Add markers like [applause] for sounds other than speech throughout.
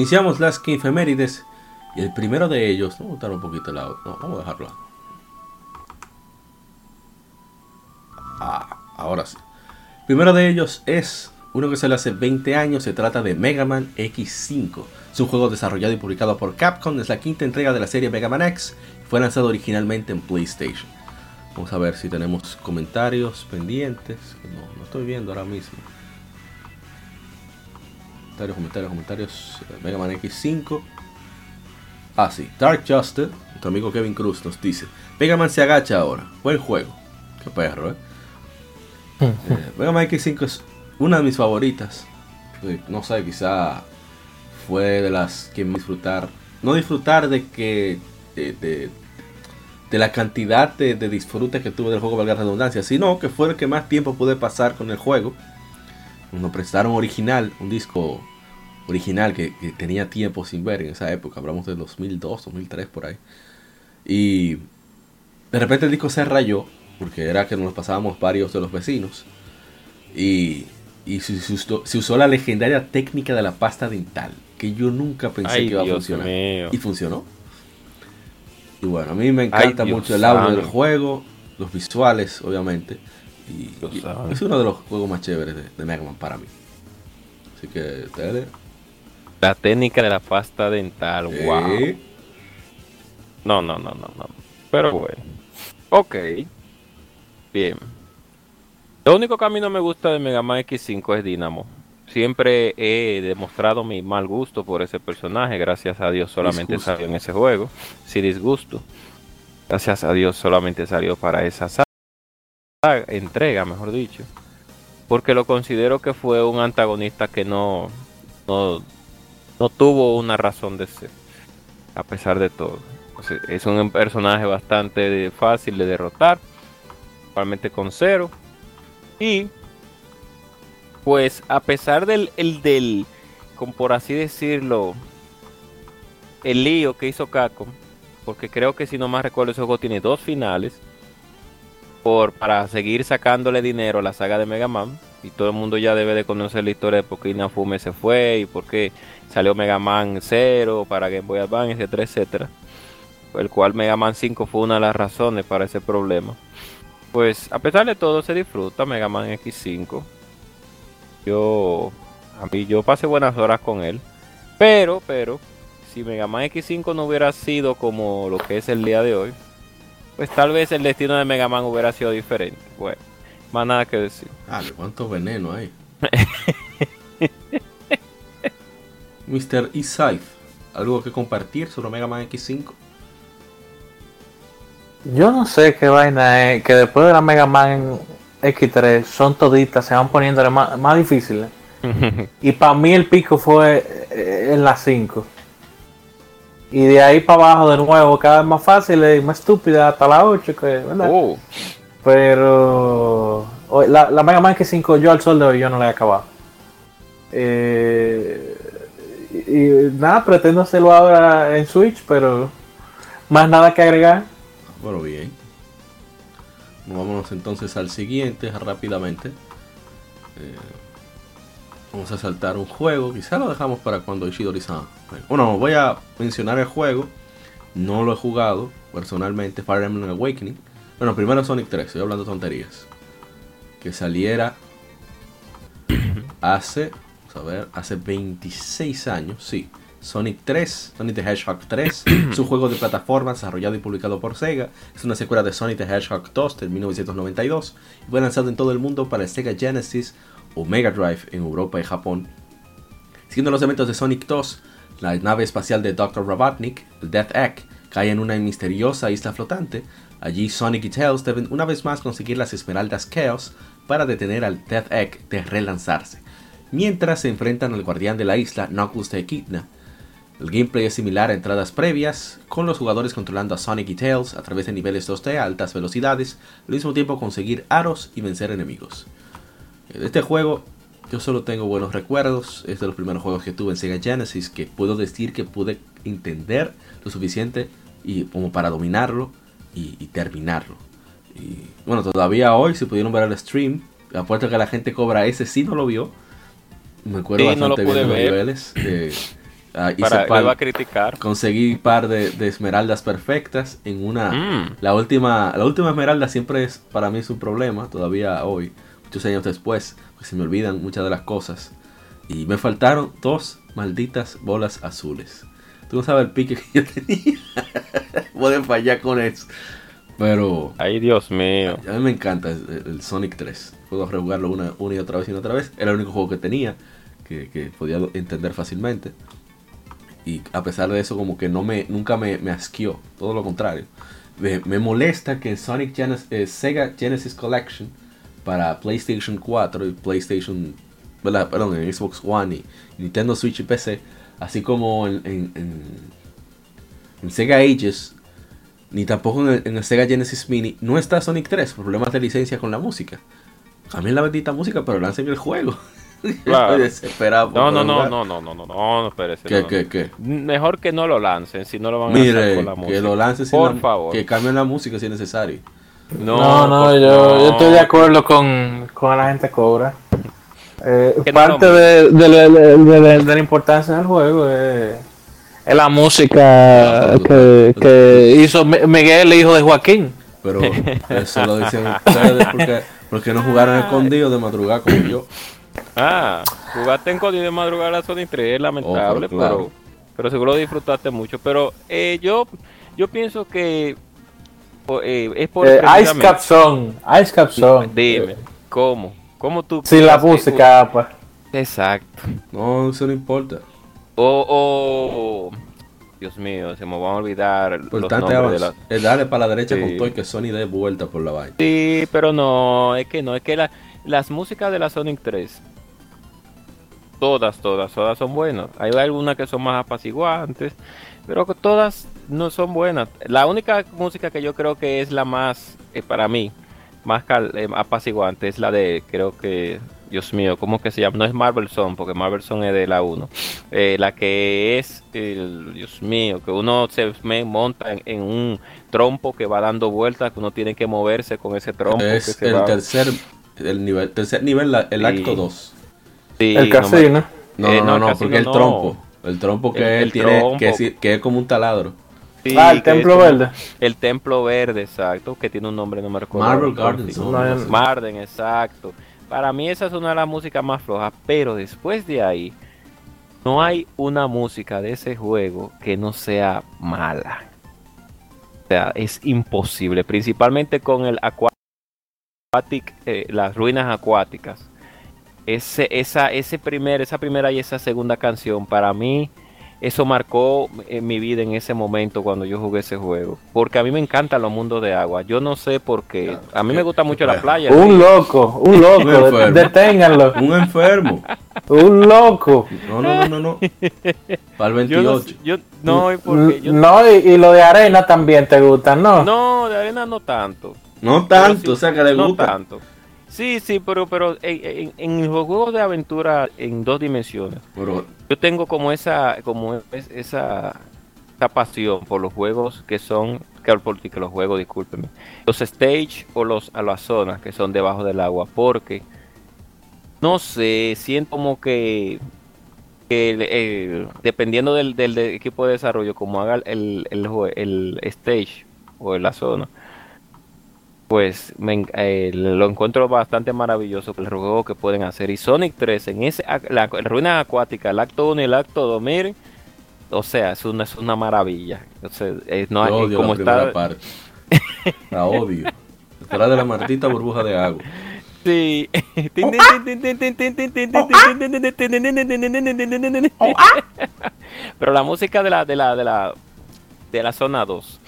Iniciamos las que efemérides y el primero de ellos, vamos a botar un poquito el lado, no, vamos a dejarlo. Ah, ahora sí. El primero de ellos es uno que sale hace 20 años, se trata de Mega Man X5. Es un juego desarrollado y publicado por Capcom, es la quinta entrega de la serie Mega Man X, fue lanzado originalmente en PlayStation. Vamos a ver si tenemos comentarios pendientes, no, no estoy viendo ahora mismo comentarios, comentarios, comentarios. Mega Man X5. Ah, sí. Dark Justice, nuestro amigo Kevin Cruz nos dice: Mega Man se agacha ahora. Buen juego. Qué perro, ¿eh? eh Mega Man X5 es una de mis favoritas. No sé, quizá fue de las que disfrutar. No disfrutar de que. De, de, la cantidad de, de, disfrute que tuve del juego, valga la redundancia, sino que fue el que más tiempo pude pasar con el juego. Nos prestaron original, un disco original que, tenía tiempo sin ver en esa época, hablamos de 2002, 2003 por ahí. Y de repente el disco se rayó, porque era que nos pasábamos varios de los vecinos. Y, y se, usó, la legendaria técnica de la pasta dental, que yo nunca pensé que iba a funcionar. Y funcionó. Y bueno, a mí me encanta mucho el audio del juego, los visuales, obviamente. Y, es uno de los juegos más chéveres de, de Mega Man para mí. Así que, tele, la técnica de la pasta dental, wow. No, no, no, no, no. Pero bueno. Ok. Bien. Lo único que a mí no me gusta de Mega Man X5 es Dynamo. Siempre he demostrado mi mal gusto por ese personaje. Gracias a Dios solamente salió en ese juego. Sí, disgusto. Gracias a Dios solamente salió para esa entrega, mejor dicho. Porque lo considero que fue un antagonista que no, no no tuvo una razón de ser, a pesar de todo. es un personaje bastante fácil de derrotar, principalmente con cero. Y pues a pesar del, el del, como por así decirlo, el lío que hizo Capcom, porque creo que si no más recuerdo ese juego tiene dos finales, por, para seguir sacándole dinero a la saga de Mega Man, y todo el mundo ya debe de conocer la historia de por qué Inafume se fue y por qué salió Mega Man 0 para Game Boy Advance, etcétera, etcétera. El cual Mega Man 5 fue una de las razones para ese problema. Pues a pesar de todo se disfruta Mega Man X5. Yo a mí yo pasé buenas horas con él. Pero, pero si Mega Man X5 no hubiera sido como lo que es el día de hoy, pues tal vez el destino de Mega Man hubiera sido diferente. Bueno, más nada que decir. Ah, cuánto veneno hay. [laughs] Mr. Eastside, ¿algo que compartir sobre Mega Man X5? Yo no sé qué vaina es, que después de la Mega Man X3 son toditas, se van poniendo más, difíciles. [laughs] y para mí el pico fue eh, en la 5. Y de ahí para abajo de nuevo, cada vez más fácil y más estúpida hasta la 8. Oh. Pero la, la, Mega Man X5 yo al sol de hoy yo no la he acabado. Eh, y, nada, pretendo hacerlo ahora en Switch, pero más nada que agregar. Bueno, bien. Vámonos entonces al siguiente rápidamente. Eh, vamos a saltar un juego. Quizá lo dejamos para cuando Ishidori-san. Bueno, voy a mencionar el juego. No lo he jugado personalmente. Fire Emblem Awakening. Bueno, primero Sonic 3. Estoy hablando de tonterías. Que saliera [coughs] hace a ver, hace 26 años, sí. Sonic 3, Sonic the Hedgehog 3, es un juego de plataforma desarrollado y publicado por Sega. Es una secuela de Sonic the Hedgehog 2 de 1992 y fue lanzado en todo el mundo para el Sega Genesis, o Mega Drive en Europa y Japón. Siguiendo los eventos de Sonic 2, la nave espacial de Dr. Robotnik, el Death Egg, cae en una misteriosa isla flotante. Allí Sonic y Tails deben una vez más conseguir las esmeraldas Chaos para detener al Death Egg de relanzarse, mientras se enfrentan al guardián de la isla, Knuckles de Echidna. El gameplay es similar a entradas previas, con los jugadores controlando a Sonic y Tails a través de niveles 2D a altas velocidades, al mismo tiempo conseguir aros y vencer enemigos. Este juego yo solo tengo buenos recuerdos, es de los primeros juegos que tuve en Sega Genesis que puedo decir que pude entender lo suficiente y como para dominarlo y, y terminarlo. Y bueno, todavía hoy, si pudieron ver el stream, apuesto que la gente cobra ese, si no lo vio. Me acuerdo Sí, no lo bastante bien de los ver. niveles. eh, ah, [laughs] Para, par- iba a criticar. conseguí par de, de esmeraldas perfectas en una Mm. la última la última esmeralda siempre es para mí es un problema todavía hoy muchos años después porque se me olvidan muchas de las cosas. Y me faltaron dos malditas bolas azules. Tú no sabes el pique que [laughs] yo tenía. Pueden fallar con eso. Pero Ay, Dios mío. a mí me encanta el, el Sonic 3 puedo rejugarlo una, una y otra vez y otra vez. Era el único juego que tenía que, que podía entender fácilmente. Y a pesar de eso como que no me nunca me, me asqueó. Todo lo contrario. Me, me molesta que Sonic Genesis, eh, Sega Genesis Collection para PlayStation 4 y PlayStation perdón en Xbox One y Nintendo Switch y PC así como en, en, en- en Sega Ages ni tampoco en el, en el Sega Genesis Mini no está Sonic 3 por problemas de licencia con la música Cambien la bendita música pero lancen el juego [laughs] Claro. Desesperado No, no, no, no, no, no, no, no, no, espérese. ¿Qué, no, qué, qué? Mejor que no lo lancen, si no lo van a hacer Mire, con la música. que lo lancen sin Por la- favor. Que cambien la música si es necesario. No, no, pues, yo, yo no. estoy de acuerdo con, con la gente cobra. Eh, Que no parte de, de la- de- de la- de la importancia del juego es, es la música que, que hizo Mi- Miguel, el hijo de Joaquín. Pero eso lo dicen ustedes porque, porque no jugaron escondidos de madrugada como yo. Ah, jugaste en Código de madrugada a Sonic 3, es lamentable, Oh, pero claro. pero, pero seguro disfrutaste mucho. Pero eh, yo, yo pienso que eh, es por Eh, Ice Cap Song, Ice Cap Song. Dime, ¿cómo? ¿Cómo tú? Sin la piensas que- música, pues. Exacto. No, eso no importa. O, o, Dios mío, se me van a olvidar los nombres de la... Es darle para la derecha Sí. con todo y que Sony dé vuelta por la vaina. Sí, pero no, es que no, es que la- las músicas de la Sonic 3, todas, todas, todas son buenas. Hay algunas que son más apaciguantes, pero que todas no son buenas. La única música que yo creo que es la más, eh, para mí, más cal- eh, apaciguante es la de, creo que, Dios mío, ¿cómo que se llama? No es Marvel Song, porque Marvel Song es de la 1. Eh, la que es, el, Dios mío, que uno se me monta en, en un trompo que va dando vueltas, que uno tiene que moverse con ese trompo. que Es se el va. tercer el nivel, tercer nivel, la- el Sí. acto 2. Sí, El casino. No, Eh, no, no, no, el porque el trompo. El trompo que El- él el tiene, trompo. que es, que es como un taladro. Sí, ah, el es Templo como- Verde. El Templo Verde, exacto, que tiene un nombre, no me recuerdo. Ahora, Gardens. Marden, exacto. Para mí esa es una de las músicas más flojas, pero después de ahí, no hay una música de ese juego que no sea mala. O sea, es imposible, principalmente con el Aquatic, eh, las ruinas acuáticas. Ese, esa, ese primer, esa primera y esa segunda canción, para mí, eso marcó eh, mi vida en ese momento cuando yo jugué ese juego. Porque a mí me encantan los mundos de agua. Yo no sé por qué. A mí me gusta mucho la playa. Un loco, un loco. Deténganlo. [laughs] Un enfermo. Un loco. No, no, no, no, no. Para el Yo no, 28. sé- yo, no, y porque yo, No, y, y lo de arena también te gusta, ¿no? no, de arena no tanto. No tanto, sí- o sea que le no gusta. tanto. Sí, sí, pero, pero en, los juegos de aventura en dos dimensiones, Pero yo tengo como esa, como es- esa, esa pasión por los juegos que son, que, los juegos, discúlpenme, los stage o los a las zonas que son debajo del agua, porque no sé, siento como que, que el- el- dependiendo del, del- equipo de desarrollo, como haga el, el, el stage o la zona, pues me eh, lo encuentro bastante maravilloso el juego que pueden hacer. Y Sonic 3 en ese la, la ruina acuática, el acto 1 y el acto 2, miren, o sea, es una, es una maravilla. Entonces, eh, no, yo odio como la primera está, parte. La odio. Detrás de la maldita burbuja de agua. Sí. [laughs] Pero la música de la de la de la de la zona 2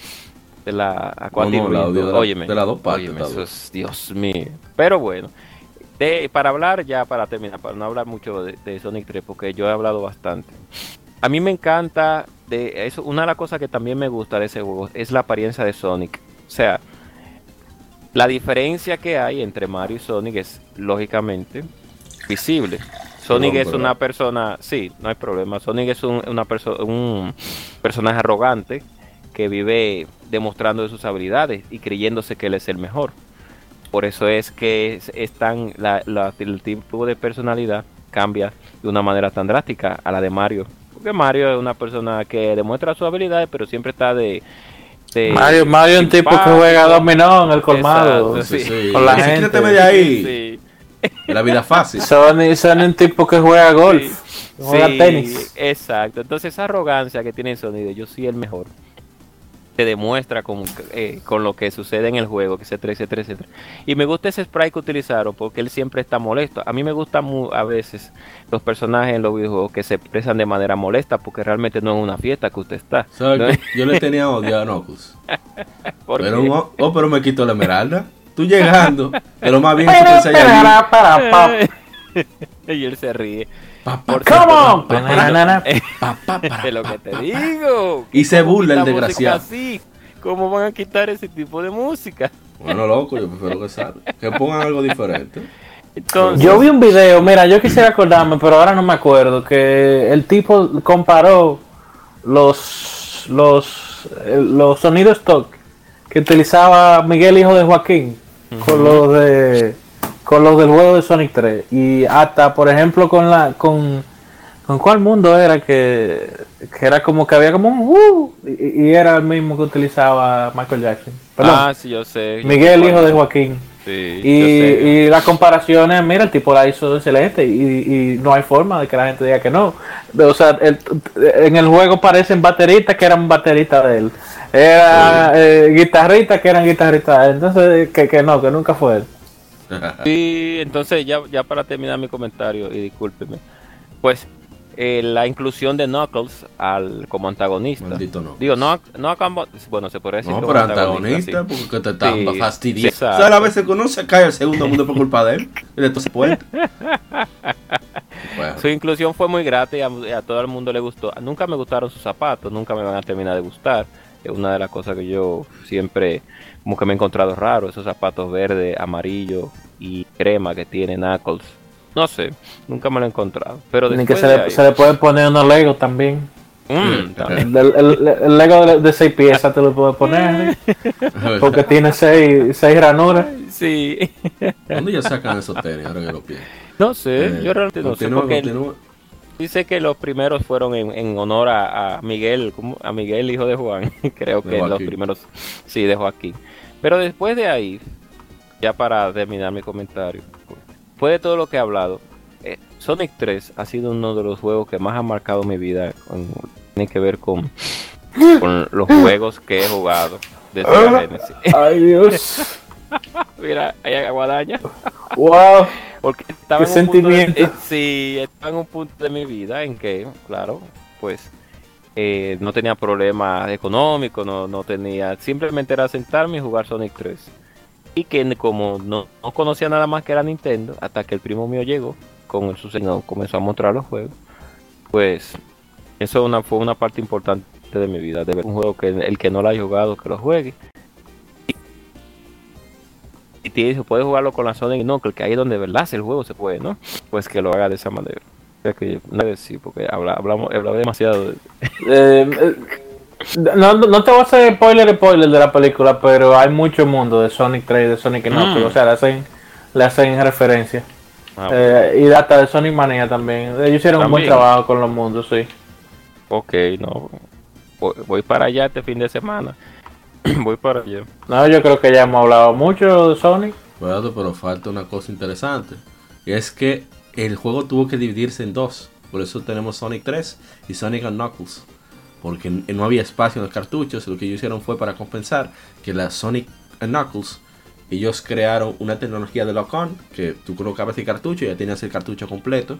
de la Aquatic No, no, la Rim, audio de la- óyeme, de las dos partes, óyeme, tal eso vez. es- Dios mío. Pero bueno, de- para hablar ya para terminar, para no hablar mucho de, de Sonic 3 porque yo he hablado bastante. A mí me encanta de eso, una de las cosas que también me gusta de ese juego es la apariencia de Sonic. O sea, la diferencia que hay entre Mario y Sonic es lógicamente visible. Sonic es una persona, sí, no hay problema. Sonic es un, una perso- un personaje arrogante que vive demostrando sus habilidades y creyéndose que él es el mejor. Por eso es que es, es tan, la- la- el tipo de personalidad cambia de una manera tan drástica a la de Mario. Porque Mario es una persona que demuestra sus habilidades, pero siempre está de... de- Mario, Mario es un tipo que juega dominó en el colmado. Exacto, Sí, sí. Con la gente. "Quítateme de ahí. La vida fácil. [laughs] Sony es un tipo que juega golf, juega Sí, tenis. Exacto. Entonces esa arrogancia que tiene Sony de yo soy el mejor se demuestra con, eh, con lo que sucede en el juego, que etcétera, etcétera, etcétera. Y me gusta ese sprite que utilizaron porque él siempre está molesto. A mí me gustan mu- a veces los personajes en los videojuegos que se expresan de manera molesta porque realmente no es una fiesta que usted está. Yo le tenía odio a. [laughs] Porque- Pero, oh, pero me quitó la esmeralda. Tú llegando, de lo más bien te para, [laughs] y él se ríe. Come [laughs] de lo que te digo. Y se ¿Cómo burla el desgraciado. así? ¿Cómo van a quitar ese tipo de música? Bueno, loco, yo prefiero que salga. Que pongan algo diferente. Entonces, Yo vi un video, mira, yo quisiera acordarme, pero ahora no me acuerdo, que el tipo comparó los los eh, los sonidos stock que utilizaba Miguel hijo de Joaquín con los de con los del juego de Sonic 3 y hasta por ejemplo con la con con cuál mundo era que, que era como que había como un uh, y, y era el mismo que utilizaba Michael Jackson. Perdón, ah, sí, yo sé. yo Miguel hijo de Joaquín. Sí, Y, yo sé. y la comparación es, mira, el tipo la hizo excelente y, y no hay forma de que la gente diga que no. O sea, el- en el juego parecen bateristas que eran bateristas de él. Era eh, guitarristas que eran guitarristas de él. Entonces, que, que no, que nunca fue él. [laughs] Sí, entonces ya, ya para terminar mi comentario, y discúlpeme, pues eh, la inclusión de Knuckles al, como antagonista. Maldito Knuckles. Digo, no, no bueno, se podría decir No, como pero antagonista, sí. porque te está Sí, fastidiando. sí, o sea, a que uno se cae al segundo mundo por culpa de él. Y de. Bueno, [laughs] Su inclusión fue muy grata y a, y a todo el mundo le gustó. Nunca me gustaron sus zapatos, nunca me van a terminar de gustar. Es una de las cosas que yo siempre como que me he encontrado raro, esos zapatos verde, amarillo y crema que tiene Knuckles. No sé, nunca me lo he encontrado. Pero Ni que después se de le, ahí- se le puede poner unos Legos también. Mm, también. El, el- el Lego de, de seis piezas te lo puedes poner. [laughs] Porque tiene seis, seis ranuras. Sí. ¿Dónde ya sacan esos tenis? Ahora que lo pienso. No sé, Eh, yo realmente no sé. Porque dice que los primeros fueron en, en honor a, a Miguel, ¿cómo? a Miguel, hijo de Juan. [laughs] Creo De que los primeros, sí, de Joaquín. Pero después de ahí, ya para terminar mi comentario, después de todo lo que he hablado, eh, Sonic 3 ha sido uno de los juegos que más ha marcado mi vida. con- tiene que ver con, con los juegos que he jugado desde la Genesis. Ay, Dios. [laughs] Mira, hay aguadaña. Wow. Porque estaba Qué en un punto de- sentimiento. eh, sí, estaba en un punto de mi vida en que, claro, pues eh, no tenía problemas económicos, no, no tenía, simplemente era sentarme y jugar Sonic 3. Y que como no, no conocía nada más que era Nintendo, hasta que el primo mío llegó con el suceso, comenzó a mostrar los juegos, pues eso una, fue una parte importante de mi vida, de ver un juego que el que no lo haya jugado, que lo juegue. Y te dice, puedes jugarlo con la Sonic Knuckles, que ahí es donde de verdad el juego se puede, ¿no? Pues que lo haga de esa manera. Sea que no decir, porque habla, hablamos, hablaba demasiado. de- Eh, eh, no, no te voy a hacer spoiler spoiler de la película, pero hay mucho mundo de Sonic 3 y de Sonic Knuckles, Mm. o sea, le hacen, le hacen referencia. Ah, Eh, y data de Sonic Mania también. Ellos hicieron un buen trabajo con los mundos, sí. ok, no. Voy, voy para allá este fin de semana. [clears throat] voy para allá. No, yo creo que ya hemos hablado mucho de Sonic. Bueno, pero falta una cosa interesante. Y es que el juego tuvo que dividirse en dos. Por eso tenemos Sonic 3 y Sonic and Knuckles. Porque no había espacio en los cartuchos. Lo que ellos hicieron fue para compensar que la Sonic and Knuckles ellos crearon una tecnología de lock-on que tú colocabas el cartucho y ya tenías el cartucho completo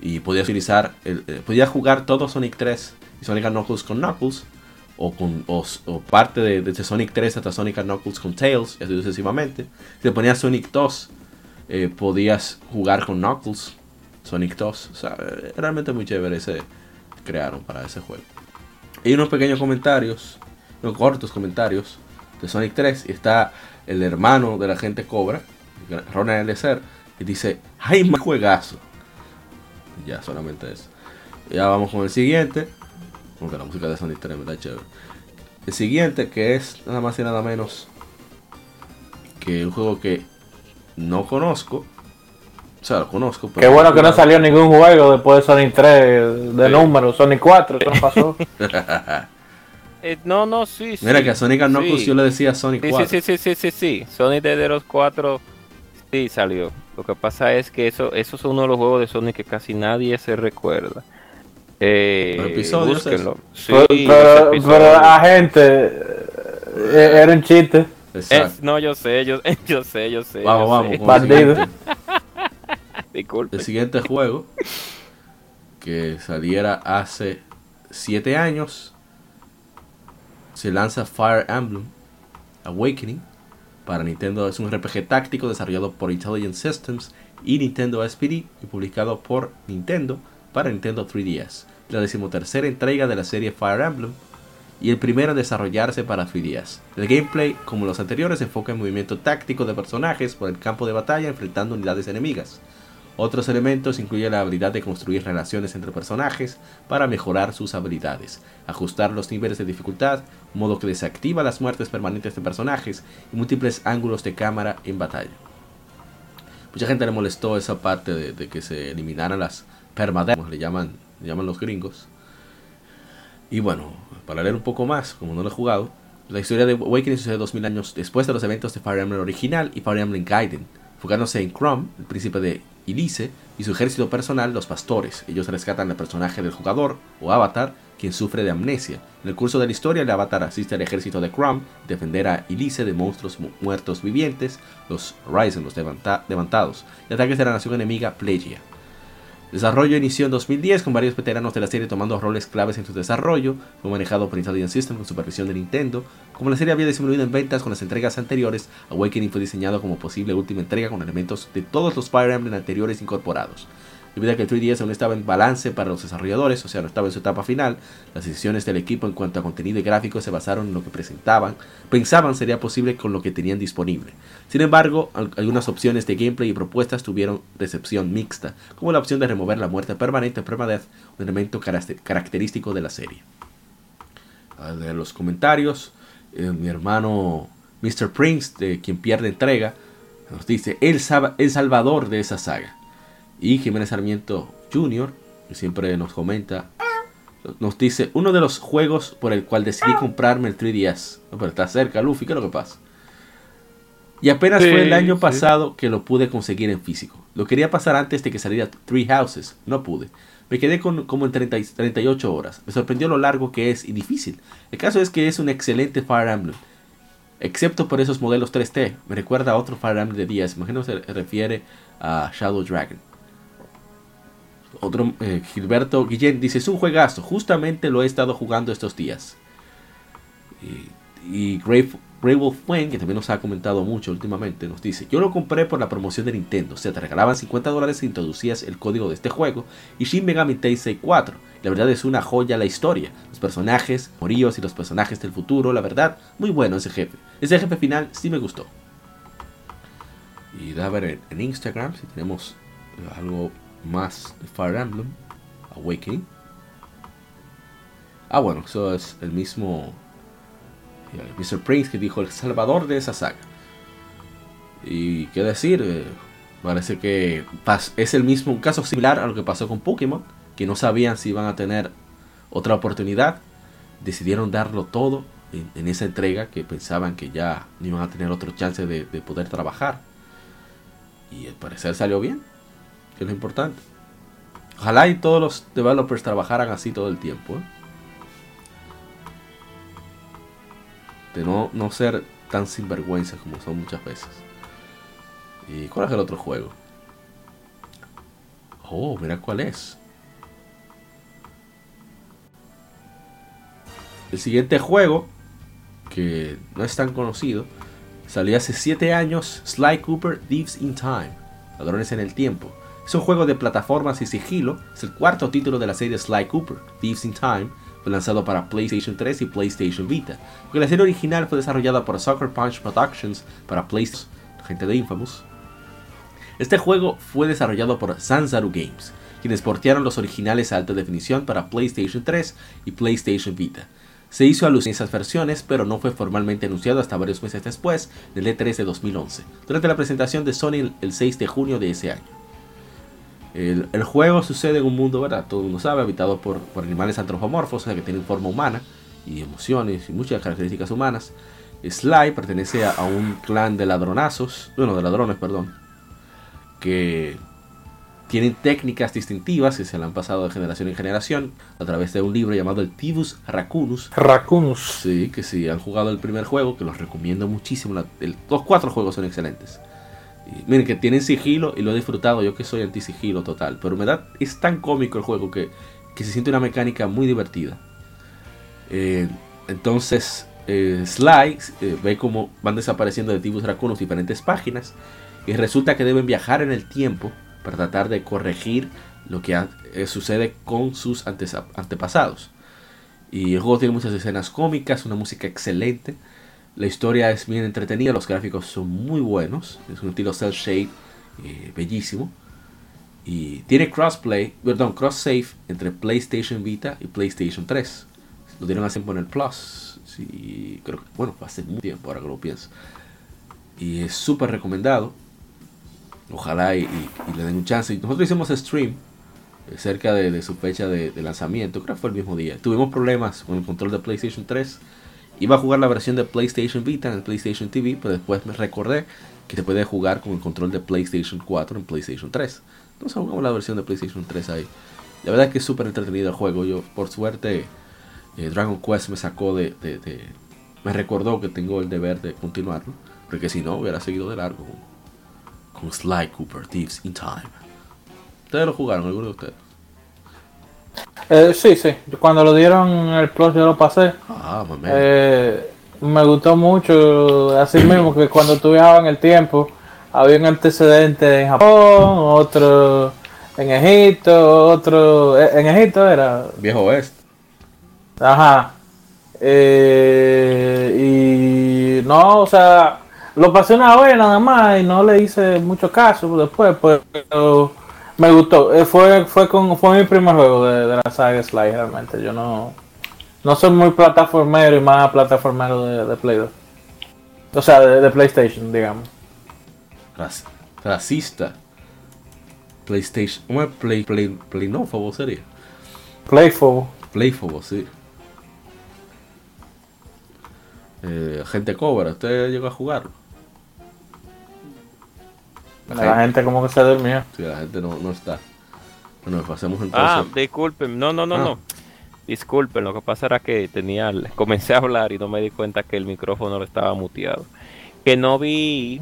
y podías utilizar, eh, podías jugar todo Sonic 3 y Sonic Knuckles con Knuckles o, con, o, parte de, Sonic 3 hasta Sonic Knuckles con Tails y así sucesivamente. Si te ponías Sonic 2, eh, podías jugar con Knuckles, Sonic 2. O sea, realmente muy chévere ese crearon para ese juego. Hay unos pequeños comentarios, unos cortos comentarios de Sonic 3 y está el hermano de la gente Cobra, Ronald Elezer, y dice, ¡ay, más juegazo! Ya, solamente eso. Ya vamos con el siguiente. Aunque la música de Sonic 3 me da chévere. El siguiente, que es nada más y nada menos que un juego que no conozco. O sea, lo conozco. Qué bueno que no salió ningún juego después de Sonic 3 de número, Sonic 4, ¿qué pasó? [laughs] Eh, no, no, sí, Mira que a Sonic Knuckles yo le decía Sonic 4. Sí, sí, sí, sí, sí, Sonic de los 4 sí salió. Lo que pasa es que eso, eso es uno de los juegos de Sonic que casi nadie se recuerda. Eh, episodios Sí, pero, pero, a gente eh, era un chiste. No, yo sé, yo, [laughs] yo sé, yo sé. Vamos, vamos. Bandido. [laughs] Disculpe. El siguiente juego que saliera hace 7 años se lanza Fire Emblem Awakening para Nintendo. Es un RPG táctico desarrollado por Intelligent Systems y Nintendo SPD y publicado por Nintendo para Nintendo 3DS. La decimotercera entrega de la serie Fire Emblem y el primero en desarrollarse para 3DS. El gameplay, como los anteriores, se enfoca en movimiento táctico de personajes por el campo de batalla enfrentando unidades enemigas. Otros elementos incluyen la habilidad de construir relaciones entre personajes para mejorar sus habilidades, ajustar los niveles de dificultad, modo que desactiva las muertes permanentes de personajes y múltiples ángulos de cámara en batalla. Mucha gente le molestó esa parte de, que se eliminaran las permadeaths, le llaman, le llaman los gringos. Y bueno, para leer un poco más, como no lo he jugado, la historia de Awakening sucede 2000 años después de los eventos de Fire Emblem original y Fire Emblem Gaiden, enfocándose en Chrome, el príncipe de Ilice y su ejército personal, los pastores. Ellos rescatan al personaje del jugador o avatar, quien sufre de amnesia. En el curso de la historia, el avatar asiste al ejército de Crum, defender a Ilice de monstruos muertos vivientes, los Ryzen, los levantados, y ataques de la nación enemiga Plegia. Desarrollo inició en 2010 con varios veteranos de la serie tomando roles claves en su desarrollo. Fue manejado por Intelligent System con supervisión de Nintendo. Como la serie había disminuido en ventas con las entregas anteriores, Awakening fue diseñado como posible última entrega con elementos de todos los Fire Emblem anteriores incorporados. Debido a que el 3DS aún estaba en balance para los desarrolladores, o sea, no estaba en su etapa final, las decisiones del equipo en cuanto a contenido y gráficos se basaron en lo que presentaban, pensaban sería posible con lo que tenían disponible. Sin embargo, algunas opciones de gameplay y propuestas tuvieron recepción mixta, como la opción de remover la muerte permanente permadeath, un elemento característico de la serie. A ver los comentarios, eh, mi hermano Mr. Prince, de quien pierde entrega, nos dice, el, el salvador de esa saga. Y Jiménez Sarmiento Jr., que siempre nos comenta, nos dice, uno de los juegos por el cual decidí comprarme el 3DS. No, pero está cerca, Luffy, ¿qué es lo que pasa? Y apenas fue el año pasado que lo pude conseguir en físico. Lo quería pasar antes de que saliera Three Houses. No pude. Me quedé con, como en 30, 38 horas. Me sorprendió lo largo que es y difícil. El caso es que es un excelente Fire Emblem. Excepto por esos modelos 3T. Me recuerda a otro Fire Emblem de 10. Imagino se refiere a Shadow Dragon. Otro, eh, Gilberto Guillén dice, es un juegazo, justamente lo he estado jugando estos días. Y, y Grey, Wolf Wayne, que también nos ha comentado mucho últimamente, nos dice, yo lo compré por la promoción de Nintendo, o sea, te regalaban 50 dólares si introducías el código de este juego, y Shin Megami Tensei 4. La verdad es una joya la historia, los personajes, moríos y los personajes del futuro, la verdad, muy bueno ese jefe. Ese jefe final sí me gustó. Y da a ver en Instagram si tenemos algo más Fire Emblem Awakening. Ah, bueno, eso es el mismo eh, Mr. Prince que dijo el salvador de esa saga. Y qué decir, eh, parece que es el mismo un caso similar a lo que pasó con Pokémon, que no sabían si iban a tener otra oportunidad. Decidieron darlo todo en, esa entrega que pensaban que ya no iban a tener otro chance de, de poder trabajar. Y al parecer salió bien que es lo importante. Ojalá y todos los developers trabajaran así todo el tiempo. ¿eh? De no, no ser tan sinvergüenza como son muchas veces. ¿Y cuál es el otro juego? Oh, mira cuál es. El siguiente juego, que no es tan conocido, salió hace 7 años, Sly Cooper Thieves in Time, Ladrones en el Tiempo. Es un juego de plataformas y sigilo, es el cuarto título de la serie Sly Cooper, Thieves in Time, fue lanzado para PlayStation 3 y PlayStation Vita, porque la serie original fue desarrollada por Sucker Punch Productions para PlayStation, gente de Infamous. Este juego fue desarrollado por Sanzaru Games, quienes portearon los originales a alta definición para PlayStation 3 y PlayStation Vita. Se hizo alusión a esas versiones, pero no fue formalmente anunciado hasta varios meses después del E3 de 2011, durante la presentación de Sony el 6 de junio de ese año. El, el, juego sucede en un mundo, ¿verdad? Todo el mundo sabe, habitado por, por animales antropomorfos, o sea, que tienen forma humana y emociones y muchas características humanas. Sly pertenece a, a, un clan de ladronazos, bueno, de ladrones, perdón, que tienen técnicas distintivas que se le han pasado de generación en generación a través de un libro llamado el Tibus Racunus. Racunus. Sí, que si han jugado el primer juego, que los recomiendo muchísimo. La, el, los cuatro juegos son excelentes. Miren que tienen sigilo y lo he disfrutado. Yo que soy anti sigilo total. Pero me da, es tan cómico el juego que, que se siente una mecánica muy divertida. Eh, entonces, eh, Sly eh, ve cómo van desapareciendo de Tibus Racunus diferentes páginas. Y resulta que deben viajar en el tiempo para tratar de corregir lo que eh, sucede con sus antepasados. Y el juego tiene muchas escenas cómicas, una música excelente. La historia es bien entretenida, los gráficos son muy buenos. Es un estilo cel shade eh, bellísimo. Y tiene crossplay, perdón, cross save entre PlayStation Vita y PlayStation 3. Lo dieron así en el Plus. Sí, creo que, bueno, hace mucho tiempo ahora que lo pienso. Y es súper recomendado. Ojalá y, le den un chance. Nosotros hicimos stream eh, cerca de, su fecha de, lanzamiento, creo que fue el mismo día. Tuvimos problemas con el control de PlayStation 3. Iba a jugar la versión de PlayStation Vita en el PlayStation TV, pero después me recordé que se puede jugar con el control de PlayStation 4 en PlayStation 3. Entonces jugamos la versión de PlayStation 3 ahí. La verdad es que es súper entretenido el juego. Yo, por suerte, eh, Dragon Quest me sacó de, de, Me recordó que tengo el deber de continuarlo. Porque si no, hubiera seguido de largo con Sly Cooper Thieves in Time. ¿Ustedes lo jugaron, alguno de ustedes? Eh, sí, sí. Cuando lo dieron en el Plus yo lo pasé. Ah, eh, me gustó mucho, así mismo que cuando tú viajabas en el tiempo, había un antecedente en Japón, otro en Egipto, otro... En Egipto era... Viejo Oeste. Ajá. Eh, y no, o sea, lo pasé una vez nada más y no le hice mucho caso después, pues, pero me gustó. Fue, fue, con, fue mi primer juego de, de la saga Sly, realmente. Yo no, no soy muy plataformero y más plataformero de, de Play 2. O sea, de, de PlayStation, digamos. Rac racista. PlayStation. ¿Cómo es Play, Play, Playnófobo sería? Playfobo. Playfobo, sí. Eh, gente Cobra, ¿usted llegó a jugarlo? La, gente, gente, como que se durmió. Sí, la gente no, no está. Bueno, pasemos entonces. Ah, disculpen, no, no, no, ah. no. Disculpen, lo que pasa era que tenía, [laughs] comencé a hablar y no me di cuenta que el micrófono lo estaba muteado. Que no vi,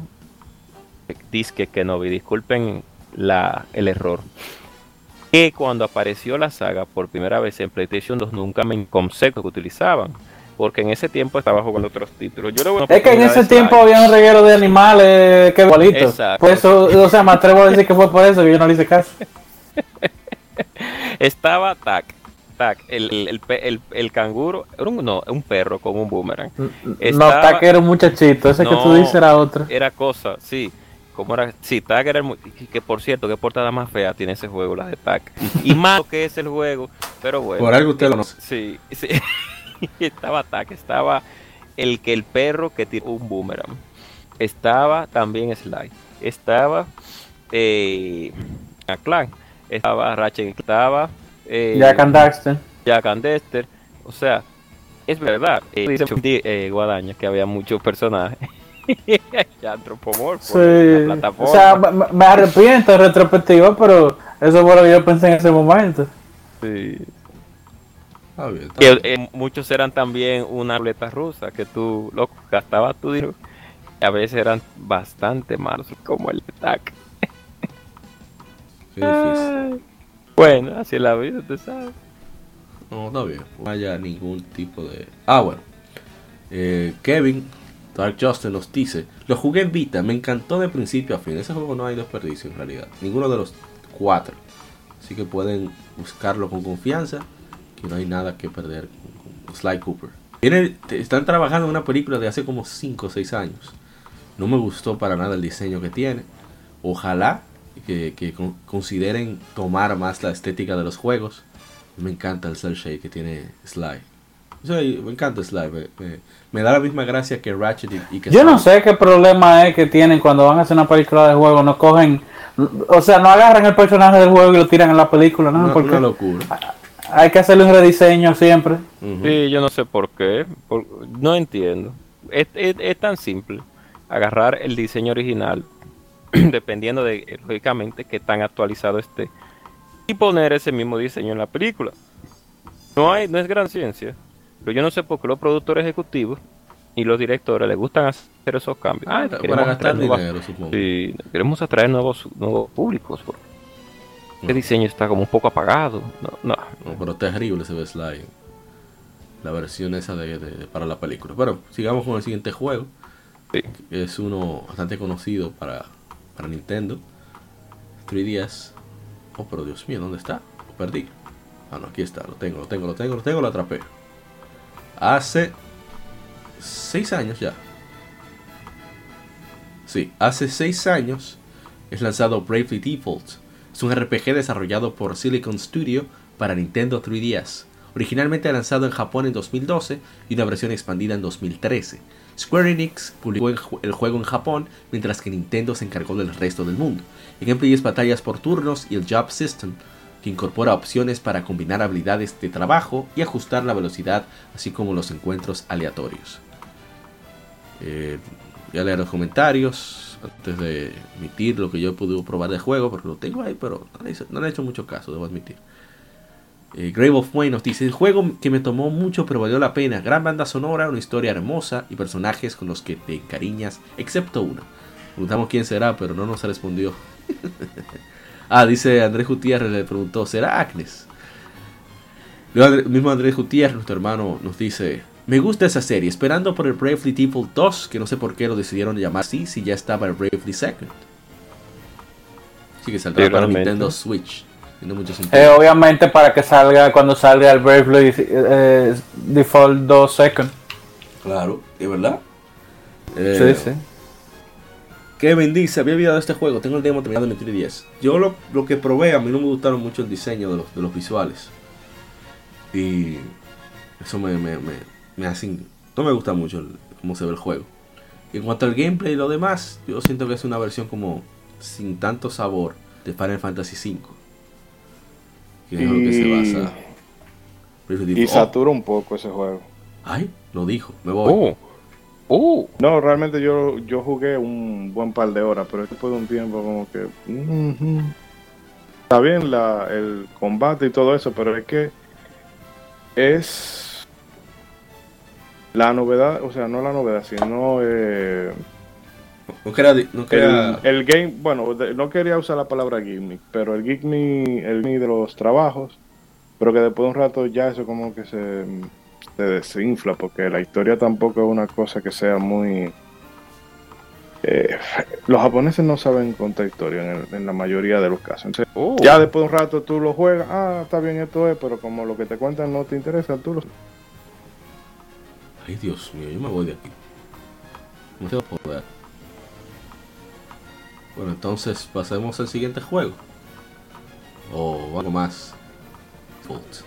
disque que no vi, disculpen la, el error. Que cuando apareció la saga por primera vez en PlayStation 2 nunca me concepto que utilizaban porque en ese tiempo estaba jugando otros títulos. Yo es que en ese tiempo había un reguero de animales que igualitos. Por eso, o sea, me atrevo a decir que fue por eso que yo no le hice caso. [laughs] estaba Tac, Tac, el, el, el, el, canguro, era un, no, un perro con un boomerang. Estaba, no, Tac era un muchachito, ese no, que tú dices era otro. Era cosa, sí. Como era, sí, Tag era el, que por cierto, qué portada más fea tiene ese juego, la de Tag. Y [laughs] malo que es el juego, pero bueno. Por algo usted lo conoce. Sí, sí. [laughs] [laughs] estaba ataque, estaba el que el perro que tiró un boomerang. Estaba también Sly. Estaba eh, a Clan. Estaba Ratchet. Estaba eh, Jack and Dexter. Jack and Dexter. O sea, es verdad. Eh, dice eh, Guadaña que había muchos personajes. [laughs] ya antropomorfo. Sí. O sea, me, me arrepiento retrospectiva, pero eso fue lo que yo pensé en ese momento. Sí. Bien, está Que eh, muchos eran también una ruleta rusa, que tú lo gastabas tu dinero. Y a veces eran bastante malos, como el difícil. Bueno, así es la vida, tú sabes. No, está bien. No haya ningún tipo de. Ah, bueno. Eh, Kevin, Dark Justin nos dice: Lo jugué en Vita, me encantó de principio a fin. Ese juego no hay desperdicio en realidad. Ninguno de los cuatro. Así que pueden buscarlo con confianza. Que no hay nada que perder con, con Sly Cooper. Tiene- están trabajando en una película de hace como 5 o 6 años. No me gustó para nada el diseño que tiene. Ojalá que, que con- consideren tomar más la estética de los juegos. Me encanta el cel shade que tiene Sly. Me encanta Sly. Me, me- me da la misma gracia que Ratchet y, y que Yo no sé qué problema es que tienen cuando van a hacer una película de juego, no cogen, o sea, no agarran el personaje del juego y lo tiran en la película, ¿no? Una, Porque una locura. Hay que hacerle un rediseño siempre. Ujú. Sí, yo no sé por qué. por- no entiendo. Es, es- es tan simple. Agarrar el diseño original, [clears throat] dependiendo de, eh, lógicamente, que tan actualizado esté, y poner ese mismo diseño en la película. No hay, no es gran ciencia. Pero yo no sé por qué los productores ejecutivos y los directores les gustan hacer esos cambios. Ah, para queremos gastar nuevas- dinero, supongo. Sí, queremos atraer nuevos, nuevos públicos. porque Mm. diseño está como un poco apagado. No, no. No, pero terrible se ve Sly. La versión esa de, de- para la película. Pero sigamos con el siguiente juego. Sí. que es uno bastante conocido para, para Nintendo. 3DS. Oh, pero Dios mío, ¿dónde está? Lo perdí. Ah, no, aquí está. Lo tengo, lo tengo, lo tengo, lo tengo, lo atrapé. Hace 6 años ya. Sí, hace 6 años es lanzado Bravely Default. Es un RPG desarrollado por Silicon Studio para Nintendo 3DS. Originalmente lanzado en Japón en 2012 y una versión expandida en 2013. Square Enix publicó el ju- el juego en Japón, mientras que Nintendo se encargó del resto del mundo. El gameplay es batallas por turnos y el Job System, que incorpora opciones para combinar habilidades de trabajo y ajustar la velocidad, así como los encuentros aleatorios. Eh, voy a los comentarios antes de emitir lo que yo he podido probar del juego, porque lo tengo ahí, pero no le, he hecho mucho caso, debo admitir. Eh, Grave of Wayne nos dice, el juego que me tomó mucho pero valió la pena, gran banda sonora, una historia hermosa y personajes con los que te encariñas, excepto uno. Preguntamos quién será, pero no nos respondió. [laughs] ah, dice Andrés Gutiérrez, le preguntó, ¿será Agnes? Luego, mismo Andrés Gutiérrez, nuestro hermano, nos dice, me gusta esa serie, esperando por el Bravely Default 2, que no sé por qué lo decidieron llamar así, si ya estaba el Bravely Second. Sí que saldrá Sí, para realmente. Nintendo Switch. Tiene mucho Eh, sentido. obviamente para que salga cuando salga el Bravely eh, Default 2 Second. Claro, ¿es verdad? Eh, Sí, sí. Kevin dice, había olvidado este juego, tengo el demo terminado en el 3DS. Yo lo, lo que probé, a mí no me gustaron mucho el diseño de los, de los visuales. Y eso me, me, me, me hacen... No me gusta mucho el- cómo se ve el juego. Y en cuanto al gameplay y lo demás, yo siento que es una versión como sin tanto sabor de Final Fantasy V. Que es lo que se Y- basa. Y Default. satura un poco ese juego. Oh, ay, lo dijo, me voy. Uh, uh. No, realmente yo, yo jugué un buen par de horas, pero después de un tiempo como que... Está bien la, el combate y todo eso, pero es que es la novedad, o sea, no la novedad, sino eh, No quería, no quería- el, el game, bueno, no quería usar la palabra gimmick, pero el gimmick, el gimmick de los trabajos, pero que después de un rato ya eso como que se, se desinfla, porque la historia tampoco es una cosa que sea muy... eh, los japoneses no saben contar historia en, el- en la mayoría de los casos. Entonces, Uh. ya después de un rato tú lo juegas, ah, está bien, esto es, pero como lo que te cuentan no te interesa, tú lo... Ay, Dios mío, yo me voy de aquí. No tengo poder. Bueno, entonces pasemos al siguiente juego. O algo más. Fault.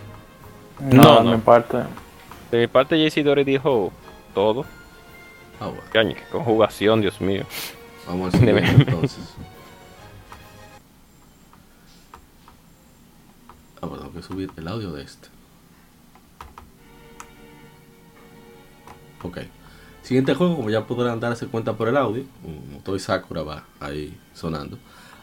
No, No, no, no. mi parte. De mi parte, JC Dory dijo todo. Ah, bueno. Qué conjugación, Dios mío. Vamos al [laughs] siguiente entonces. Ah, pero tengo que subir el audio de este. Ok. Siguiente juego, como ya podrán darse cuenta por el audio, un Toy Sakura va ahí sonando.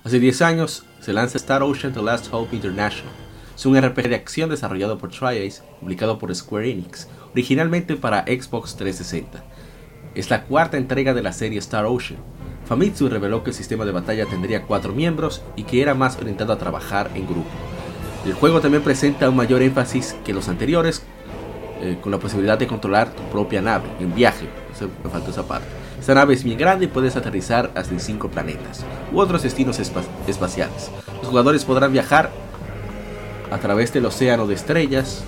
Hace 10 años se lanza Star Ocean The Last Hope International. es un RPG de acción desarrollado por Tri-Ace, publicado por Square Enix, originalmente para Xbox 360. Es la cuarta entrega de la serie Star Ocean. Famitsu reveló que el sistema de batalla tendría cuatro miembros y que era más orientado a trabajar en grupo. El juego también presenta un mayor énfasis que los anteriores, eh, con la posibilidad de controlar tu propia nave en viaje. Eso me faltó esa parte. Esta nave es bien grande y puedes aterrizar hasta en 5 planetas u otros destinos espa- espaciales. Los jugadores podrán viajar a través del océano de estrellas,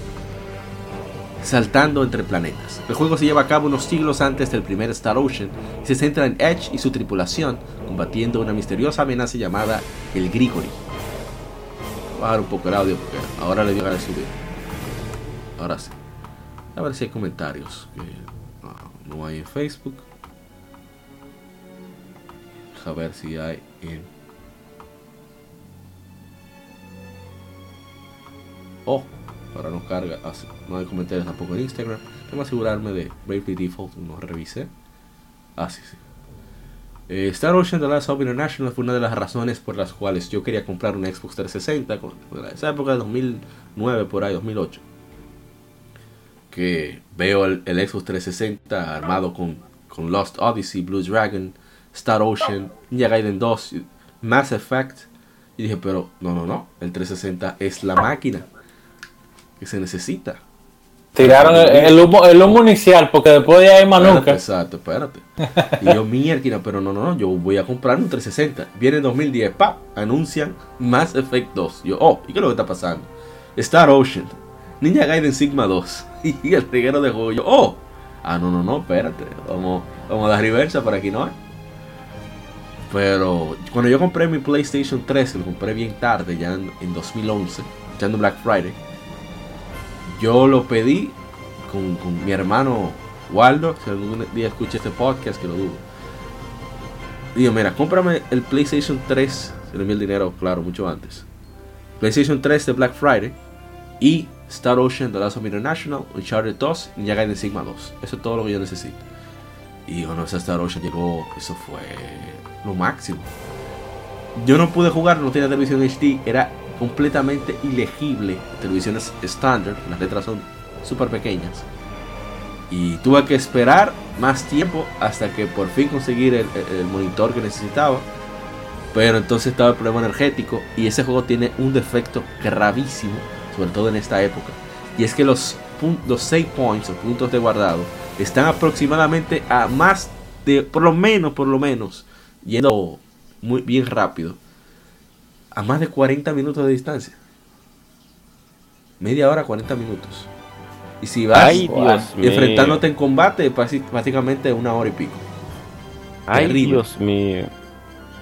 saltando entre planetas. El juego se lleva a cabo unos siglos antes del primer Star Ocean y se centra en Edge y su tripulación combatiendo una misteriosa amenaza llamada el Grigori. Voy a bajar un poco el audio porque ahora le ganas de subir. Ahora sí. A ver si hay comentarios. que no, no hay en Facebook. A ver si hay en. Oh, ahora no carga. ah, No hay comentarios tampoco en Instagram. Tengo que asegurarme de Bravely Default. No revisé. Ah, sí, sí. Eh, Star Ocean The Last Hope International fue una de las razones por las cuales yo quería comprar un Xbox 360. Con, con esa época de 2009, por ahí, 2008. Que veo el, el Xbox 360 armado con, con Lost Odyssey, Blue Dragon, Star Ocean, Ninja Gaiden 2, Mass Effect. Y dije, pero no, no, no. El 360 es la máquina que se necesita. Tiraron el, el humo, el humo inicial, porque después de ahí más Espérate, nunca. Exacto, espérate. Y yo, mierda, pero no, no, no, yo voy a comprar un 360. Viene en 2010, pa, anuncian Mass Effect 2. Yo, oh, ¿y qué es lo que está pasando? Star Ocean, Ninja Gaiden Sigma 2 [laughs] y el reguero de juego. Oh, ah, no, no, no, espérate, vamos, vamos a dar reversa para aquí no hay. Pero cuando yo compré mi PlayStation 3, lo compré bien tarde, ya en, en 2011, ya Black Friday, yo lo pedí con, con mi hermano Waldo, si algún día escucha este podcast, que lo dudo. Digo, mira, cómprame el PlayStation 3, se le envió el dinero, claro, mucho antes. PlayStation 3 de Black Friday y Star Ocean The Last of International, Uncharted 2 y ya Gaiden Sigma 2. Eso es todo lo que yo necesito. Y cuando ese Star Ocean llegó, eso fue lo máximo. Yo no pude jugar, no tenía televisión HD, era completamente ilegible. Televisiones estándar, las letras son súper pequeñas. Y tuve que esperar más tiempo hasta que por fin conseguir el, el- el monitor que necesitaba. Pero entonces estaba el problema energético y ese juego tiene un defecto gravísimo, sobre todo en esta época. Y es que los, los save points o puntos de guardado están aproximadamente a más de, por lo menos, por lo menos, yendo muy bien rápido, a más de 40 minutos de distancia. Media hora, 40 minutos. Y si vas Ay, Dios mío. enfrentándote en combate, prácticamente una hora y pico. Ay, terrible. Dios mío.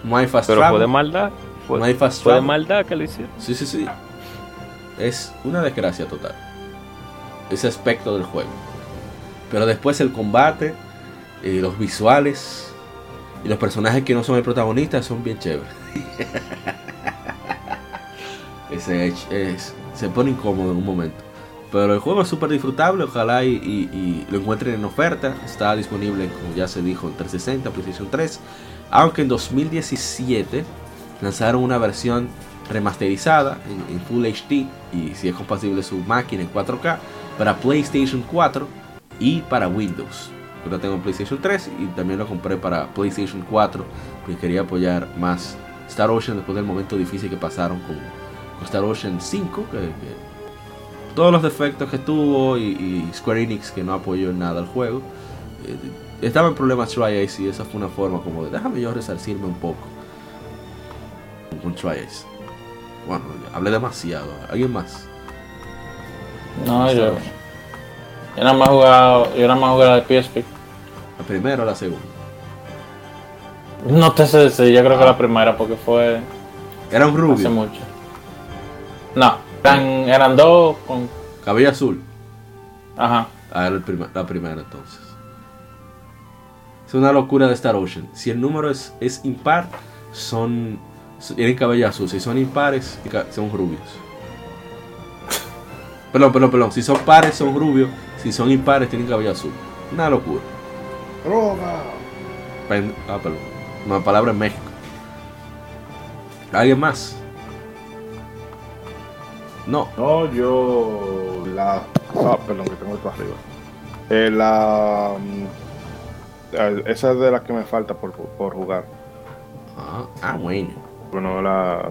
No hay fast Pero travel, fue de maldad. Fue, no hay fast fue de maldad que lo hicieron. Sí, sí, sí. Es una desgracia total. Ese aspecto del juego. Pero después el combate, eh, los visuales y los personajes que no son el protagonista son bien chéveres. [laughs] Ese se pone incómodo en un momento. Pero el juego es súper disfrutable, ojalá y- y lo encuentren en oferta. Está disponible, como ya se dijo, en 360, PlayStation 3. Aunque en 2017 lanzaron una versión remasterizada en, Full HD y si es compatible su máquina en 4K para PlayStation 4 y para Windows. Yo lo tengo en PlayStation 3 y también lo compré para PlayStation 4 porque quería apoyar más Star Ocean después del momento difícil que pasaron con, Star Ocean 5. Que, todos los defectos que tuvo y, y Square Enix que no apoyó en nada al juego. eh, estaba en problemas Tri-Ace y esa fue una forma como de déjame yo resarcirme un poco con Tri-Ace. Bueno, hablé demasiado. ¿Alguien más? No, yo. Yo nada más jugado. Yo nada más jugué la de PSP. ¿La primera o la segunda? No te sé decir, yo creo que la primera porque fue Era un hace rubio, mucho. No, eran, eran dos con. cabello azul. Ajá. Ah, era el prima- la primera entonces. Es una locura de Star Ocean. Si el número es, es impar, son. Tienen cabello azul. Si son impares, son rubios. Perdón, perdón, perdón. Si son pares, son rubios. Si son impares, tienen cabello azul. Una locura. ¡Droga! Pen- ah, perdón. Una palabra en México. ¿Alguien más? No. No, yo la... Ah, perdón, que tengo esto arriba. Eh, la... mm, eh, esa es de las que me falta por, por jugar. Ah, ah, bueno. Bueno, la...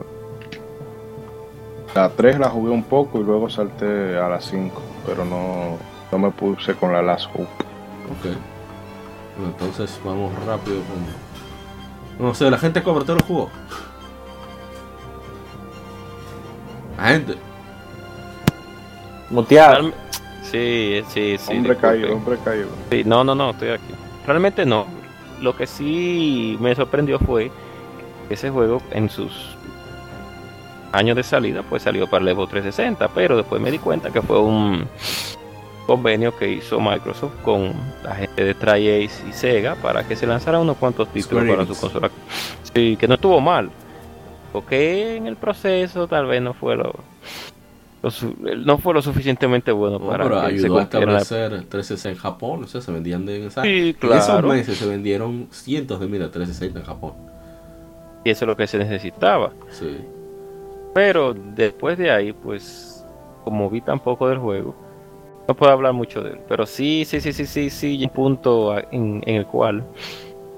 La 3 la jugué un poco y luego salté a la 5, pero no, no me puse con la Last Hope. Ok. Bueno, entonces vamos rápido con. No sé, la gente cobra, ¿te lo jugó? La gente. Muteado. Sí, sí, sí. hombre caído, hombre caído. Sí, no, no, no, estoy aquí. Realmente no. Lo que sí me sorprendió fue ese juego en sus años de salida pues salió para el Xbox 360, pero después me di cuenta que fue un convenio que hizo Microsoft con la gente de Tri-Ace y Sega para que se lanzaran unos cuantos títulos para su consola. Sí, que no estuvo mal. Porque en el proceso tal vez no fue lo, lo su- no fue lo suficientemente bueno No, para pero que se ayudó a convirtiera en la- establecer 360 en Japón. O sea, se vendían de. en esa- Sí, En esos claro. meses se vendieron cientos de miles de 360 en Japón. Y eso es lo que se necesitaba. Sí. Pero después de ahí, pues, como vi tan poco del juego, no puedo hablar mucho de él. Pero sí, sí, sí, sí, sí, sí, un punto en, en el cual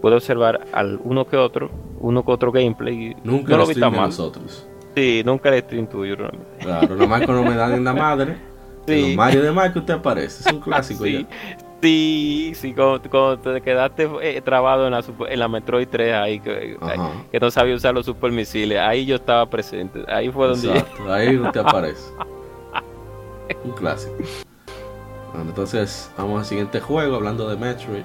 puedo observar al uno que otro, uno que otro gameplay. Nunca no lo vi tan mal. nosotros. Sí, nunca el stream tuyo, realmente. Claro, nada más cuando me dan en la madre. [laughs] Sí. En los Mario de Mario usted aparece. Es un [laughs] clásico Sí, ya. Sí, sí, cuando, cuando te quedaste eh, trabado en la, en la Metroid 3 ahí, que, Ajá. que no sabía usar los super misiles, ahí yo estaba presente. Ahí fue donde yo- Exacto, ahí usted aparece. [laughs] Un clásico. Bueno, entonces vamos al siguiente juego hablando de Metroid.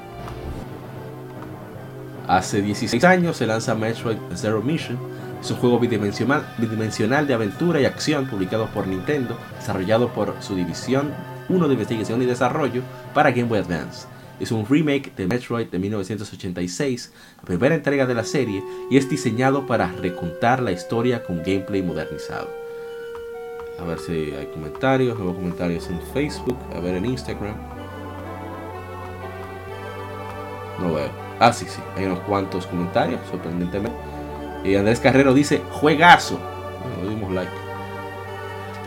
Hace 16 años se lanza Metroid Zero Mission. Es un juego bidimensional, bidimensional de aventura y acción publicado por Nintendo, desarrollado por su división 1 de investigación y desarrollo para Game Boy Advance. Es un remake de Metroid de 1986, la primera entrega de la serie, y es diseñado para recontar la historia con gameplay modernizado. A ver si hay comentarios, nuevos comentarios en Facebook, a ver en Instagram. No veo. Ah, sí, sí, hay unos cuantos comentarios, sorprendentemente. Y Andrés Carrero dice, juegazo. Bueno, dimos like.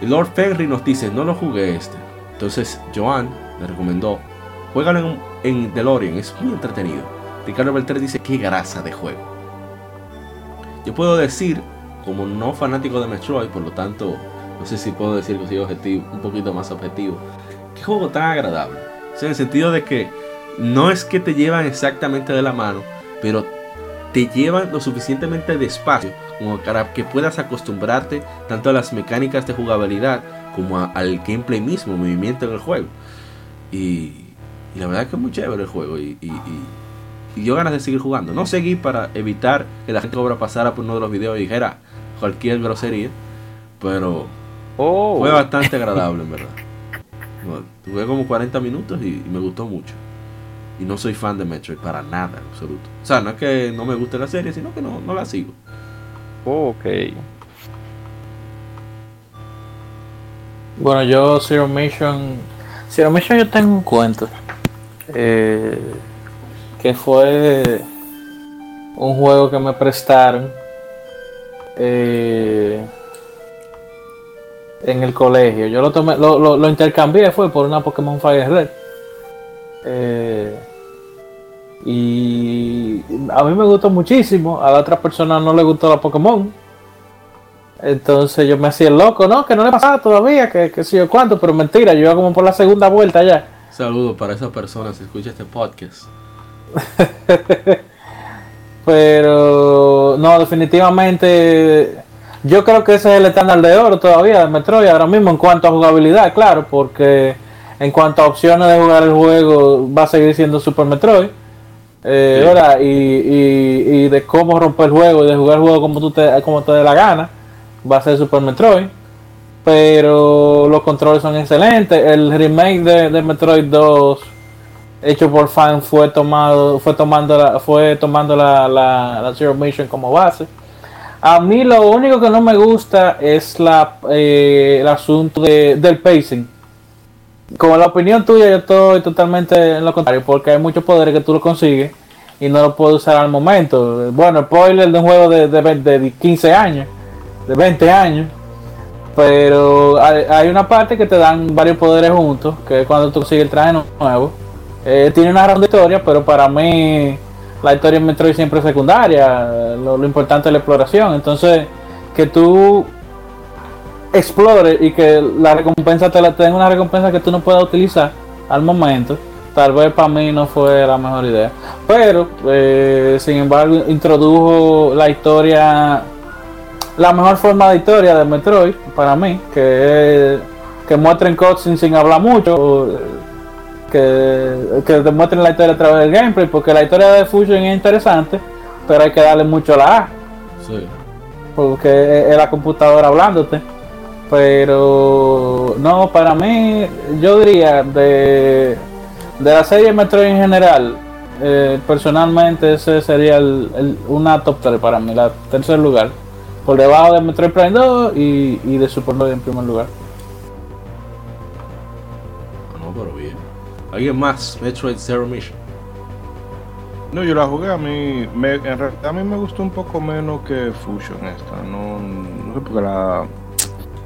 Y Lord Fenry nos dice, no lo jugué este. Entonces Joan le recomendó, juégalo en, en DeLorean, es muy entretenido. Ricardo Beltrán dice, qué grasa de juego. Yo puedo decir, como no fanático de Metroid, por lo tanto, no sé si puedo decir que soy objetivo, un poquito más objetivo. Qué juego tan agradable. En el sentido de que no es que te llevan exactamente de la mano, pero te llevan lo suficientemente despacio como para que puedas acostumbrarte tanto a las mecánicas de jugabilidad como a- al gameplay mismo, movimiento en el juego. Y, y la verdad que es muy chévere el juego y, y, yo ganas de seguir jugando. No seguí para evitar que la gente cobra pasara por uno de los videos y dijera cualquier grosería, pero Oh, fue bastante agradable en verdad. No, Tuve como 40 minutos y, y me gustó mucho. Y no soy fan de Metroid para nada, en absoluto. O sea, no es que no me guste la serie, sino que no, no la sigo. ok. Bueno, yo Zero Mission. Zero Mission yo tengo un cuento. eh, que fue un juego que me prestaron eh, en el colegio. Yo lo tomé, lo, lo- lo intercambié fue por una Pokémon Fire Red. Eh, y a mí me gustó muchísimo, a la otra persona no le gustó la Pokémon. Entonces yo me hacía el loco, ¿no? Que no le pasaba todavía, que, que sé yo cuánto, pero mentira, yo iba como por la segunda vuelta ya. Saludos para esas personas si escucha este podcast. [laughs] Pero no, definitivamente yo creo que ese es el estándar de oro todavía de Metroid ahora mismo en cuanto a jugabilidad, claro, porque en cuanto a opciones de jugar el juego va a seguir siendo Super Metroid. Eh. Y, y- y de cómo romper el juego y de jugar el juego como, tú te, como te dé la gana, va a ser Super Metroid. Pero los controles son excelentes. El remake de, Metroid 2 hecho por fan fue tomado fue tomando la, fue tomando la, Zero Mission como base a mí lo único que no me gusta es eh, el asunto de, del pacing como la opinión tuya yo estoy totalmente en lo contrario porque hay muchos poderes que tú lo consigues y no lo puedes usar al momento bueno spoiler de un juego de, de, 20 de 15 años de 20 años Pero hay, una parte que te dan varios poderes juntos, que es cuando tú consigues el traje nuevo. Eh, tiene una gran historia, pero para mí la historia en Metroid siempre es secundaria. Lo, lo importante es la exploración. Entonces, que tú explores y que la recompensa te la tenga una recompensa que tú no puedas utilizar al momento, tal vez para mí no fue la mejor idea. Pero, eh, sin embargo, introdujo la historia, la mejor forma de historia de Metroid, para mí, que es que muestren cutscenes sin hablar mucho, eh, que, que demuestren la historia a través del gameplay, porque la historia de Fusion es interesante, pero hay que darle mucho a la A, Sí. porque es la computadora hablándote. Pero no, para mí, yo diría de, de la serie Metroid en general, eh, personalmente ese sería el, el- una top 3 para mí, la tercer lugar. Por debajo de Metroid Prime 2 y, y de Super Mario en primer lugar. No, pero bien. ¿Alguien más? Metroid Zero Mission. No, yo la jugué a mí, me, en realidad a mí me gustó un poco menos que Fusion esta, no, no sé porque la,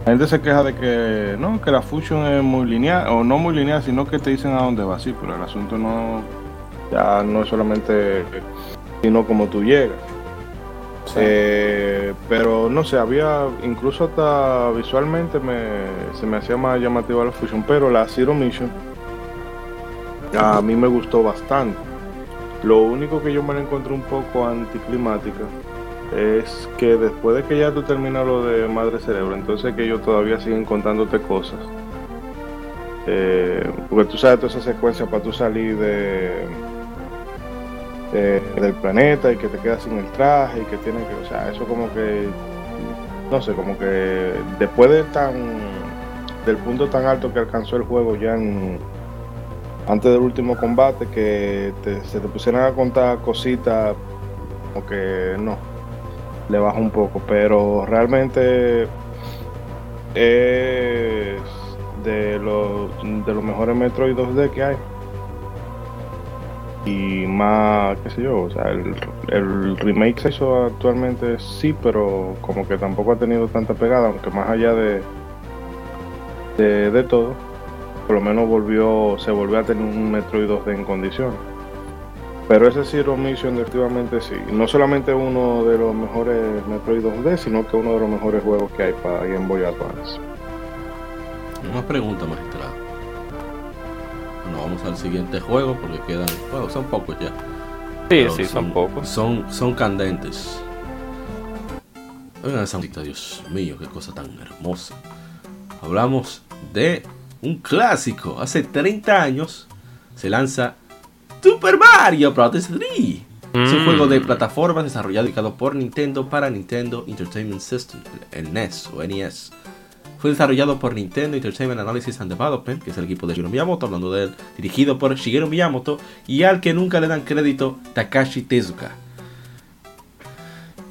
la gente se queja de que no, que la Fusion es muy lineal, o no muy lineal, sino que te dicen a dónde va, sí, pero el asunto no, ya no es solamente, sino como tú llegas. Eh, pero no sé, había incluso hasta visualmente me, se me hacía más llamativa la Fusion, pero la Zero Mission a mí me gustó bastante. Lo único que yo me la encontré un poco anticlimática es que después de que ya tú terminas lo de Madre Cerebro, entonces que ellos todavía siguen contándote cosas. Eh, porque tú sabes toda esa secuencia para tú salir de, de- del planeta y que te quedas sin el traje y que tienes que, o sea, eso como que, no sé, como que después de tan, del punto tan alto que alcanzó el juego ya en, antes del último combate que se te pusieran a contar cositas como que no le baja un poco pero realmente es de los de los mejores Metroid 2D que hay y más qué sé yo o sea el, el remake se hizo actualmente sí pero como que tampoco ha tenido tanta pegada aunque más allá de de, todo por lo menos volvió, se volvió a tener un Metroid 2D en condiciones. Pero ese Zero Mission definitivamente sí. No solamente uno de los mejores Metroid 2D, sino que uno de los mejores juegos que hay para Game Boy Advance. Una pregunta, magistrado. Bueno, vamos al siguiente juego porque quedan. Bueno, son pocos ya. Sí, sí, son pocos. Son, son candentes. Oigan esa Dios mío, qué cosa tan hermosa. Hablamos de un clásico. Hace 30 años se lanza Super Mario Bros. 3. Es un Mm. juego de plataformas desarrollado y creado por Nintendo para Nintendo Entertainment System, el NES o NES. Fue desarrollado por Nintendo Entertainment Analysis and Development, que es el equipo de Shigeru Miyamoto, hablando de él, dirigido por Shigeru Miyamoto y al que nunca le dan crédito Takashi Tezuka.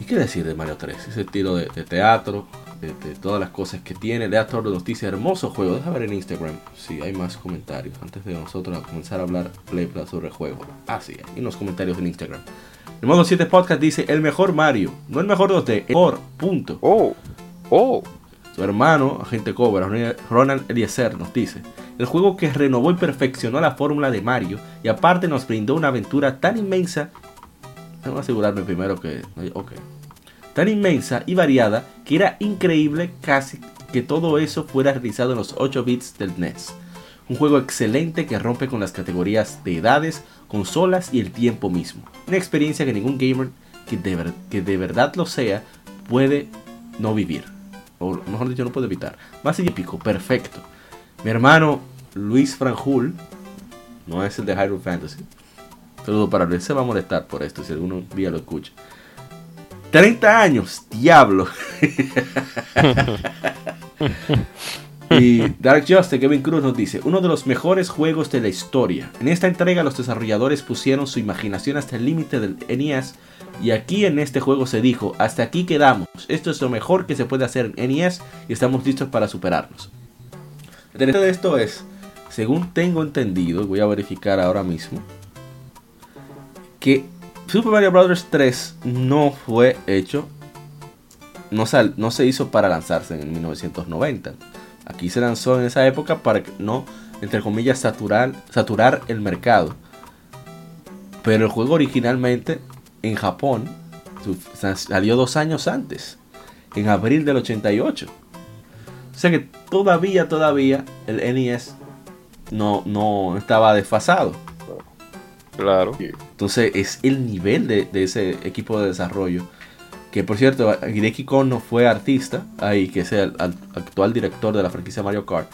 ¿Y qué decir de Mario 3? Ese estilo de, de teatro, de, de todas las cosas que tiene, da toda la noticia, hermoso juego. Deja ver en Instagram si hay más comentarios antes de nosotros comenzar a hablar play play sobre el juego. Ah, sí, hay unos comentarios en Instagram. El modo 7 podcast dice: el mejor Mario, no el mejor 2D, el mejor, punto. Oh, oh. Su hermano, agente Cobra, Ronald Eliezer, nos dice: El juego que renovó y perfeccionó la fórmula de Mario y aparte nos brindó una aventura tan inmensa. Tengo que asegurarme primero que. Ok. Tan inmensa y variada que era increíble casi que todo eso fuera realizado en los 8 bits del NES. Un juego excelente que rompe con las categorías de edades, consolas y el tiempo mismo. Una experiencia que ningún gamer que de, ver- que de verdad lo sea puede no vivir. O mejor dicho, no puede evitar. Más épico, perfecto. Mi hermano Luis Franjul, no es el de Hyrule Fantasy. Saludo para Luis, se va a molestar por esto si alguno día lo escucha. 30 años, diablo. [laughs] y Dark Justice, Kevin Cruz nos dice, uno de los mejores juegos de la historia. En esta entrega los desarrolladores pusieron su imaginación hasta el límite del NES y aquí en este juego se dijo, hasta aquí quedamos, esto es lo mejor que se puede hacer en NES y estamos listos para superarnos. Lo de esto es, según tengo entendido, voy a verificar ahora mismo, que Super Mario Bros. 3 no fue hecho no, sal- no se hizo para lanzarse en 1990. Aquí se lanzó en esa época para no, entre comillas, saturar, saturar el mercado. Pero el juego originalmente en Japón salió dos años antes, en abril del 88. O sea que todavía, todavía el NES no, no estaba desfasado. Claro. Entonces es el nivel de, de ese equipo de desarrollo. Que por cierto, Hideki Kono fue artista ahí, que es el, al- actual director de la franquicia Mario Kart.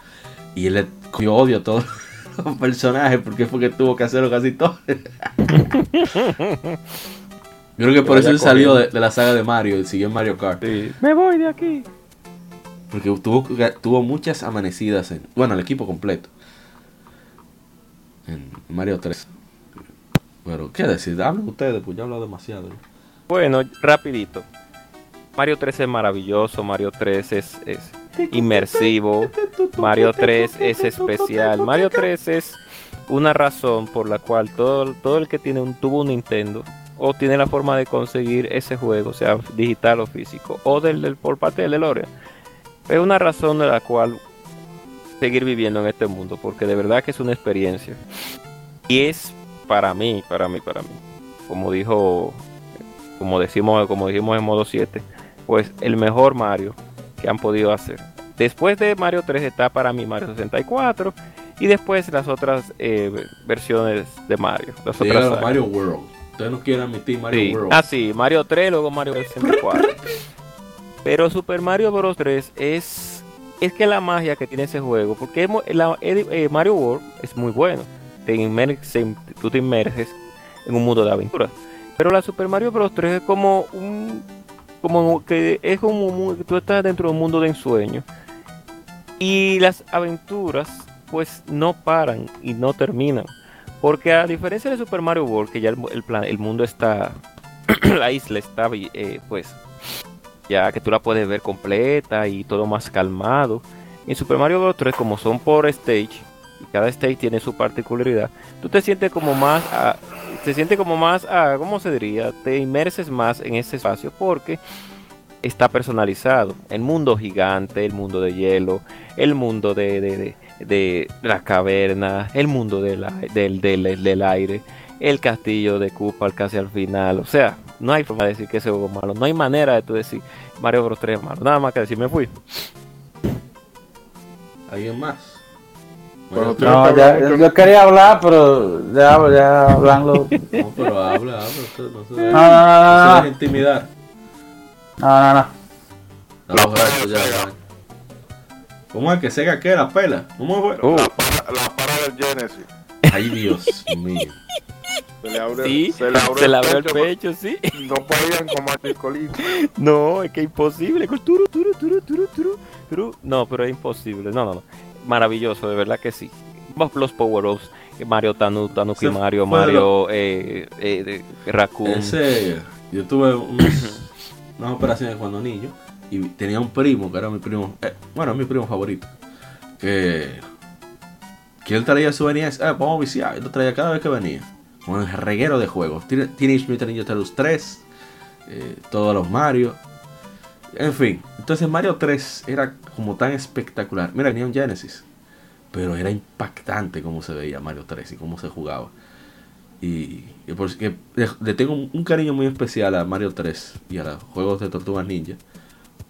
Y él le cogió odio a todos [laughs] los personajes porque fue que tuvo que hacerlo casi todo. [laughs] Yo creo que por eso él salió de, la saga de Mario y siguió en Mario Kart. Sí. Me voy de aquí. Porque tuvo, tuvo muchas amanecidas en. Bueno, el equipo completo. En Mario 3. Pero, ¿qué decir? Hablen ustedes, pues ya he hablado demasiado. Bueno, rapidito. Mario 3 es maravilloso, Mario 3 es, es inmersivo, Mario 3 es especial, Mario 3 es una razón por la cual todo, todo el que tiene un tuvo un Nintendo o tiene la forma de conseguir ese juego, sea digital o físico, o del, del por parte del DeLorean, es una razón de la cual seguir viviendo en este mundo, porque de verdad que es una experiencia. Y es para mí, para mí, para mí, como dijo como decimos, como dijimos en modo 7, pues el mejor Mario que han podido hacer. Después de Mario 3 está para mí Mario 64 y después las otras eh, versiones de Mario. Las otras. Mario World. Ustedes no quieren admitir Mario Sí. World. Ah, sí, Mario 3, luego Mario 64. Pero Super Mario Bros. 3 es, es que la magia que tiene ese juego, porque la- eh, Mario World es muy bueno. Te inmer- se- tú te inmerges en un mundo de aventuras. Pero la Super Mario Bros. 3 es como un. Como que es como un- tú estás dentro de un mundo de ensueño. Y las aventuras, pues no paran y no terminan. Porque a diferencia de Super Mario World, que ya el, plan, el mundo está. [clears throat] la isla está, eh, pues. Ya que tú la puedes ver completa y todo más calmado. En Super Mario Bros. 3, como son por stage, y cada stage tiene su particularidad, tú te sientes como más. se siente como más. ah, ¿Cómo se diría? Te inmerses más en ese espacio porque está personalizado. El mundo gigante, el mundo de hielo, el mundo de, de, de la caverna, el mundo de la- del, del, del aire, el castillo de Koopa casi al final. O sea, no hay forma de decir que ese juego es malo. No hay manera de tú decir Mario Bros 3 es malo. Nada más que decir, me fui. ¿Alguien más? Bueno, tú- No, ya, yo, yo quería hablar, pero ya, ya hablando. no, pero habla, habla. Usted no se No, deje, no, no no, no, intimidar. no, no, no. Estamos borrachos ya, ya. ¿Cómo es que Sega qué? La pela. ¿Cómo fue? Uh, La para, la para del Genesis. Ay, Dios mío. Se le abre, sí, se le abre se le abrió el pecho, pecho, sí. No podían Martín Colín. No, es que es imposible. con turu, turu, turu, turu, turu, turu. No, pero es imposible. No, no, no. Maravilloso, de verdad que sí. Los- power-ups. Mario Tanu, Tanuki Ese Mario, Mario eh, eh, Raccoon. Ese, yo tuve unos- [coughs] [coughs] unas operaciones cuando niño y tenía un primo que era mi primo, eh, bueno, mi primo favorito, que, que él traía su NES, eh, vamos a viciar, él lo traía cada vez que venía, con el reguero de juegos, Teen- Teenage Mutant Ninja Turtles 3, eh, todos los Mario, en fin, entonces Mario 3 era como tan espectacular, mira, tenía un Genesis, pero era impactante cómo se veía Mario 3 y cómo se jugaba. Y, y le tengo un, un cariño muy especial a Mario 3 y a los juegos de Tortugas Ninja.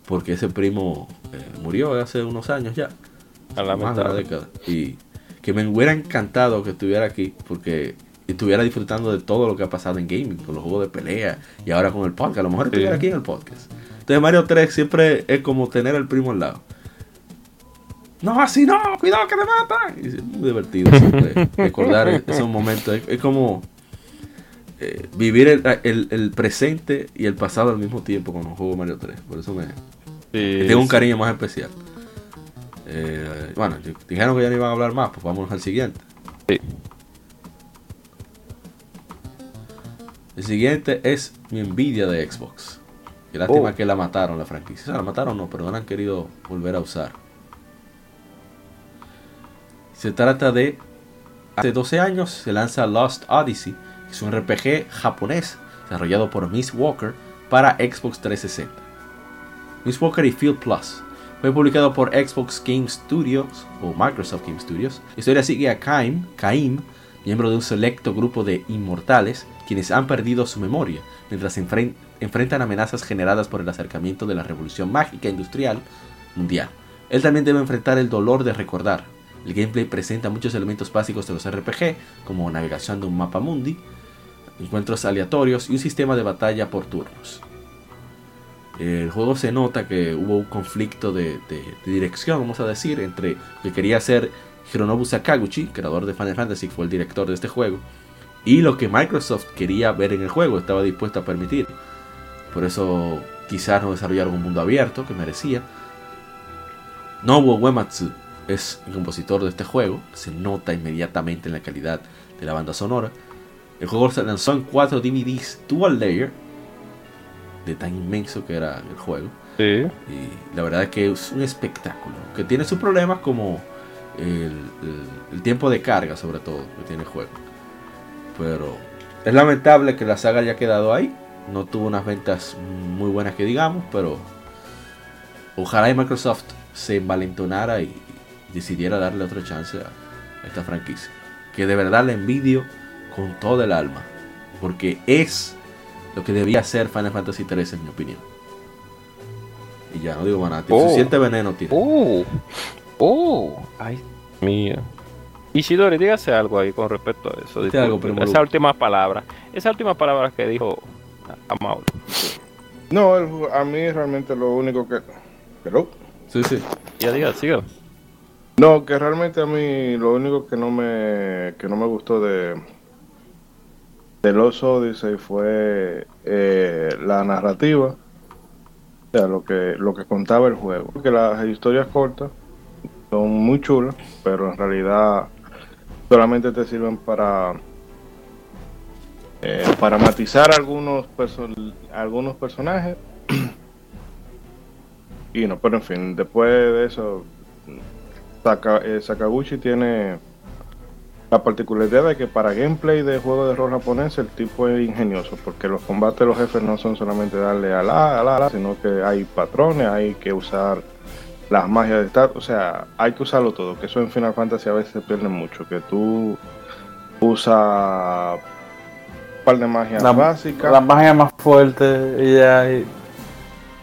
Porque ese primo eh, murió hace unos años ya. A la más de una década. Y que me hubiera encantado que estuviera aquí. Porque estuviera disfrutando de todo lo que ha pasado en gaming. Con los juegos de pelea. Y ahora con el podcast. A lo mejor estuviera aquí en el podcast. Entonces Mario 3 siempre es como tener al primo al lado. No, así no, cuidado que te matan. Y es muy divertido siempre [laughs] recordar esos momentos. Es, es como eh, vivir el, el- el presente y el pasado al mismo tiempo con los juegos Mario 3. Por eso me Sí, tengo un cariño más especial. Eh, bueno, dijeron que ya no iban a hablar más, pues vamos al siguiente. Sí. El siguiente es mi envidia de Xbox. Qué lástima Oh. que la mataron la franquicia. O sea, la mataron no, pero no la han querido volver a usar. Se trata de... Hace 12 años se lanza Lost Odyssey, es un RPG japonés desarrollado por Miss Walker para Xbox 360. Miss Walker y Field Plus. Fue publicado por Xbox Game Studios o Microsoft Game Studios. La historia sigue a Caim, Caim, miembro de un selecto grupo de inmortales, quienes han perdido su memoria, mientras enfrentan amenazas generadas por el acercamiento de la revolución mágica industrial mundial. Él también debe enfrentar el dolor de recordar. El gameplay presenta muchos elementos básicos de los RPG, como navegación de un mapa mundi, encuentros aleatorios y un sistema de batalla por turnos. El juego se nota que hubo un conflicto de, dirección, vamos a decir, entre lo que quería hacer Hironobu Sakaguchi, creador de Final Fantasy, fue el director de este juego, y lo que Microsoft quería ver en el juego, estaba dispuesto a permitir. Por eso quizás no desarrollaron un mundo abierto que merecía. Nobuo Uematsu es el compositor de este juego, se nota inmediatamente en la calidad de la banda sonora. El juego se lanzó en 4 DVDs Dual Layer, de tan inmenso que era el juego. Sí. Y la verdad es que es un espectáculo. Que tiene sus problemas como el, el- el tiempo de carga, sobre todo, que tiene el juego. Pero es lamentable que la saga haya quedado ahí. No tuvo unas ventas muy buenas que digamos, pero ojalá y Microsoft se envalentonara y, decidiera darle otra chance a, a esta franquicia. Que de verdad le envidio con todo el alma. Porque es lo que debía ser Final Fantasy 3 en mi opinión. Y ya no digo más nada. Oh. Suficiente veneno tiene. Oh, oh, ay, mía. Ishidori, dígase algo ahí con respecto a eso. Algo, disculpe, primo esa última palabra, esa última palabra que dijo Amaury. No, el a mí realmente lo único que... Hello. Sí, sí. Ya diga, siga. No, que realmente a mí lo único que no me que no me gustó de de Los Odyssey fue eh, la narrativa, o sea, lo que lo que contaba el juego. Porque las historias cortas son muy chulas, pero en realidad solamente te sirven para eh, para matizar algunos perso- algunos personajes. [clears throat] y no, pero en fin, después de eso eh, Sakaguchi tiene la particularidad de que para gameplay de juego de rol japonés el tipo es ingenioso, porque los combates de los jefes no son solamente darle a la, a la, a la, sino que hay patrones, hay que usar las magias de estar, o sea, hay que usarlo todo, que eso en Final Fantasy a veces se pierde mucho, que tú usas un par de magias La, básicas. la magia más fuerte y ya. y-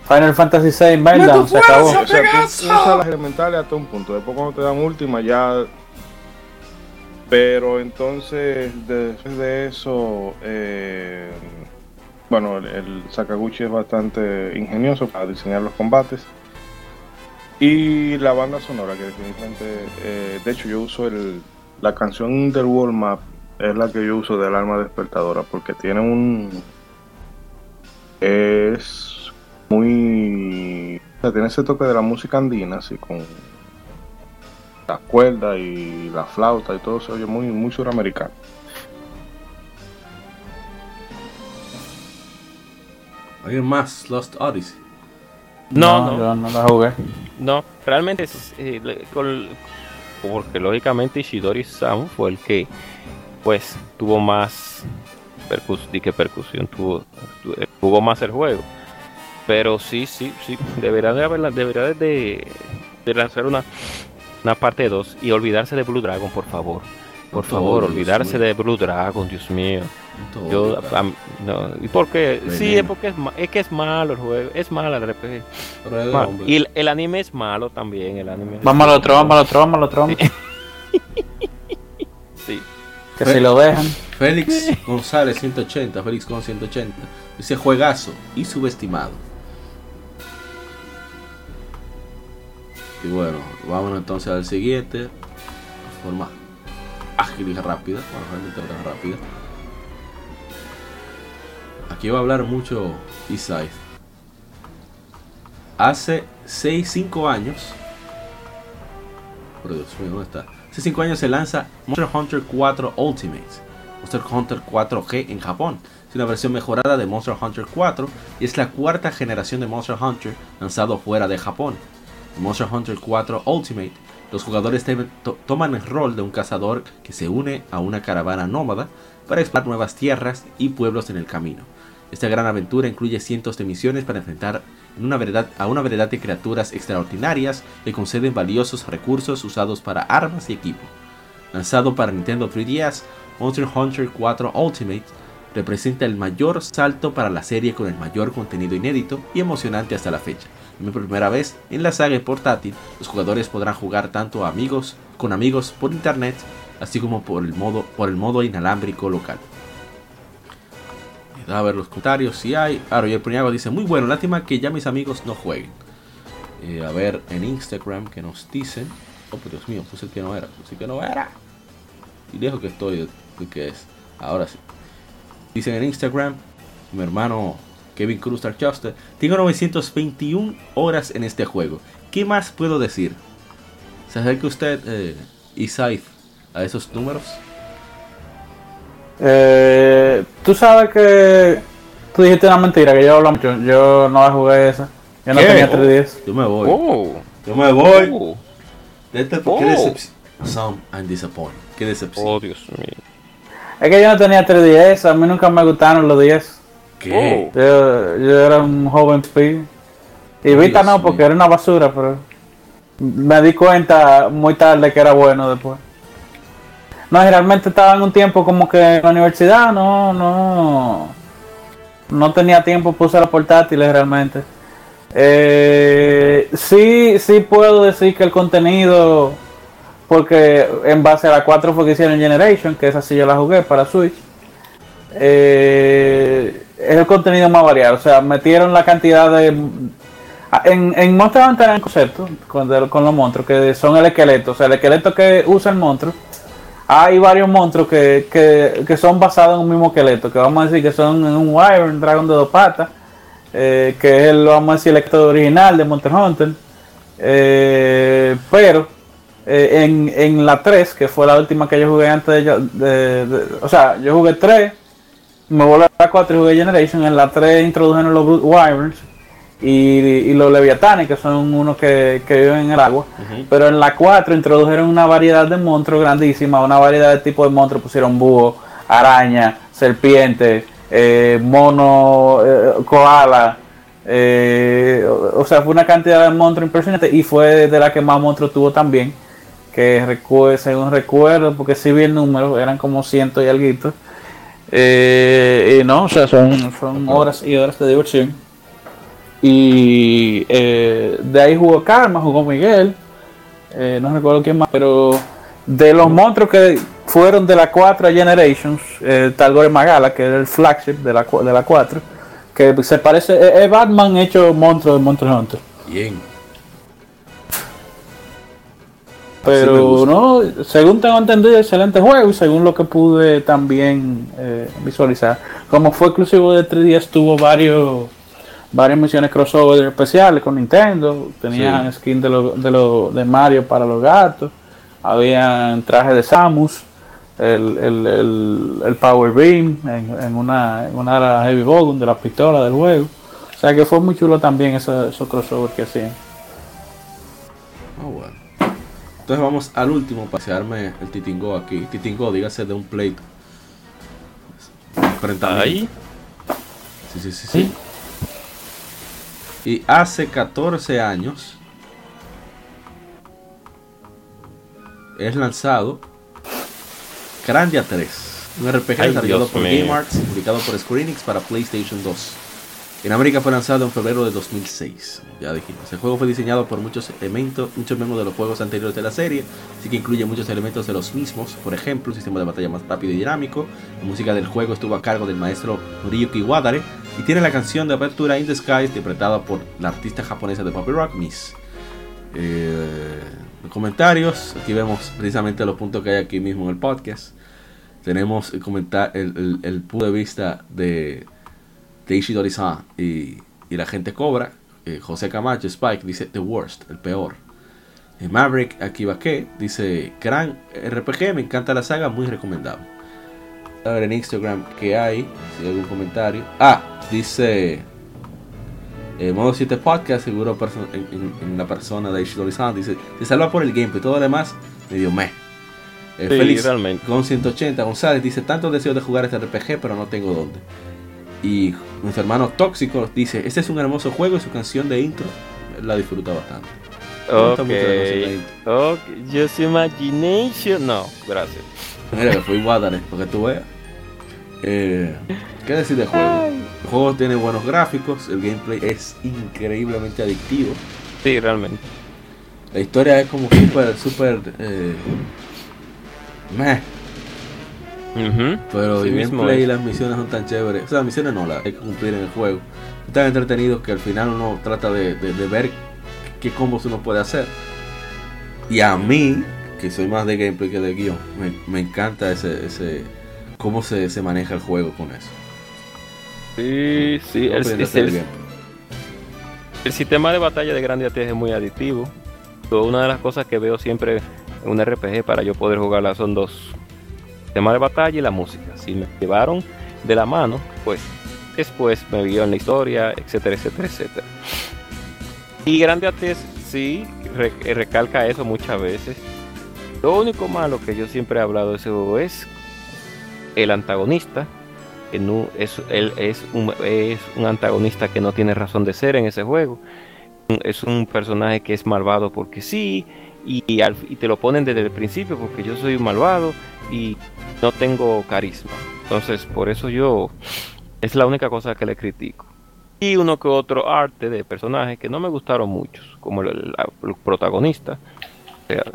Final Fantasy VI Meltdown se acabó. O sea, tú usas las elementales hasta un punto. Después cuando te dan última ya... Pero entonces, después de eso, eh, bueno, el, el Sakaguchi es bastante ingenioso para diseñar los combates. Y la banda sonora, que definitivamente, eh, de hecho yo uso el, la canción del World Map, es la que yo uso del alma despertadora, porque tiene un... Es muy... O sea, tiene ese toque de la música andina, así con las cuerdas y la flauta y todo se oye muy, muy suramericano. ¿Alguien más? Lost Odyssey. No, no, yo no la jugué. no, realmente es, eh, con- porque lógicamente Ishidori Samu fue el que pues tuvo más percus di que percusión tuvo tu- eh, jugó más el juego pero sí sí sí debería de haberla debería de, de lanzar una una parte 2 y olvidarse de Blue Dragon por favor por Por favor, olvidarse de Blue Dragon Dios mío Todo, yo no, y porque sí Veneno. es porque es, es que es malo el juego es malo el RPG Pero y el, el anime es malo también el anime Vamos al otro, vamos al otro, vamos al [laughs] otro. sí Que si lo dejan. Félix González 180, Félix con 180. Dice juegazo y subestimado. Y bueno, vámonos entonces al siguiente. De forma ágil y rápida. Bueno, realmente no tan rápida. Aquí va a hablar mucho Eastside. Hace 6, 5 años. Por ¿dónde está? Hace 5 años se lanza Monster Hunter 4 Ultimate. Monster Hunter 4G en Japón. Es una versión mejorada de Monster Hunter 4 y es la cuarta generación de Monster Hunter lanzado fuera de Japón. Monster Hunter 4 Ultimate, los jugadores toman el rol de un cazador que se une a una caravana nómada para explorar nuevas tierras y pueblos en el camino. Esta gran aventura incluye cientos de misiones para enfrentar a una variedad de criaturas extraordinarias que conceden valiosos recursos usados para armas y equipo. Lanzado para Nintendo 3DS, Monster Hunter 4 Ultimate representa el mayor salto para la serie con el mayor contenido inédito y emocionante hasta la fecha. Por primera vez en la saga portátil, los jugadores podrán jugar tanto amigos con amigos por internet, así como por el modo, por el modo inalámbrico local. A ver los comentarios si hay. Roger Puñago dice, muy bueno, lástima que ya mis amigos no jueguen. Eh, a ver en Instagram que nos dicen. Oh, por Dios mío, puse el que no era, puse el que no era. Y lejos que estoy que es. Ahora sí. Dicen en Instagram, mi hermano Kevin Cruz Juster, tengo 921 horas en este juego. ¿Qué más puedo decir? ¿Se acerca usted, eh, Isaif, a esos números? Eh, tú sabes que tú dijiste una mentira, que yo hablo mucho. Yo no la jugué esa. Yo no ¿Qué? tenía 3DS. Yo me voy. Oh, Yo me voy. oh, Oh. Qué decepción. Some I'm disappointed. Qué decepción. oh, Dios mío. Es que yo no tenía 3DS, a mí nunca me gustaron los 10. ¿Qué? Yo, yo era un joven speed. Y Vita no, porque era una basura, pero me di cuenta muy tarde que era bueno después. No, y realmente estaba en un tiempo como que en la universidad, no, no, no tenía tiempo usar los portátiles realmente. Eh, sí, sí puedo decir que el contenido, porque en base a la 4 fue que hicieron Generation, que esa sí yo la jugué para Switch, eh, es el contenido más variado. O sea, metieron la cantidad de. En, en Monster Hunter hay un concepto con, los monstruos que son el esqueleto. O sea, el esqueleto que usa el monstruo. Hay varios monstruos que, que, que son basados en un mismo esqueleto. Que vamos a decir que son un Wyvern, un dragón de dos patas. eh, que es el, vamos a decir, el esqueleto original de Monster Hunter. Eh, pero eh, en, en la 3, que fue la última que yo jugué antes de- de- O sea, yo jugué 3, me volví a la 4 y jugué Generation. En la 3 introdujeron los Brute Wyverns y, y los Leviatanes, que son unos que, que viven en el agua. Pero en la 4 introdujeron una variedad de monstruos grandísima, una variedad de tipos de monstruos. Pusieron búho, araña, serpiente, eh, mono, eh, koala. eh, o, o sea, fue una cantidad de monstruos impresionante y fue de la que más monstruos tuvo también. Que recu- según recuerdo, porque si vi el número, eran como ciento y algo. Eh, y no, o sea, son, son horas y horas de diversión. Y eh, de ahí jugó Karma, jugó Miguel, eh, no recuerdo quién más, pero de los monstruos que fueron de la 4 a Generations, eh, Talgore Magala, que era el flagship de la, de la 4, que se parece, es Batman hecho monstruo de Monster Hunter. Bien. Pero no, según tengo entendido, excelente juego y según lo que pude también eh, visualizar. Como fue exclusivo de 3DS, tuvo varios varias misiones crossover especiales con Nintendo. Tenían skin de, lo, de, lo, de Mario para los gatos. Habían trajes de Samus. El, el, el, el Power Beam en, en una, en una de las Heavy Ball de la pistola del juego. O sea que fue muy chulo también eso- esos crossovers que hacían. Ah, bueno. Entonces vamos al último para pasearme el Titingo aquí. Titingo, dígase de un plate. Enfrentamiento. Ahí. Sí, sí, sí, sí. Y hace 14 años es lanzado Grandia 3, un RPG desarrollado por. Game Arts y publicado por Square Enix para PlayStation 2. En América fue lanzado en febrero de 2006. Ya dijimos, el juego fue diseñado por muchos elementos, muchos miembros de los juegos anteriores de la serie, así que incluye muchos elementos de los mismos. Por ejemplo, un sistema de batalla más rápido y dinámico. La música del juego estuvo a cargo del maestro Noriyuki Wadare y tiene la canción de apertura In the Sky interpretada por la artista japonesa de pop y rock Miss. Eh, los comentarios, aquí vemos precisamente los puntos que hay aquí mismo en el podcast. Tenemos el punto de vista de, de Ishidori-san y, y la gente Cobra. Eh, José Camacho, Spike, dice The Worst, el peor. Eh, Maverick Akibake dice Gran RPG, me encanta la saga, muy recomendable. A ver en Instagram qué hay, si hay algún comentario. Ah, dice eh, Modo 7 Podcast, seguro en, en- en la persona de Ishidori-san, dice, se salva por el gameplay, todo lo demás medio meh. Eh, Sí, Félix realmente. con 180 González dice, tanto deseo de jugar este RPG, pero no tengo dónde. Y nuestro hermano Tóxico nos dice, este es un hermoso juego y su canción de intro la disfruta bastante. Me gusta mucho la canción de intro. Ok, Just Imagination. No, gracias. Mira que fui Guadalajara, para que tú veas. Eh, ¿Qué decir del juego? El juego tiene buenos gráficos, el gameplay es increíblemente adictivo. Sí, realmente. La historia es como súper, súper... Eh, meh, Pero Sí el gameplay y las misiones son tan chéveres. O sea, las misiones no las hay que cumplir en el juego. Están entretenidos que al final uno trata de, de- de ver qué combos uno puede hacer. Y a mí, que soy más de gameplay que de guion, me, me encanta ese, ese cómo se, se maneja el juego con eso. Sí, sí. El, es el- el sistema de batalla de Grande AT es muy adictivo. Una de las cosas que veo siempre en un RPG para yo poder jugarla son dos. Tema de batalla y la música. Si me llevaron de la mano, pues después me vio en la historia, etcétera, etcétera, etcétera. Y Grande AT sí re- recalca eso muchas veces. Lo único malo que yo siempre he hablado de ese juego es el antagonista, que él es un antagonista que no tiene razón de ser en ese juego. Es un personaje que es malvado porque sí, y, y te lo ponen desde el principio porque yo soy un malvado y no tengo carisma. Entonces, por eso yo es la única cosa que le critico. Y uno que otro arte de personajes que no me gustaron muchos, como el, el protagonista,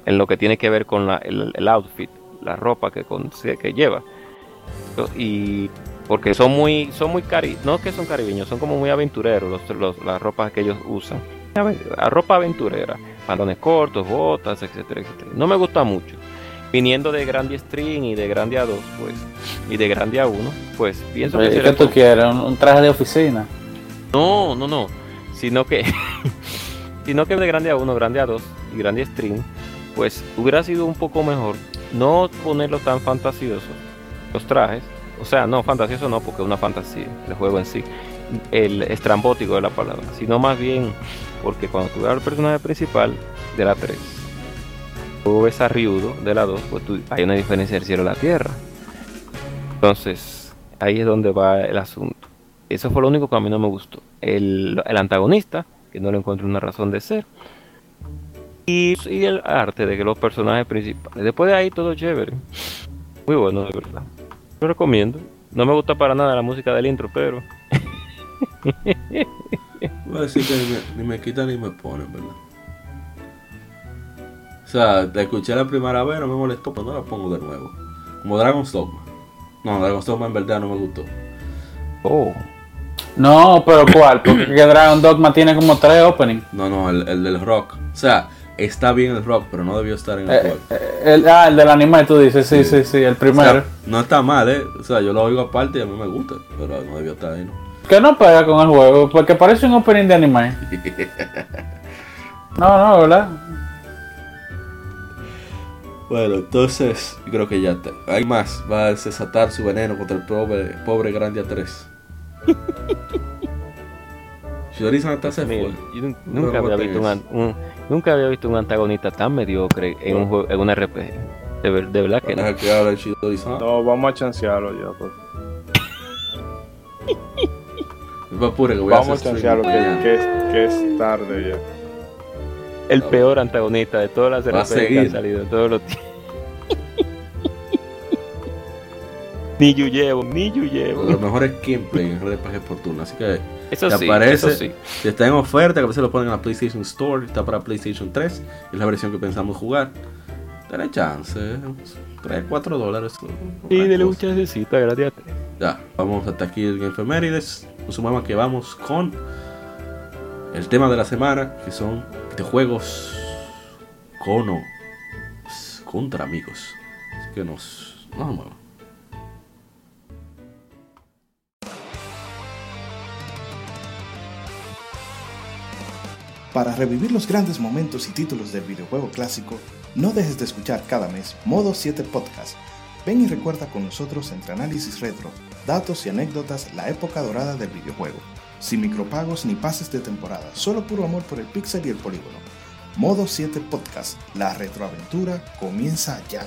en lo que tiene que ver con la- el, el outfit, la ropa que, con- que lleva. Y porque son muy, son muy cari, no que son caribeños, son como muy aventureros los, los- las ropas que ellos usan. La ropa aventurera, pantalones cortos, botas, etcétera, etcétera. No me gusta mucho. Viniendo de Grandia String y de Grandia 2, pues, y de Grandia 1, pues pienso que ¿Qué tú quieres? ¿Un, traje de oficina? no, no, no. Sino que. [laughs] sino que de grande a 1, grande a 2 y grande string, pues hubiera sido un poco mejor no ponerlo tan fantasioso, los trajes. O sea, no, fantasioso no, porque es una fantasía, el juego en sí. El estrambótico de la palabra, sino más bien porque cuando tú ves al personaje principal de la 3, tú ves a Ryudo de la 2, pues hay una diferencia del cielo a la tierra. Entonces, ahí es donde va el asunto. Eso fue lo único que a mí no me gustó. El, el antagonista, que no le encuentro una razón de ser. Y, y el arte de que los personajes principales. Después de ahí todo chévere. Muy bueno, de verdad. Lo recomiendo. No me gusta para nada la música del intro, pero [laughs] Voy a decir que ni me, ni me quitan ni me ponen, ¿verdad? O sea, la escuché la primera vez, no me molestó, pero no la pongo de nuevo. Como Dragon's Dogma. No, Dragon's Dogma en verdad no me gustó. oh, No, pero ¿cuál? Porque [coughs] que Dragon Dogma tiene como tres openings. No, no, el, el del rock. O sea, está bien el rock, pero no debió estar en el Eh, eh, el, ah, el del anime, tú dices, sí, Sí. sí, sí, el O primero. sea, no está mal, ¿eh? O sea, yo lo oigo aparte y a mí me gusta, pero no debió estar ahí, ¿no? Que no pega con el juego, porque parece un opening de anime. [laughs] No, no, ¿verdad? Bueno, entonces, yo creo que ya está. Hay más. Va a desatar su veneno contra el pobre, pobre Grandia 3. [laughs] Shidori-san hasta se mira, fue. yo nunca, había visto un, nunca había visto un antagonista tan mediocre en un, juego, en un RPG. De, ver- de verdad que no. Que el. No, vamos a chancearlo ya. Pues. [laughs] Que voy a Vamos a hacer chancearlo, que, es, que es tarde ya. El peor antagonista de todas las RPGs que han salido en todos los tiempos. [laughs] ni yo llevo, ni yo llevo. Lo mejor es gameplay en RPG por turno. Así que Eso te sí, aparece. eso sí. Si está en oferta, que a veces lo ponen en la PlayStation Store. Está para PlayStation 3. Es la versión que pensamos jugar. Tiene chance. 3, 4 dólares. Y una de lucha necesita, gracias. Ya, vamos hasta aquí el Game Femérides. Sumamos que vamos con el tema de la semana, que son videojuegos con o contra amigos. Así que nos, nos vamos. Para revivir los grandes momentos y títulos del videojuego clásico, no dejes de escuchar cada mes Modo 7 Podcast. Ven y recuerda con nosotros entre análisis retro, datos y anécdotas la época dorada del videojuego. Sin micropagos ni pases de temporada, solo puro amor por el pixel y el polígono. Modo 7 Podcast, la retroaventura comienza ya.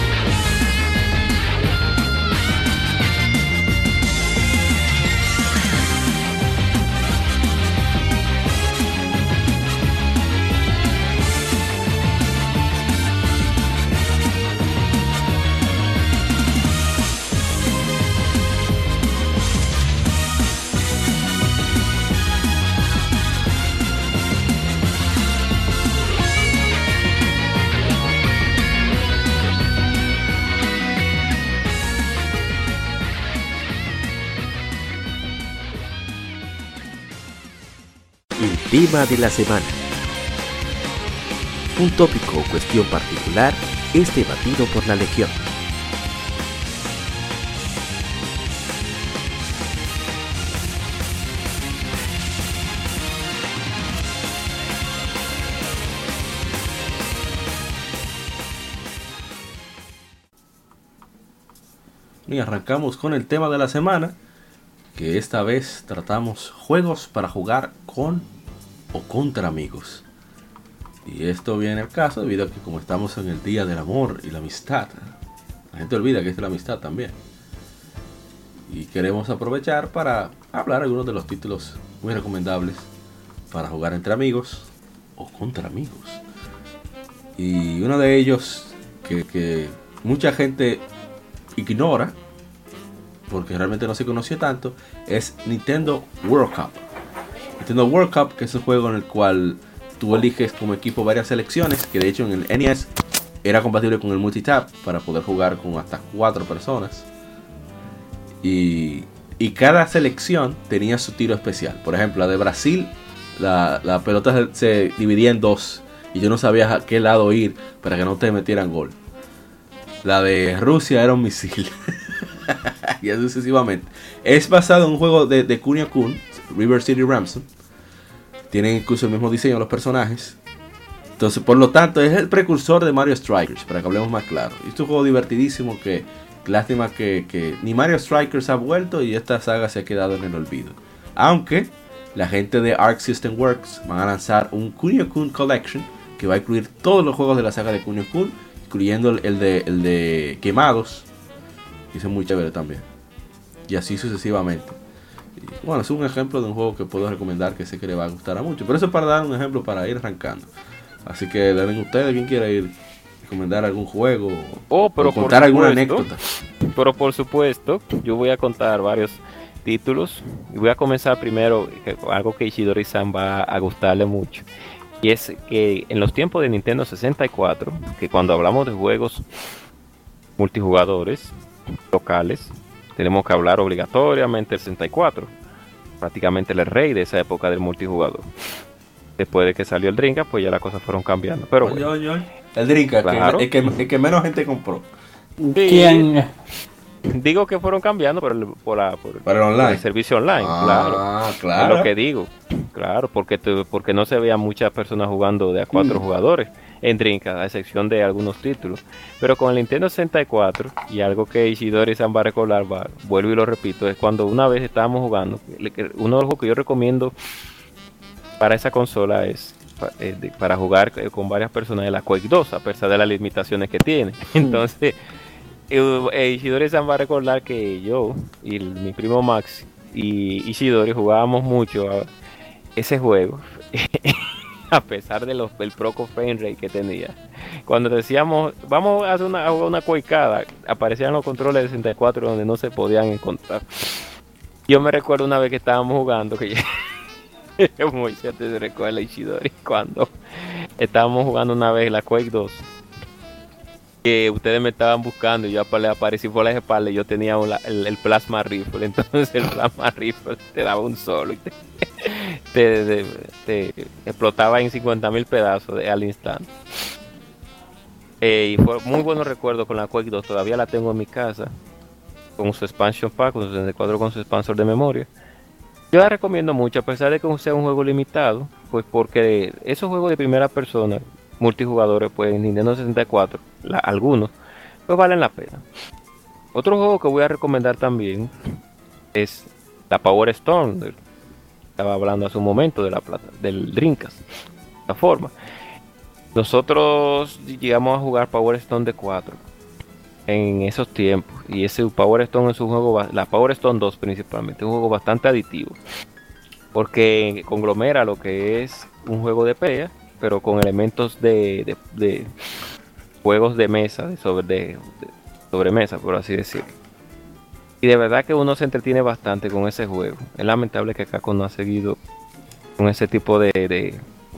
De la semana. Un tópico o cuestión particular es debatido por la Legión. Y arrancamos con el tema de la semana, que esta vez tratamos juegos para jugar con o contra amigos. Y esto viene al caso debido a que como estamos en el Día del Amor y la Amistad, la gente olvida que es la amistad también. Y queremos aprovechar para hablar algunos de los títulos muy recomendables para jugar entre amigos o contra amigos. Y uno de ellos que, que mucha gente ignora, porque realmente no se conoció tanto, es Nintendo World Cup. Nintendo World Cup, que es un juego en el cual tú eliges como equipo varias selecciones, que de hecho en el NES era compatible con el multitap para poder jugar con hasta cuatro personas. Y, y cada selección tenía su tiro especial. Por ejemplo, la de Brasil, la, la pelota se, dividía en dos. Y yo no sabía a qué lado ir para que no te metieran gol. La de Rusia era un misil. [laughs] y así sucesivamente. Es basado en un juego de, de Kunio Kun, River City Ransom. Tienen incluso el mismo diseño de los personajes. Entonces, por lo tanto, es el precursor de Mario Strikers, para que hablemos más claro. Y es un juego divertidísimo que, lástima que, que ni Mario Strikers ha vuelto y esta saga se ha quedado en el olvido. Aunque la gente de Arc System Works van a lanzar un Kunio Kun Collection que va a incluir todos los juegos de la saga de Kunio Kun, incluyendo el, de, el de Quemados, que es muy chévere también. Y así sucesivamente. Bueno, es un ejemplo de un juego que puedo recomendar que sé que le va a gustar a mucho. Pero eso es para dar un ejemplo para ir arrancando. Así que den ustedes quien quiera ir recomendar algún juego Oh, pero o contar alguna supuesto. anécdota. Pero por supuesto, yo voy a contar varios títulos. Y voy a comenzar primero con algo que Ishidori-san va a gustarle mucho. Y es que en los tiempos de Nintendo 64, que cuando hablamos de juegos multijugadores locales, tenemos que hablar obligatoriamente del 64. Prácticamente el rey de esa época del multijugador. Después de que salió el Drinka, pues ya las cosas fueron cambiando. Pero Oye, bueno. oye, oye. El Drinka, Claro. que, el, que, el que menos gente compró. ¿Quién? Digo que fueron cambiando por el, por la- por- Para el por el servicio online, claro. Ah, Es claro. lo que digo. Claro, porque te- porque no se veían muchas personas jugando de a cuatro Mm. jugadores en Drinka, a excepción de algunos títulos. Pero con el Nintendo 64, y algo que Ishidori San va a vuelvo y lo repito, es cuando una vez estábamos jugando, uno de los juegos que yo recomiendo para esa consola es para jugar eh, con varias personas de la Quake 2, a pesar de las limitaciones que tiene. [laughs] Entonces, eh, eh, Ishidori San va a recordar que yo y mi primo Max y Ishidori jugábamos mucho a ese juego. [laughs] [laughs] a pesar de los, del proco frame rate que tenía. Cuando decíamos, vamos a hacer una, una coicada, aparecían los controles de 64 donde no se podían encontrar. Yo me recuerdo una vez que estábamos jugando, que [laughs] Moisés te recuerda Ishidori, cuando estábamos jugando una vez la Quake 2 que ustedes me estaban buscando y yo le aparecí por las espaldas y yo tenía el, plasma rifle. [laughs] Entonces el plasma rifle te daba un solo y te, [laughs] explotaba en 50 mil pedazos al instante. Eh, y fue muy buenos recuerdos con la Quake 2 todavía la tengo en mi casa con su expansion pack con su 64 con su expansor de memoria. Yo la recomiendo mucho, a pesar de que sea un juego limitado, pues porque esos juegos de primera persona, multijugadores, pues en Nintendo 64, la- algunos, pues valen la pena. Otro juego que voy a recomendar también es la Power Stone. Estaba hablando hace un momento de la plata, del Dreamcast, la forma. Nosotros llegamos a jugar Power Stone de 4 en esos tiempos. Y ese Power Stone es un juego, la Power Stone 2 principalmente, un juego bastante aditivo. Porque conglomera lo que es un juego de pelea, pero con elementos de, de- de juegos de mesa, de sobre, de, de sobremesa, por así decirlo. Y de verdad que uno se entretiene bastante con ese juego. Es lamentable que Capcom no ha seguido con ese tipo de, de,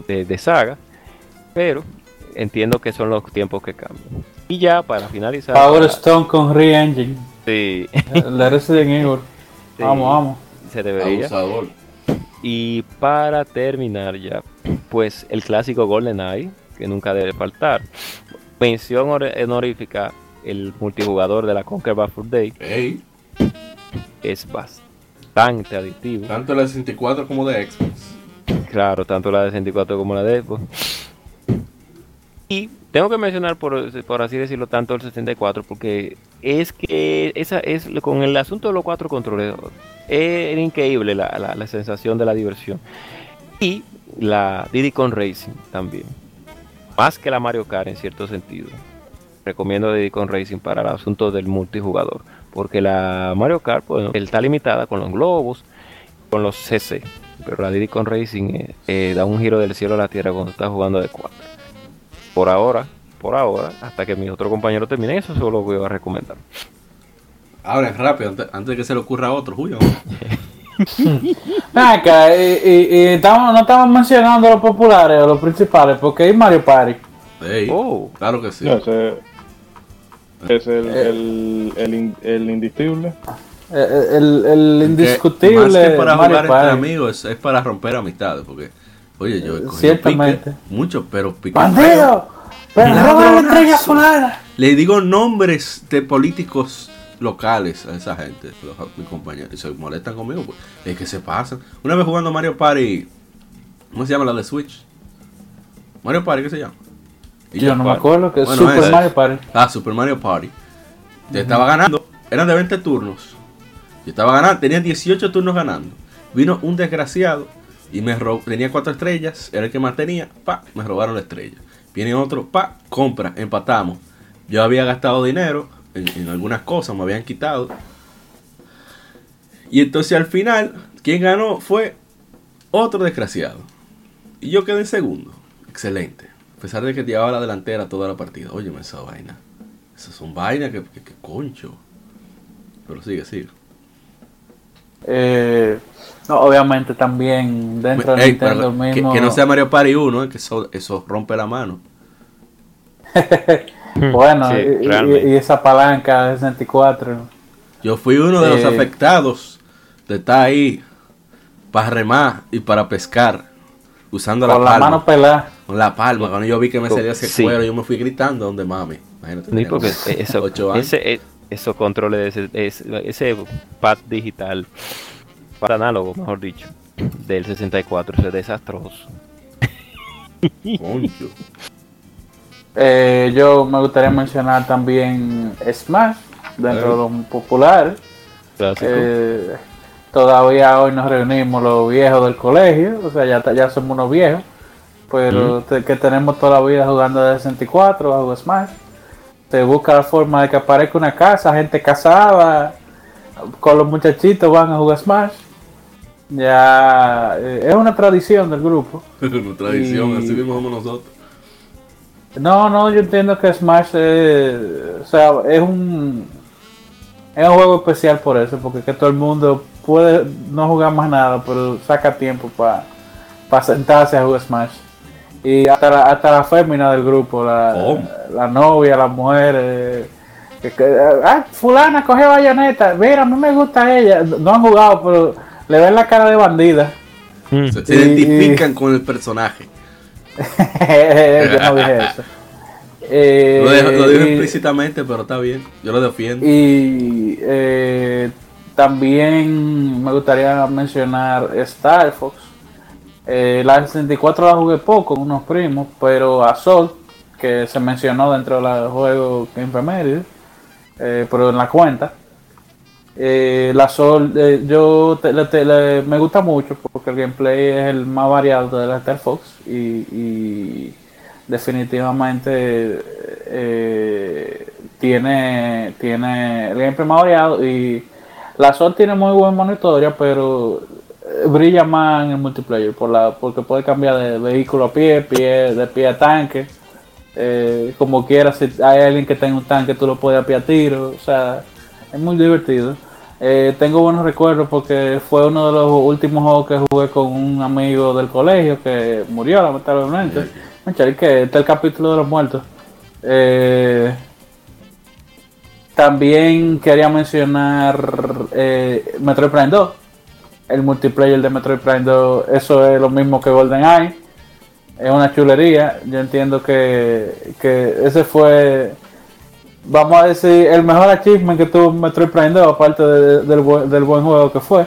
de- de saga. Pero entiendo que son los tiempos que cambian. Y ya para finalizar. Power para- Stone con Re-Engine. Sí, de Resident Evil. [laughs] sí, Vamos, vamos. Se debería. Abusador. Y para terminar ya, pues el clásico GoldenEye, que nunca debe faltar. Mención honorífica, el multijugador de la Conquer Fur Day Ey, es bastante adictivo. tanto la 64 como de Xbox. Claro, tanto la de 64 como la de Xbox. Y tengo que mencionar, por, así decirlo, tanto el 64, porque es que esa es con el asunto de los cuatro controles, era increíble la, la- sensación de la diversión. Y la Diddy Con Racing también. Más que la Mario Kart en cierto sentido. Recomiendo Diddy Con Racing para el asunto del multijugador. Porque la Mario Kart, pues, está limitada con los globos, con los CC. Pero la Diddy Con Racing eh, eh, da un giro del cielo a la tierra cuando estás jugando de 4. Por ahora, por ahora, hasta que mi otro compañero termine, eso solo lo voy a recomendar. Ahora es rápido, antes, de que se le ocurra a otro, Julio. [laughs] Acá, y, y- y estamos- no estamos mencionando los populares o los principales, porque hay Mario Party. Ey, Oh. claro que sí. No, ese es el, el, el, el indiscutible. Eh, El, el Que indiscutible Más que para Mario jugar entre amigos, es, es para romper amistades. Porque, oye, yo he cogido Ciertamente. pique, mucho, pero pique. ¡Bandido! ¡Pero roba la estrella fulana! Le digo nombres de políticos locales a esa gente, los, mis compañeros, y se molestan conmigo, pues, es que se pasan. Una vez jugando Mario Party, ¿cómo se llama la de Switch? Mario Party, ¿qué se llama? Y Yo no me acuerdo que es Bueno, Super. Mario Party. Ah, Super Mario Party. Te estaba ganando, eran de 20 turnos. Yo estaba ganando, tenía 18 turnos ganando. Vino un desgraciado y me robó, tenía 4 estrellas, era el que más tenía, pa, me robaron la estrella. Viene otro, pa, compra, empatamos. Yo había gastado dinero en, algunas cosas, me habían quitado. Y entonces al final, quien ganó fue otro desgraciado. Y yo quedé en segundo. Excelente. A pesar de que llevaba la delantera toda la partida. Óyeme esa vaina. Esas son vainas que, que concho. Pero sigue, sigue. Eh, no, obviamente también dentro de Nintendo pero que, mismo. que no sea Mario Party 1, eh, que eso, eso rompe la mano. [laughs] Bueno, Sí, y- y, realmente. y esa palanca de 64. Yo fui uno de los Eh. afectados de estar ahí para remar y para pescar. Usando la Con la palma. mano pelada. con la palma. Cuando yo vi que me salía ese sí. cuero, yo me fui gritando donde mami. Imagínate. Sí, porque eso, ocho años. ese, eh, esos controles, ese, ese, ese pad digital, para análogo, mejor dicho, del 64, ese es desastroso. [laughs] Concho. Eh, yo me gustaría mencionar también Smash, dentro Eh. de los populares. Clásico. Eh, todavía hoy nos reunimos los viejos del colegio, o sea, ya, ya somos unos viejos, pero te- que tenemos toda la vida jugando de 64 bajo Smash. Se busca la forma de que aparezca una casa, gente casada, con los muchachitos van a jugar Smash. Ya eh, es una tradición del grupo. Una [laughs] tradición, Y- así mismo somos nosotros. No, no, yo entiendo que Smash es, o sea, es un es un juego especial por eso, porque que todo el mundo puede no jugar más nada, pero saca tiempo para sentarse a jugar Smash. Y hasta la, hasta la fémina del grupo, la, ¿Cómo? la novia, la mujer, eh, que, que, ah, fulana coge bayoneta, mira, a mí me gusta ella, no han jugado, pero le ven la cara de bandida. Mm. Se, se Y- identifican con el personaje. [laughs] yo no dije eso. Eh, [laughs] Lo, dejo- lo digo y- implícitamente, pero está bien. Yo lo defiendo. Y eh, También me gustaría mencionar Star Fox. Eh, la 64 la jugué poco con unos primos, pero Assault, que se mencionó dentro del juego Game Premier, eh, pero en la cuenta. Eh, la Sol, eh, yo te- le- me gusta mucho porque el gameplay es el más variado de la Star Fox y, definitivamente eh, tiene, tiene el gameplay más variado y la Sol tiene muy buen monitorio pero eh, brilla más en el multiplayer por la, porque puede cambiar de vehículo a pie, pie de pie a tanque. Eh, como quieras, si hay alguien que tenga un tanque, tú lo puedes a pie a tiro, o sea, es muy divertido. Eh, tengo buenos recuerdos porque fue uno de los últimos juegos que jugué con un amigo del colegio que murió lamentablemente. Manchari, que este es el capítulo de los muertos. Eh, también quería mencionar eh, Metroid Prime 2. El multiplayer de Metroid Prime 2, eso es lo mismo que GoldenEye es una chulería. Yo entiendo que, que ese fue, vamos a decir, el mejor achievement que tuvo Metroid Prime 2, aparte de- del, buen, del buen juego que fue.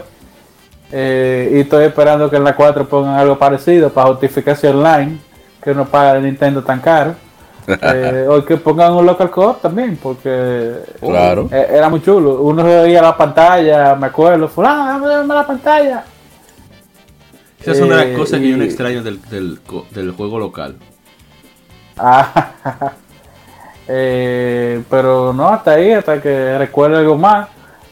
Eh, y estoy esperando que en la 4 pongan algo parecido para justificación online, que no paga de Nintendo tan caro. [laughs] Eh, o que pongan un local co también, porque Claro. eh, era muy chulo. Uno veía la pantalla, me acuerdo, fulano, dame, dame la pantalla. Esas son de Eh, las cosas que yo no extraño del, del, co- del juego local. Ah, [laughs] eh, pero no, hasta ahí, hasta que recuerde algo más.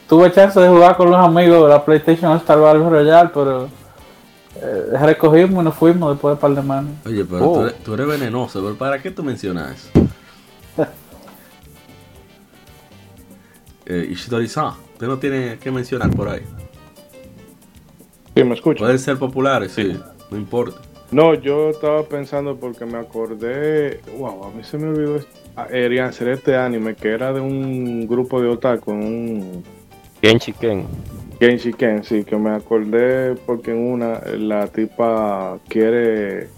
Tuve chance de jugar con los amigos de la PlayStation Star Battle Royale, pero eh, recogimos y nos fuimos después de un par de manos. Oye, pero Oh. tú, eres, tú eres venenoso, pero ¿para qué tú mencionas eso? [laughs] eh, Ishidori-san, usted no tiene que mencionar por ahí. Sí, me escucho. Pueden ser populares, sí, no importa. No, yo estaba pensando porque me acordé. Wow, a mí se me olvidó. est- ah, Erian, ser este anime que era de un grupo de otaku, un Genshi Ken. Genshi Ken, sí, que me acordé porque en una la tipa quiere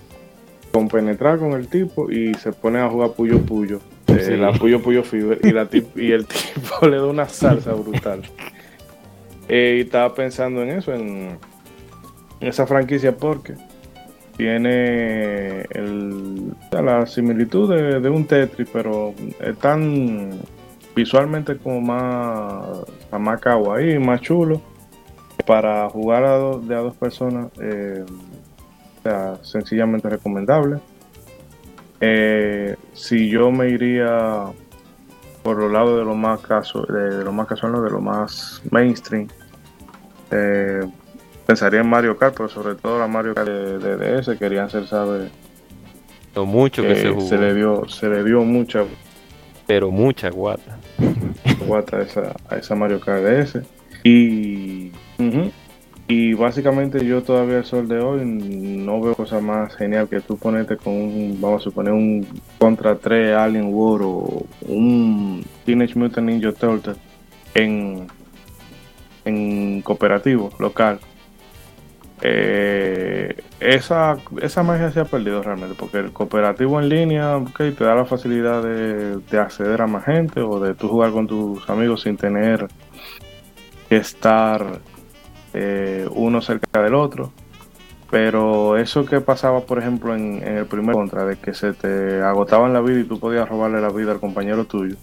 compenetrar con el tipo y se pone a jugar Puyo Puyo. eh, Sí. La Puyo Puyo Fever y, la tip- y el [laughs] tipo le da una salsa brutal. Eh, y estaba pensando en eso, en esa franquicia porque tiene la similitud de, un Tetris, pero es tan visualmente como más, más kawaii, más chulo. Para jugar a de a dos personas, eh, sencillamente recomendable. Eh, si yo me iría por los lados de lo más casual, de, de lo más casual, de lo más mainstream, eh, pensaría en Mario Kart, pero sobre todo la Mario Kart de, de DS, querían hacer saber Lo mucho que se jugó. se le dio, se le dio mucha Pero mucha guata. [laughs] guata a esa, a esa Mario Kart DS. Y, y básicamente yo todavía al sol de hoy no veo cosa más genial que tú ponerte con un, vamos a suponer, un Contra 3 Alien War o un Teenage Mutant Ninja Turtles en, en cooperativo local. Eh, esa, esa magia se ha perdido realmente porque el cooperativo en línea ok, te da la facilidad de, de acceder a más gente o de tú jugar con tus amigos sin tener que estar eh, uno cerca del otro. Pero eso que pasaba, por ejemplo, en, en el primer contra, de que se te agotaban la vida y tú podías robarle la vida al compañero tuyo,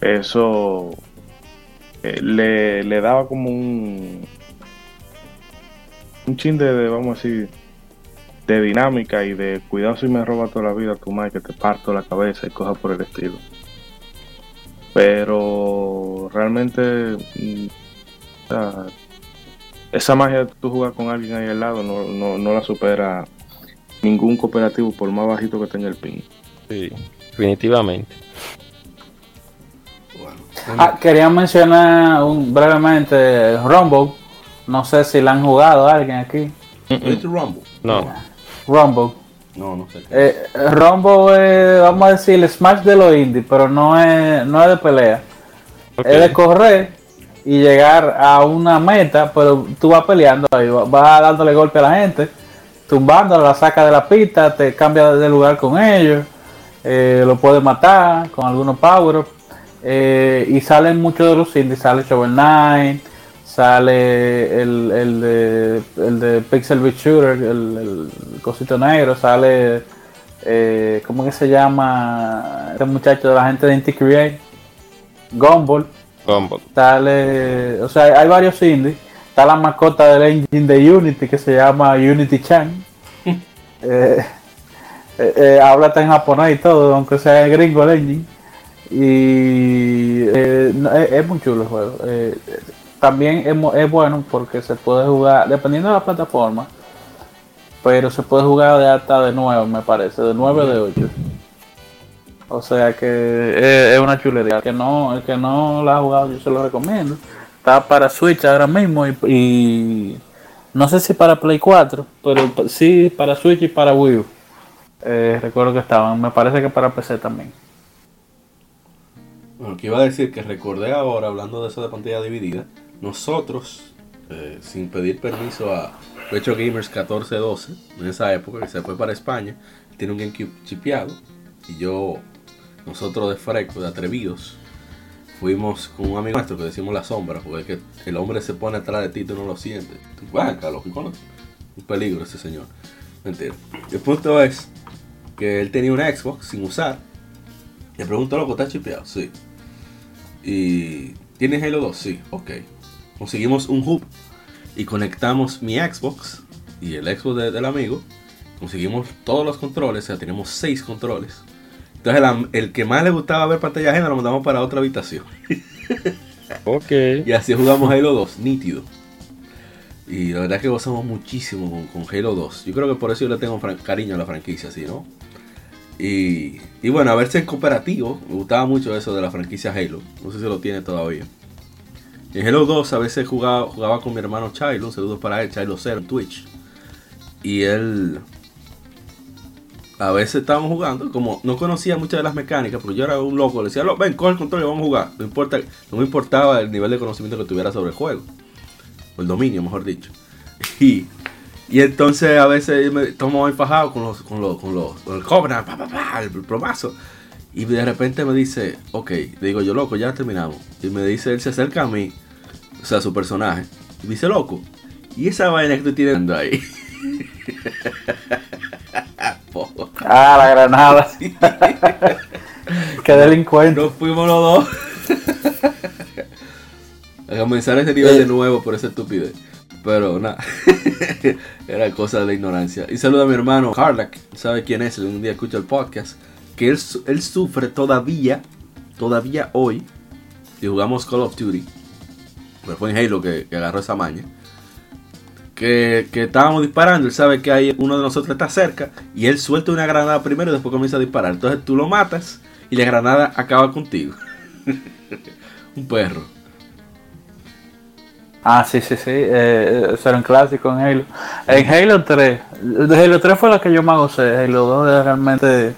eso eh, le, le daba como un, un chin de, de, vamos a decir, de dinámica y de cuidado si me roba toda la vida tu madre que te parto la cabeza y cosas por el estilo. Pero realmente mm, o sea, esa magia de tú jugar con alguien ahí al lado no, no, no la supera ningún cooperativo por más bajito que tenga el pin. Sí, definitivamente. Ah, quería mencionar un, brevemente Rumble. No sé si la han jugado alguien aquí. ¿Viste Rumble? No, Rumble. No, no sé. qué. Eh, Rumble es, vamos a decir, el Smash de los indies, pero no es, no es de pelea. Es de correr y llegar a una meta, pero tú vas peleando ahí, vas- dándole golpe a la gente, tumbándola, la saca de la pista, te cambia de lugar con ellos, eh, lo puedes matar con algunos power y salen muchos de los indies, sale Shovel Knight, sale el, el, de, el de Pixel Beat Shooter, el, el cosito negro, sale, eh, ¿cómo que se llama? Este muchacho de la gente de Inti Create, Gumball, Gumball. sale, o sea, hay varios indies, está la mascota del engine de Unity que se llama Unity Chan, [laughs] eh, eh, eh, habla hasta en japonés y todo, aunque sea gringo el engine. Y eh, no, es, es muy chulo el juego. También es, bueno porque se puede jugar, dependiendo de la plataforma, pero se puede jugar de hasta de 9, me parece, de 9 o de 8. O sea que es, es una chulería. El que no, el que no la ha jugado, yo se lo recomiendo. Está para Switch ahora mismo y, y no sé si para Play 4, pero sí para Switch y para Wii U. Eh, recuerdo que estaban, me parece que para PC también. Bueno, que iba a decir que recordé ahora, hablando de eso de pantalla dividida, nosotros, eh, sin pedir permiso a Retro Gamers 1412, en esa época que se fue para España, tiene un GameCube chipeado, y yo, nosotros de Freco, de atrevidos, fuimos con un amigo nuestro que decimos la sombra, porque que el hombre se pone atrás de ti y tú no lo sientes. Tú, "Guaca, lógico. Un peligro ese señor. Mentira. El punto es que él tenía una Xbox sin usar. Le pregunto, loco, ¿está chipeado? Sí. Y ¿tienes Halo 2? Sí, ok. Conseguimos un hub y conectamos mi Xbox y el Xbox de- del amigo. Conseguimos todos los controles, o sea, tenemos seis controles. Entonces el, que más le gustaba ver pantalla ajena lo mandamos para otra habitación. [laughs] Ok. Y así jugamos Halo 2, nítido. Y la verdad es que gozamos muchísimo con, con Halo 2. Yo creo que por eso yo le tengo cariño a la franquicia, ¿sí, no? Y, y bueno, a verse en cooperativo, me gustaba mucho eso de la franquicia Halo. No sé si lo tiene todavía. En Halo 2 a veces jugaba, jugaba con mi hermano Chilo, un saludo para él, Chilo 0 en Twitch. Y él... A veces estábamos jugando, como no conocía muchas de las mecánicas, porque yo era un loco, le decía, "Lo- ven, coge el control y vamos a jugar. No, importa, no me importaba el nivel de conocimiento que tuviera sobre el juego. O el dominio, mejor dicho. Y, y entonces a veces me tomo enfajado con los, con los, con los, con el cobra, pa, pa, pa, el plomazo. Y de repente me dice, ok, digo yo, loco, ya terminamos. Y me dice, él se acerca a mí, o sea, su personaje. Y me dice, loco, ¿y esa vaina que tú tienes ahí? [laughs] Ah, la granada. [laughs] Qué delincuente. Nos fuimos los dos. a comenzar ese nivel de nuevo por esa estupidez. Pero nada, [laughs] era cosa de la ignorancia. Y saludo a mi hermano Harlack, sabe quién es, un día escucha el podcast. Que él, él sufre todavía, todavía hoy, y jugamos Call of Duty. Pero fue en Halo que, que agarró esa maña. Que, que estábamos disparando, él sabe que hay uno de nosotros está cerca y él suelta una granada primero y después comienza a disparar. Entonces tú lo matas y la granada acaba contigo. [laughs] un perro. Ah, sí, sí, sí. Eh, eso era un clásico en Halo. En Halo 3. De Halo 3 fue la que yo más gocé. Halo 2 era realmente.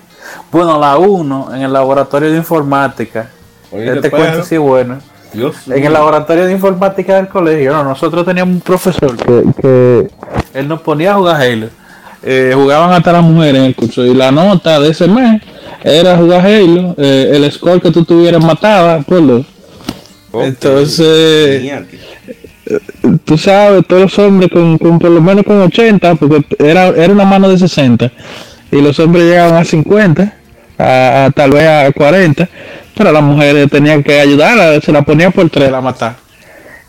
Bueno, la 1 en el laboratorio de informática. Oye, Este cuento sí bueno. Dios En el laboratorio de informática del colegio, no, nosotros teníamos un profesor que, que él nos ponía a jugar Halo. Eh, jugaban hasta las mujeres en el curso y la nota de ese mes era jugar Halo. eh, el score que tú tuvieras mataba por dos. Entonces, Mierda. tú sabes, todos los hombres con, con por lo menos con 80, porque era, era una mano de 60, y los hombres llegaban a 50, a, a tal vez a 40, pero las mujeres tenían que ayudarla, se la ponían por tres a matar.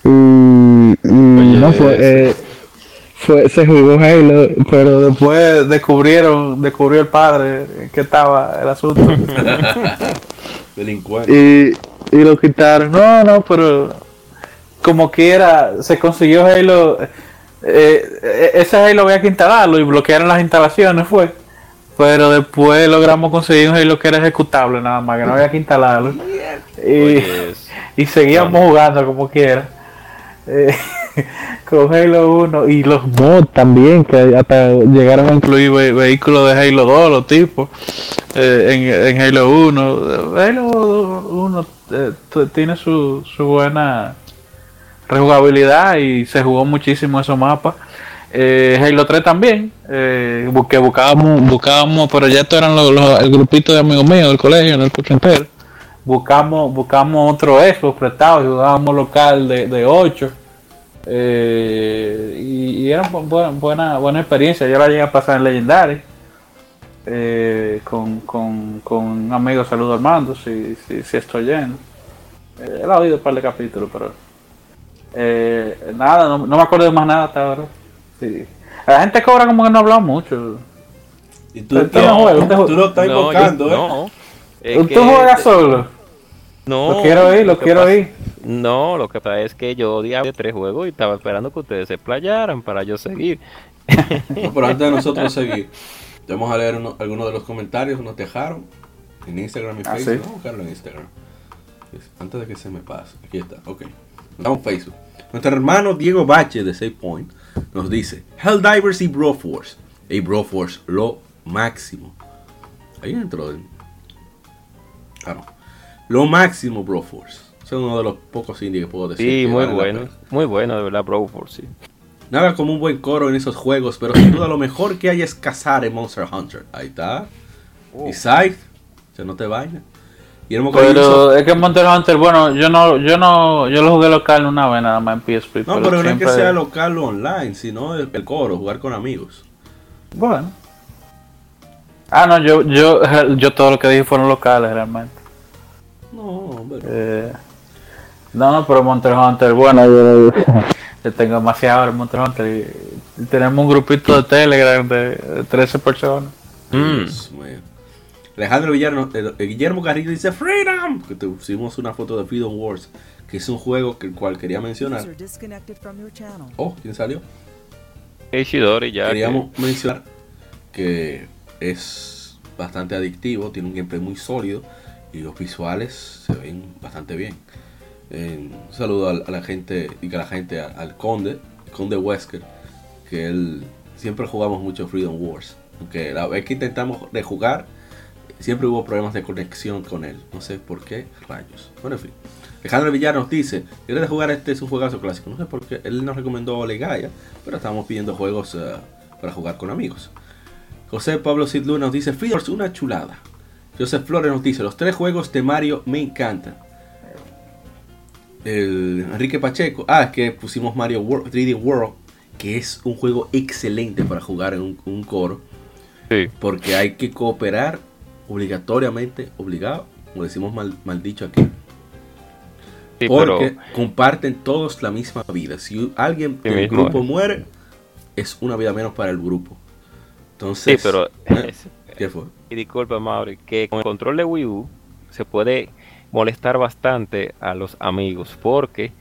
Y, y no fue, eh, fue, se jugó Halo, pero después descubrieron, descubrió el padre que estaba el asunto. [laughs] Delincuente. y, y lo quitaron. No, no, pero como quiera, se consiguió Halo. eh, eh, ese Halo había que instalarlo y bloquearon las instalaciones, fue. Pero después logramos conseguir un Halo que era ejecutable nada más, que no había que instalarlo. [laughs] [laughs] Y, seguíamos jugando como quiera. Eh, [laughs] con Halo 1 y los mods también, que hasta llegaron a incluir ve- vehículos de Halo 2, los tipos, eh, en, en Halo 1. Halo 1 eh, tiene su, su buena rejugabilidad y se jugó muchísimo esos mapas. Eh, Halo 3 también, eh, buscábamos, buscábamos, pero ya estos eran los, los- el grupito de amigos míos del colegio, en el curso entero. Buscamos, buscamos otro Xbox prestado jugábamos local de, de 8 Eh, y, y era bu- bu- buena, buena experiencia. Yo la llegué a pasar en Legendary. eh, con, con, con un amigo, saludo Armando, si, si, si estoy lleno. Eh, él ha oído un par de capítulos, pero. eh, nada, no, no me acuerdo de más nada hasta ahora. Sí. La gente cobra como que no ha hablado mucho. Y tú, no juega, usted tú lo estás No, invocando, yo- ¿eh? no. Es ¿Tú que- juegas solo? No. Lo quiero oír, lo quiero pasa- oír. No, lo que pasa es que yo odiaba tres juegos y estaba esperando que ustedes se playaran para yo seguir. No, pero antes de nosotros [laughs] seguir, vamos a leer uno- algunos de los comentarios que nos dejaron en Instagram y Ah, Facebook. ¿sí? Vamos a buscarlo en Instagram. Es- Antes de que se me pase. Aquí está, ok. Vamos a Facebook. Nuestro hermano Diego Bache de Save Point nos dice: Helldivers y Broforce. Y Broforce, lo máximo. Ahí dentro del. Claro. Lo máximo, Broforce. Es uno de los pocos indie que puedo decir. Sí, muy vale bueno. Muy bueno, de verdad, Broforce, sí. Nada como un buen coro en esos juegos, pero sin duda lo mejor que hay es cazar en Monster Hunter. Ahí está. Y Scythe, se no te vaina. Carrillo Pero es que Monster Hunter, bueno, yo no, yo no, yo lo jugué local una vez nada más en PSP. No, pero no es que sea local o online, sino el, el coro, jugar con amigos. Bueno. Ah, no, yo, yo, [laughs] yo todo lo que dije fueron locales realmente. No, hombre. Eh, no, no, pero Monster Hunter, bueno, yo, yo [laughs] tengo demasiado en Monster Hunter y, y tenemos un grupito de Telegram de, de 13 personas. Mm. Alejandro Villarno, Guillermo Carrillo dice Freedom. Que te pusimos una foto de Freedom Wars, que es un juego que el cual quería mencionar. Oh, ¿quién salió? Ishidori ya. que- Queríamos mencionar que es bastante adictivo, tiene un gameplay muy sólido y los visuales se ven bastante bien. Eh, un saludo al- a, la gente y que la gente a- al Conde, Conde Wesker, que él siempre jugamos mucho Freedom Wars. Aunque la vez que intentamos de jugar, siempre hubo problemas de conexión con él. No sé por qué rayos. Bueno, en fin. Alejandro Villar nos dice, ¿quieres jugar este es un juegazo clásico? No sé por qué. Él nos recomendó Legaya, pero estamos pidiendo juegos eh, para jugar con amigos. José Pablo Sidlu nos dice, Wars, una chulada. Joseph Flores nos dice, los tres juegos de Mario me encantan. El Enrique Pacheco, ah, es que pusimos Mario World, 3D World, que es un juego excelente para jugar en un, un coro, Sí. porque hay que cooperar obligatoriamente, obligado, como decimos mal, mal dicho aquí, Sí, porque pero comparten todos la misma vida. Si alguien Sí del grupo muere, es una vida menos para el grupo. Entonces, sí, pero [laughs] ¿eh? ¿qué fue? y disculpa Mauri, que con el control de Wii U se puede molestar bastante a los amigos porque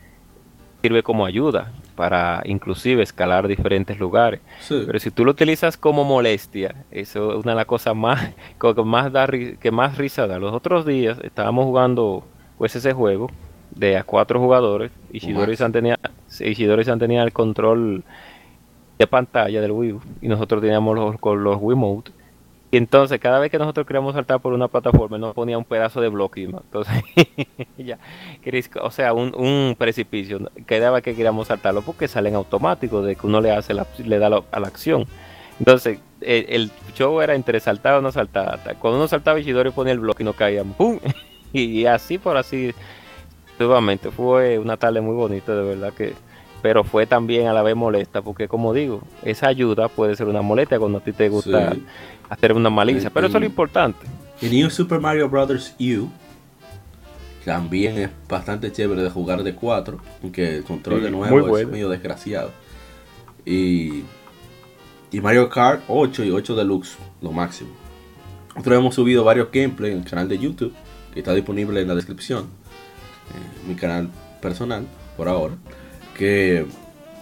sirve como ayuda para inclusive escalar diferentes lugares. Sí. Pero si tú lo utilizas como molestia, eso es una de las cosas más [laughs] que más da que más risa da. Los otros días estábamos jugando pues ese juego de a cuatro jugadores. Ishidori San tenía Ishidori San tenía el control de pantalla del Wii U y nosotros teníamos los, con los Wiimote. Y entonces cada vez que nosotros queríamos saltar por una plataforma nos ponía un pedazo de bloque encima. Entonces [laughs] ya, o sea, un, un precipicio. Quedaba que queríamos saltarlo porque salen automáticos de que uno le hace la, le da a la acción. Entonces el, el show era entre saltar o no saltar. Cuando uno saltaba Ishidori ponía el bloque y nos caíamos. ¡Pum! [laughs] Y así por así nuevamente fue una tarde muy bonita de verdad que pero fue también a la vez molesta porque como digo esa ayuda puede ser una molestia cuando a ti te gusta Sí. hacer una malicia pero eso es lo importante Y New Super Mario Bros. U también es bastante chévere de jugar de 4, aunque el control Sí, de nuevo es medio desgraciado. Y, y Mario Kart 8 y 8 Deluxe, lo máximo. Nosotros hemos subido varios gameplays en el canal de YouTube, que está disponible en la descripción. eh, mi canal personal, por ahora. Que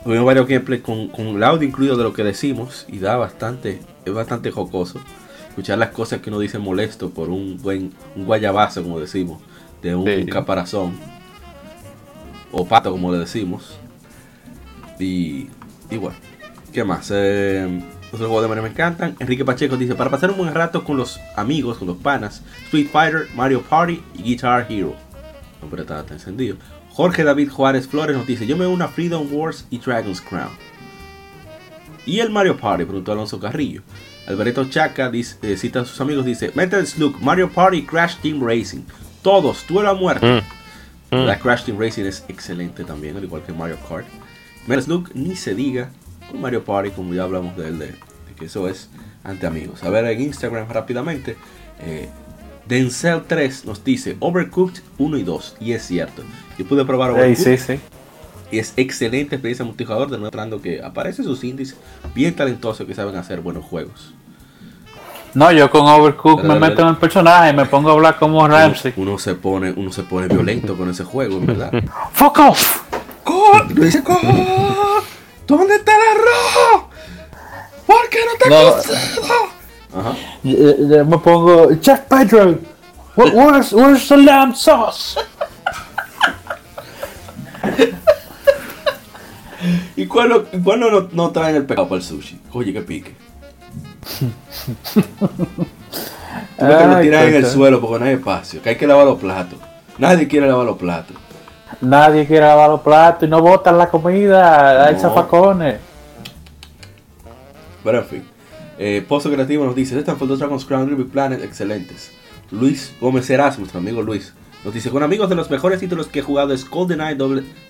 tuvimos varios gameplays con, con el audio incluido de lo que decimos y da bastante, es bastante jocoso escuchar las cosas que uno dice molesto por un buen un guayabazo, como decimos, de un Sí. caparazón o pato, como le decimos. Y, y bueno, ¿qué más? Eh, los juegos de Mario me encantan. Enrique Pacheco dice: Para pasar un buen rato con los amigos, con los panas, Street Fighter, Mario Party y Guitar Hero. Hombre, está, está encendido. Jorge David Juárez Flores nos dice: Yo me uno a Freedom Wars y Dragon's Crown. ¿Y el Mario Party? Preguntó Alonso Carrillo. Alberto Chaca dice, eh, cita a sus amigos, dice, Metal Slug, Mario Party y Crash Team Racing. Todos, duelo a muerte. Mm. Mm. La Crash Team Racing es excelente también, al igual que Mario Kart. Metal Slug ni se diga. Con Mario Party, como ya hablamos de él, de, de que eso es ante amigos. A ver en Instagram rápidamente. eh, Denzel 3 nos dice Overcooked 1 y 2. Y es cierto. Yo pude probar Overcooked. sí, sí. Y es excelente experiencia multijugador, demostrando que aparecen sus indies bien talentosos que saben hacer buenos juegos. No, yo con Overcooked me meto en el personaje y me pongo a hablar como Ramsey. uno se pone, uno se pone violento con ese juego, en verdad. [laughs] ¡Fuck off! Dice. ¿Dónde está el arroz? ¿Por qué no te No. Ajá. Eh, Me pongo, Chef Pedro, wh- where's, where's the lamb sauce? ¿Y cuándo, no, no traen el pecado para el sushi? Oye, que pique. Tú ves que lo tiran en el suelo porque no hay espacio, que hay que lavar los platos. Nadie quiere lavar los platos. Nadie quiere lavar los platos y no botan la comida, hay No. zafacones. Pero en fin. Eh, Pozo Creativo nos dice, Stanford dos Dragon's Crown Ruby Planet, excelentes. Luis Gómez Erasmus, nuestro amigo Luis, nos dice, con amigos de los mejores títulos que he jugado es GoldenEye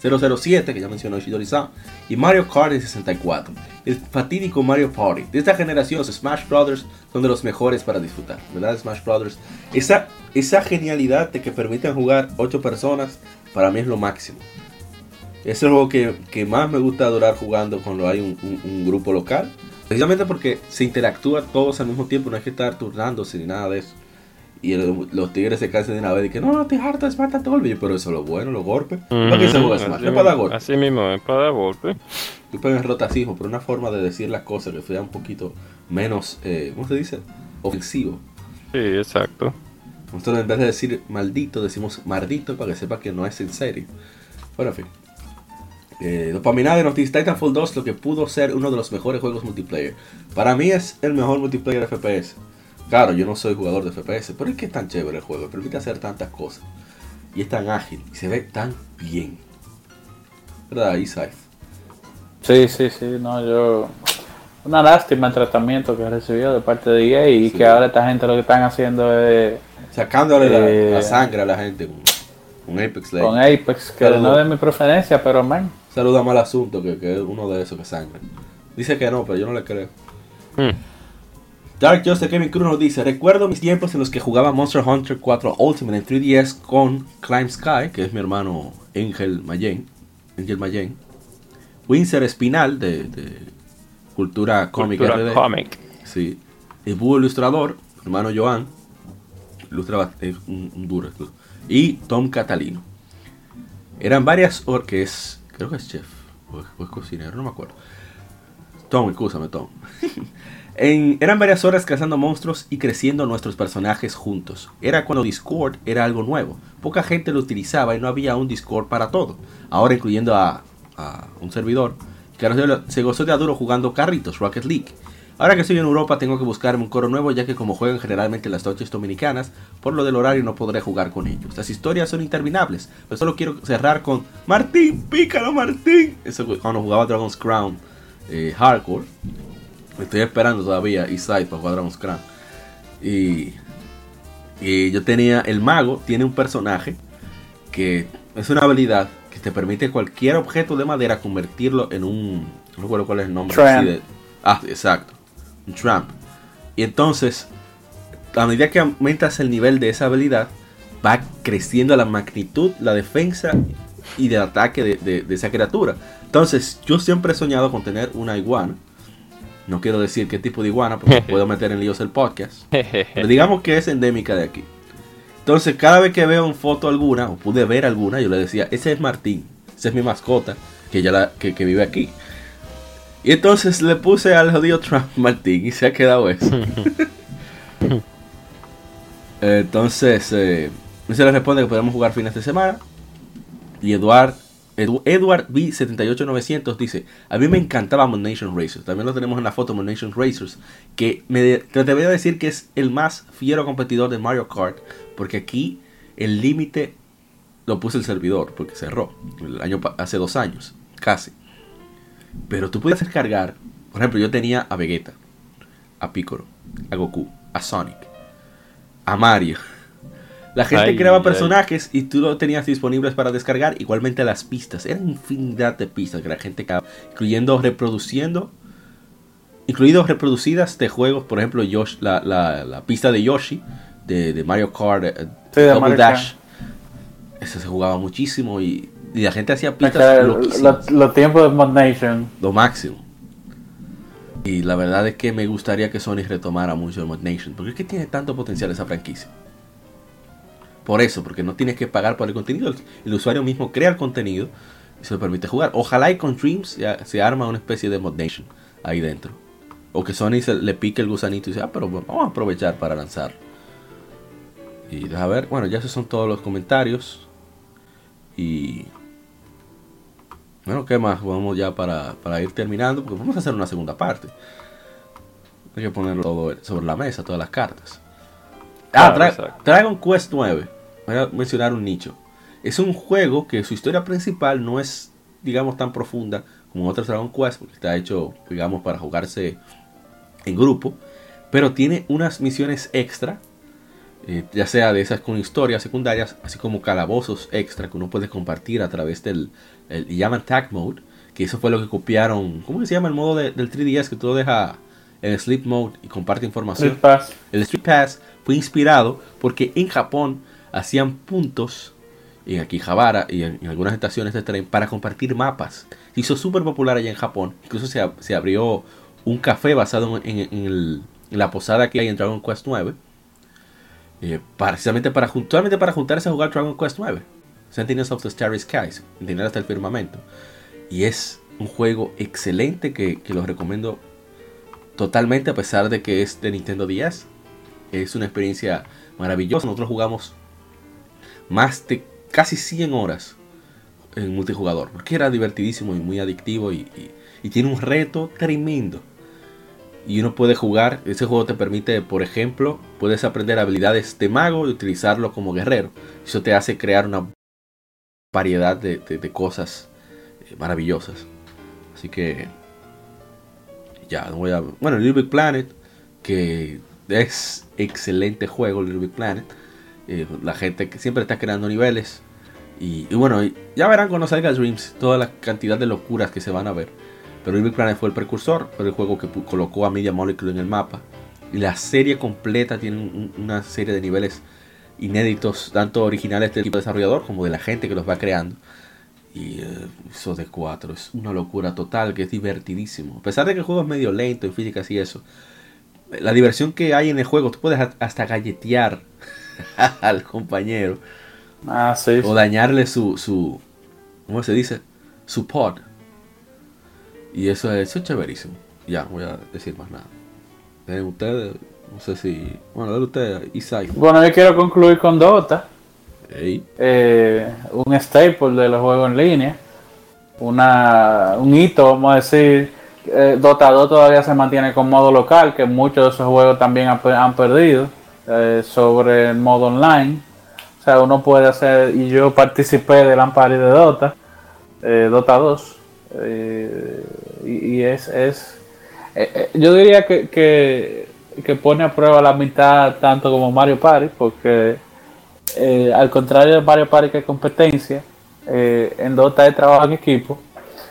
007, que ya mencionó Shidori-san, y Mario Kart en 64. El fatídico Mario Party. De esta generación, Smash Brothers son de los mejores para disfrutar. ¿Verdad, Smash Brothers? Esa, esa genialidad de que permiten jugar 8 personas, para mí es lo máximo. Es el juego que, que más me gusta durar jugando cuando hay un, un- un grupo local. Precisamente porque se interactúa todos al mismo tiempo, no hay que estar turnándose ni nada de eso. Y el- los tigres se cansan de una vez y que no, no te hartas, mata todo el vídeo. Pero eso es lo bueno, los golpes. ¿Para qué se juega Smash? Así Es para dar golpes. Así mismo, es para dar golpe. Yo pego en rotacismo, pero una forma de decir las cosas que sea un poquito menos, eh, ¿cómo se dice? Ofensivo. Sí, exacto. Nosotros en vez de decir maldito, decimos maldito para que sepa que no es en serio. Bueno, en fin. Eh, Dopaminade nos dice Titanfall 2 lo que pudo ser uno de los mejores juegos multiplayer. Para mí es el mejor multiplayer de FPS. Claro, yo no soy jugador de FPS, pero es que es tan chévere el juego, permite hacer tantas cosas. Y es tan ágil, y se ve tan bien. ¿Verdad, Isai? Sí, sí, sí, no, yo... Una lástima el tratamiento que recibió de parte de EA y Sí. que ahora esta gente lo que están haciendo es Sacándole la- Eh, la, sangre a la gente con, con Apex Legends. con Apex, que no es mi preferencia, pero man, Saluda mal asunto que, que es uno de esos que sangra. Dice que no, pero yo no le creo. Hmm. Dark Justice Kevin Cruz nos dice, recuerdo mis tiempos en los que jugaba Monster Hunter 4 Ultimate en 3DS con Climb Sky, que es mi hermano Angel Mayen, Angel Mayen, Winsor Espinal de, de Cultura Cómica Cultura RD, Comic. sí, el Búho Ilustrador, hermano Joan, ilustra bast- es un, un duro, y Tom Catalino. Eran varias horas, que es, creo que es chef, o es, cocinero, no me acuerdo. Tom, escúchame, Tom. [laughs] En- eran varias horas cazando monstruos y creciendo nuestros personajes juntos. Era cuando Discord era algo nuevo. Poca gente lo utilizaba y no había un Discord para todo. Ahora incluyendo a, un servidor que ahora se gozó de aduro jugando carritos, Rocket League. Ahora que estoy en Europa tengo que buscarme un coro nuevo ya que como juegan generalmente las noches dominicanas, por lo del horario no podré jugar con ellos. Las historias son interminables, pero solo quiero cerrar con Martín, pícaro Martín. Eso cuando jugaba Dragon's Crown eh, Hardcore. Estoy esperando todavía Isai para jugar Dragon's Crown. Y, y yo tenía, el mago tiene un personaje que es una habilidad que te permite cualquier objeto de madera convertirlo en un, no recuerdo cuál es el nombre. Tramp. así de- ah, exacto, un tramp. Y entonces, a medida que aumentas el nivel de esa habilidad, va creciendo la magnitud, la defensa y de ataque de, de- de esa criatura. Entonces, yo siempre he soñado con tener una iguana. No quiero decir qué tipo de iguana, porque [laughs] puedo meter en líos el podcast. [laughs] Pero digamos que es endémica de aquí. Entonces, cada vez que veo una foto alguna, o pude ver alguna, yo le decía, ese es Martín, esa es mi mascota, que, ya la, que, que vive aquí. Y entonces le puse al jodido Trump Martín y se ha quedado eso. [laughs] entonces, eh, se le responde que podemos jugar fines de semana. Y Eduard, Edu- Edward B78900 dice, a mí me encantaba Moon Nation Racers. También lo tenemos en la foto Moon Nation Racers. Que me te debería decir que es el más fiero competidor de Mario Kart. Porque aquí el límite lo puso el servidor. Porque cerró. El año, hace dos años. Casi. Pero tú puedes cargar. Por ejemplo, yo tenía a Vegeta. A Piccolo. A Goku. A Sonic. A Mario. La gente Ay, creaba ay. personajes y tú lo tenías disponibles para descargar. Igualmente las pistas. Eran infinidad de pistas que la gente creaba. Incluyendo reproduciendo. Incluidos reproducidas de juegos. Por ejemplo, Yosh, la, la- la pista de Yoshi. De, de Mario Kart. eh, Sí, de Double Mario Dash. Eso se jugaba muchísimo. Y, y la gente hacía pistas. Los los tiempos de Mod Nation. Lo máximo. Y la verdad es que me gustaría que Sony retomara mucho el Mod Nation. Porque es que tiene tanto potencial esa franquicia. Por eso, porque no tienes que pagar por el contenido. El, el usuario mismo crea el contenido y se lo permite jugar. Ojalá y con Dreams ya se arma una especie de Mod Nation ahí dentro. O que Sony se le pique el gusanito y dice, ah, pero vamos a aprovechar para lanzarlo. Y deja ver, bueno, ya esos son todos los comentarios. Y bueno, ¿qué más? Vamos ya para, para ir terminando, porque vamos a hacer una segunda parte. Hay que ponerlo todo sobre la mesa, todas las cartas. Ah, Claro. Dragon Quest 9. Voy a mencionar un nicho. Es un juego que su historia principal no es, digamos, tan profunda como otros Dragon Quest, porque está hecho, digamos, para jugarse en grupo. Pero tiene unas misiones extra, eh, ya sea de esas con historias secundarias, así como calabozos extra que uno puede compartir a través del el, y llaman Tag Mode, que eso fue lo que copiaron. ¿Cómo se llama el modo de- del 3DS que tú lo dejas en Sleep Mode y comparte información? Street Pass. El Street Pass fue inspirado porque en Japón hacían puntos en Akihabara y en, en algunas estaciones de tren para compartir mapas. Se hizo súper popular allá en Japón. Incluso se, se abrió un café basado en, en- en el- en la posada que hay en Dragon Quest 9. eh, precisamente para, solamente para juntarse a jugar Dragon Quest 9. Sentinels of the Starry Skies. Sentinel hasta el firmamento. Y es un juego excelente que, que lo recomiendo totalmente a pesar de que es de Nintendo 10. Es una experiencia maravillosa. Nosotros jugamos más de casi 100 horas en multijugador. Porque era divertidísimo y muy adictivo y, y- y tiene un reto tremendo. Y uno puede jugar, ese juego te permite, por ejemplo, puedes aprender habilidades de mago y utilizarlo como guerrero. Eso te hace crear una variedad de, cosas eh, maravillosas. Así que ya, voy a... Bueno, Little Big Planet, que es excelente juego, Little Big Planet. Eh, la gente que siempre está creando niveles. Y, bueno, ya verán cuando salga Dreams toda la cantidad de locuras que se van a ver. Pero Little Big Planet fue el precursor, fue el juego que colocó a Media Molecule en el mapa. Y la serie completa tiene un- una serie de niveles inéditos, tanto originales del equipo desarrollador como de la gente que los va creando. Y eh, eso de 4 es una locura total, que es divertidísimo. A pesar de que el juego es medio lento en físicas y eso, la diversión que hay en el juego, tú puedes ha- hasta galletear [laughs] al compañero Ah, sí. o dañarle su, su ¿cómo se dice? Su pod. Y eso es, eso es chéverísimo. Ya, voy a decir más nada. Tienen ustedes, no sé si, bueno, dale usted, Isai. Bueno, yo quiero concluir con Dota. Eh, un staple de los juegos en línea, una, un hito, vamos a decir. Eh, Dota 2 todavía se mantiene con modo local, que muchos de esos juegos también han, pe- han perdido eh, sobre el modo online. O sea, uno puede hacer, y yo participé del Ampari de Dota, Dota 2, eh, y, y es, es yo diría que, que, que pone a prueba la amistad tanto como Mario Party, porque eh, al contrario de Mario Party que es competencia, eh, en Dota es trabajo en equipo,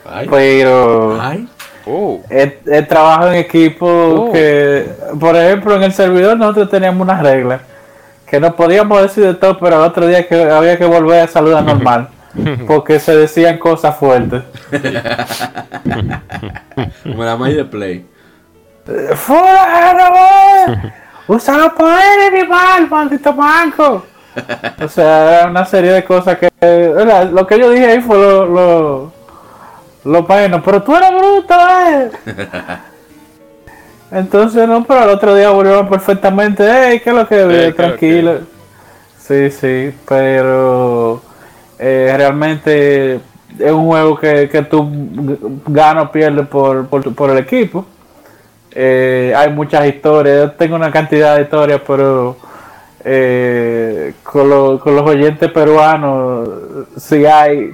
ay, pero ay, Oh, es, es trabajo en equipo Oh. que, por ejemplo, en el servidor nosotros teníamos unas reglas que no podíamos decir de todo, pero el otro día que había que volver a saludar normal, [laughs] porque se decían cosas fuertes. como la May de Play. ¡Fuera! ¡Usa los poderes, animal, maldito manco! O sea, era una serie de cosas que. era- Lo que yo dije ahí fue lo, lo, lo bueno, pero tú eres bruto, eh. [laughs] Entonces, no, pero el otro día volvieron perfectamente. ¡Ey, qué es lo que ¿qué es lo Tranquilo. Sí, sí, pero. eh, realmente es un juego que, que tú ganas o pierdes por, por, por el equipo. Eh, hay muchas historias, yo tengo una cantidad de historias, pero eh, con, lo- con los oyentes peruanos, si hay,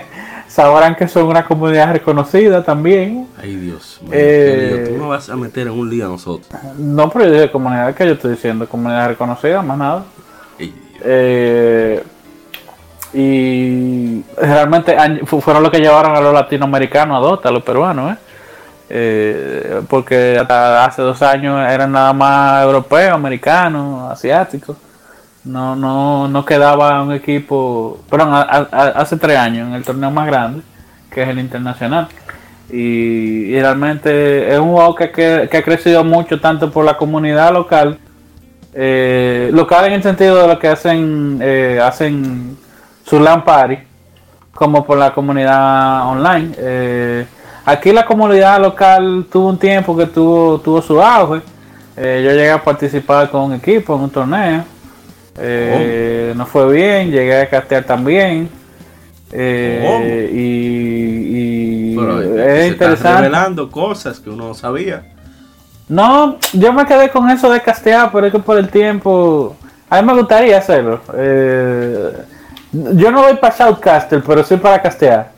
[laughs] sabrán que son una comunidad reconocida también. Ay, Dios Eh, tú no vas a meter en un lío a nosotros. No, pero yo dije comunidad que yo estoy diciendo, comunidad reconocida, más nada. Ey, Eh, y realmente fueron los que llevaron a los latinoamericanos a Dota, a los peruanos, ¿eh? Eh, porque hasta hace dos años eran nada más europeos, americanos, asiáticos. No, no, no quedaba un equipo, perdón, hace tres años en el torneo más grande, que es el internacional. Y, realmente es un juego que, ha crecido mucho tanto por la comunidad local, eh, local en el sentido de lo que hacen, eh, hacen su LAN como por la comunidad online. Eh, aquí la comunidad local tuvo un tiempo que tuvo, tuvo su auge. Eh, yo llegué a participar con un equipo en un torneo. Eh, No fue bien, llegué a castear también. Eh, y y Pero, es se interesante. revelando cosas que uno no sabía. No, yo me quedé con eso de castear, pero es que por el tiempo. A mí me gustaría hacerlo. Eh, yo no voy para Shoutcaster, pero sí para castear.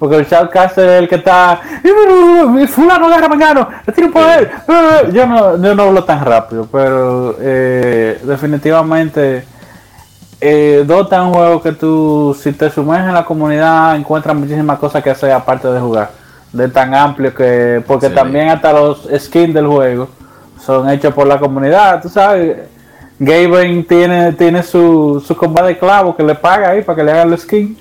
Porque el Shoutcaster es el que está. "Eh, Fulano agarra mangano, le tiro un poder. Eh, Yo no, yo no hablo tan rápido, pero eh, definitivamente. Eh, Dota es un juego que tú, si te sumerges en la comunidad, encuentras muchísimas cosas que hacer aparte de jugar. De tan amplio que. Porque Sí. también hasta los skins del juego son hechos por la comunidad, tú sabes. Gaben tiene, tiene su, su combate de clavo que le paga ahí para que le hagan el skin.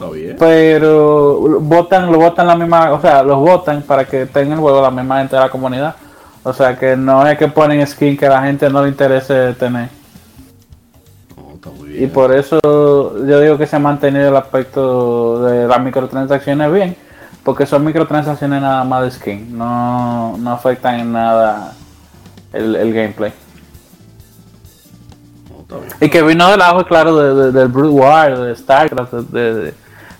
No, está bien. Pero votan, lo votan la misma, o sea, los votan para que tenga el juego la misma gente de la comunidad. O sea que no es que ponen skin que a la gente no le interese tener. No, está muy Y por eso yo digo que se ha mantenido el aspecto de las microtransacciones bien, porque son microtransacciones nada más de skin, no, no afectan en nada el, el gameplay. Y que vino del auge, claro, de, de- del Brood War, de StarCraft, de- de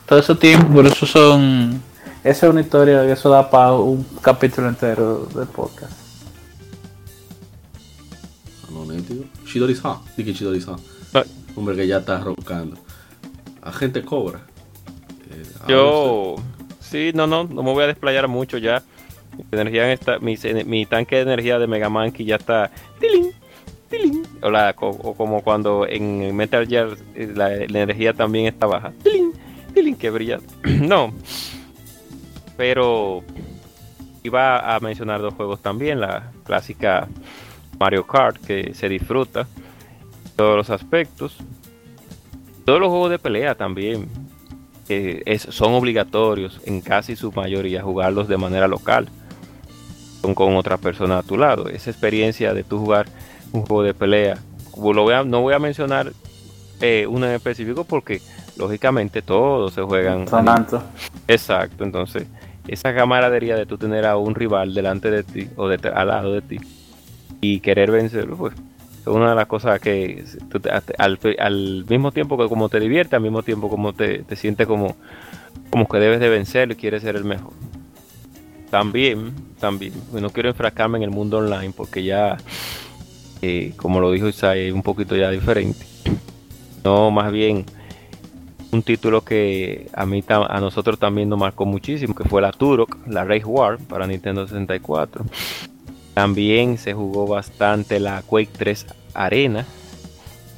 todo ese tiempo, por eso son... Esa es una historia que eso da para un capítulo entero de podcast. No, nítido. Shidori-san. Dije Shidori-san. Ah. Hombre que ya está roncando. Agente Cobra. Eh, Yo, sí, no, no, no me voy a desplayar mucho ya. Mi, energía está, mi, mi tanque de energía de Mega Man que ya está. tilín, tilín. O, la- co- o como cuando en Metal Gear eh, la, la energía también está baja. tilín, que brilla. [clears throat] no. Pero iba a mencionar dos juegos también. La clásica Mario Kart que se disfruta. Todos los aspectos. Todos los juegos de pelea también es- son obligatorios en casi su mayoría jugarlos de manera local con, con otra persona a tu lado. Esa experiencia de tú jugar un juego de pelea, no voy a mencionar eh, uno en específico porque lógicamente todos se juegan. Son tantos. Exacto, entonces esa camaradería de tú tener a un rival delante de ti o de- al lado de ti y querer vencerlo, pues es una de las cosas que tú al, al mismo tiempo que como te divierte, al mismo tiempo como te, te sientes como, como que debes de vencerlo y quieres ser el mejor. También, también, no quiero enfrascarme en el mundo online porque ya, eh, como lo dijo Isai, es un poquito ya diferente. No, más bien un título que a mí a nosotros también nos marcó muchísimo, que fue la Turok, la Race War para Nintendo 64. También se jugó bastante la Quake 3 Arena,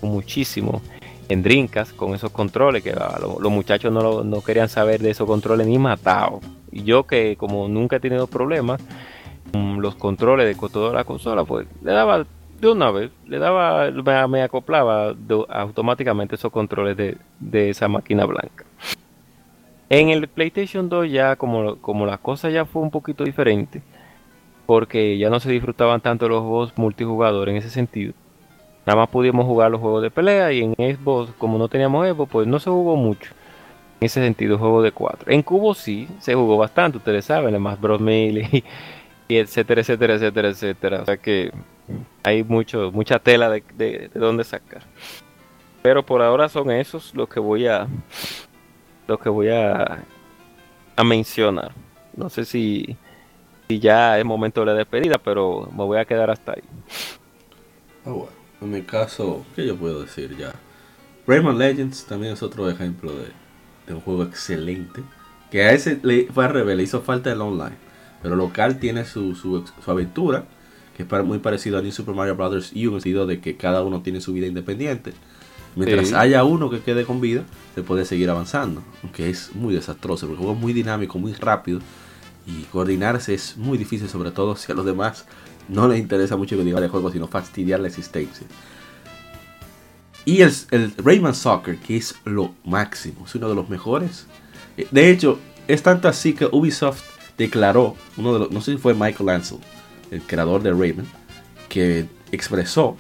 muchísimo en Drinkas con esos controles que ah, lo- los muchachos no, lo- no querían saber de esos controles ni matado. Y yo que como nunca he tenido problemas con los controles de toda la consola, pues le daba de una vez, le daba, me, acoplaba automáticamente esos controles de, de esa máquina blanca. En el PlayStation 2 ya como, como la cosa ya fue un poquito diferente, porque ya no se disfrutaban tanto los juegos multijugador en ese sentido. Nada más pudimos jugar los juegos de pelea y en Xbox, como no teníamos Xbox, pues no se jugó mucho. En ese sentido, juego de 4. En Cubo sí, se jugó bastante, ustedes saben, el más Bros. 1000 y, [laughs] y etcétera, etcétera, etcétera, etcétera. O sea que hay mucho, mucha tela de, de, de dónde sacar. Pero por ahora son esos los que voy a los que voy a, a mencionar. No sé si, si ya es momento de la despedida, pero me voy a quedar hasta ahí. Ah, bueno. En mi caso, ¿qué yo puedo decir ya? Rayman Legends también es otro ejemplo de, de un juego excelente. Que a ese le fue al revés, le hizo falta el online. Pero local tiene su, su, su aventura, que es muy parecido a New Super Mario Bros. U en el sentido de que cada uno tiene su vida independiente. Mientras Sí. haya uno que quede con vida, se puede seguir avanzando. Aunque es muy desastroso, porque el juego es muy dinámico, muy rápido. Y coordinarse es muy difícil, sobre todo si a los demás no les interesa mucho continuar el juego, sino fastidiar la existencia. Y el, el Rayman Soccer, que es lo máximo, es uno de los mejores. Eh, De hecho, es tanto así que Ubisoft declaró, uno de los, no sé si fue Michael Ansel, el creador de Rayman, que expresó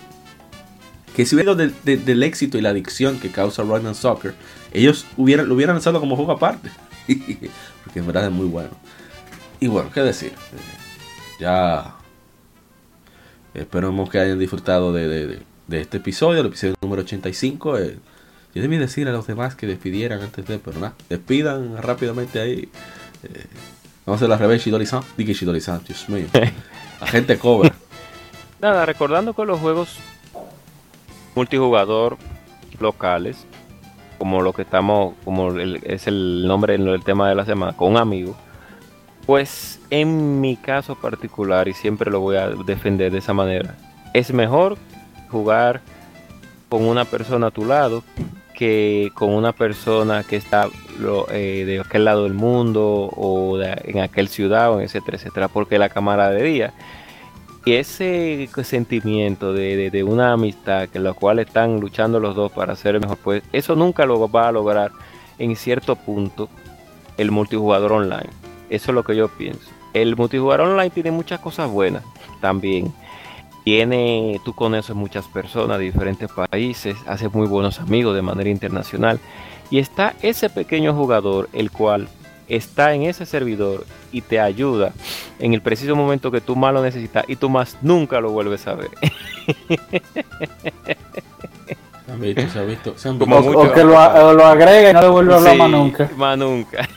que si hubiera de- del éxito y la adicción que causa Rayman Soccer, ellos hubieran, lo hubieran lanzado como juego aparte. [laughs] Porque en verdad es muy bueno. Y bueno, qué decir. Eh, Ya esperemos que hayan disfrutado de- de este episodio, el episodio número 85. eh, yo debí decir a los demás que despidieran antes de, pero nada, despidan rápidamente ahí. Eh, vamos a hacer la revés Shidori-san. Dije Shidori-san, Dios mío. [laughs] Agente Cobra. [laughs] Nada, recordando que los juegos multijugador locales, como lo que estamos, como es el nombre del tema de la semana, con un amigo, pues en mi caso particular, y siempre lo voy a defender de esa manera, es mejor jugar con una persona a tu lado que con una persona que está eh, de aquel lado del mundo o en aquel ciudad, o etcétera, etcétera, porque la camaradería y ese sentimiento de, de- una amistad que la cual están luchando los dos para ser mejor, pues eso nunca lo va a lograr en cierto punto el multijugador online. Eso es lo que yo pienso. El multijugador online tiene muchas cosas buenas también. Tiene, tú conoces muchas personas de diferentes países, haces muy buenos amigos de manera internacional. Y está ese pequeño jugador, el cual está en ese servidor y te ayuda en el preciso momento que tú más lo necesitas y tú más nunca lo vuelves a ver. Se han visto, se han visto. Se han Como visto. O, mucho. o que lo, a- o lo agrega y no le vuelve a hablar Sí, más nunca. Más nunca.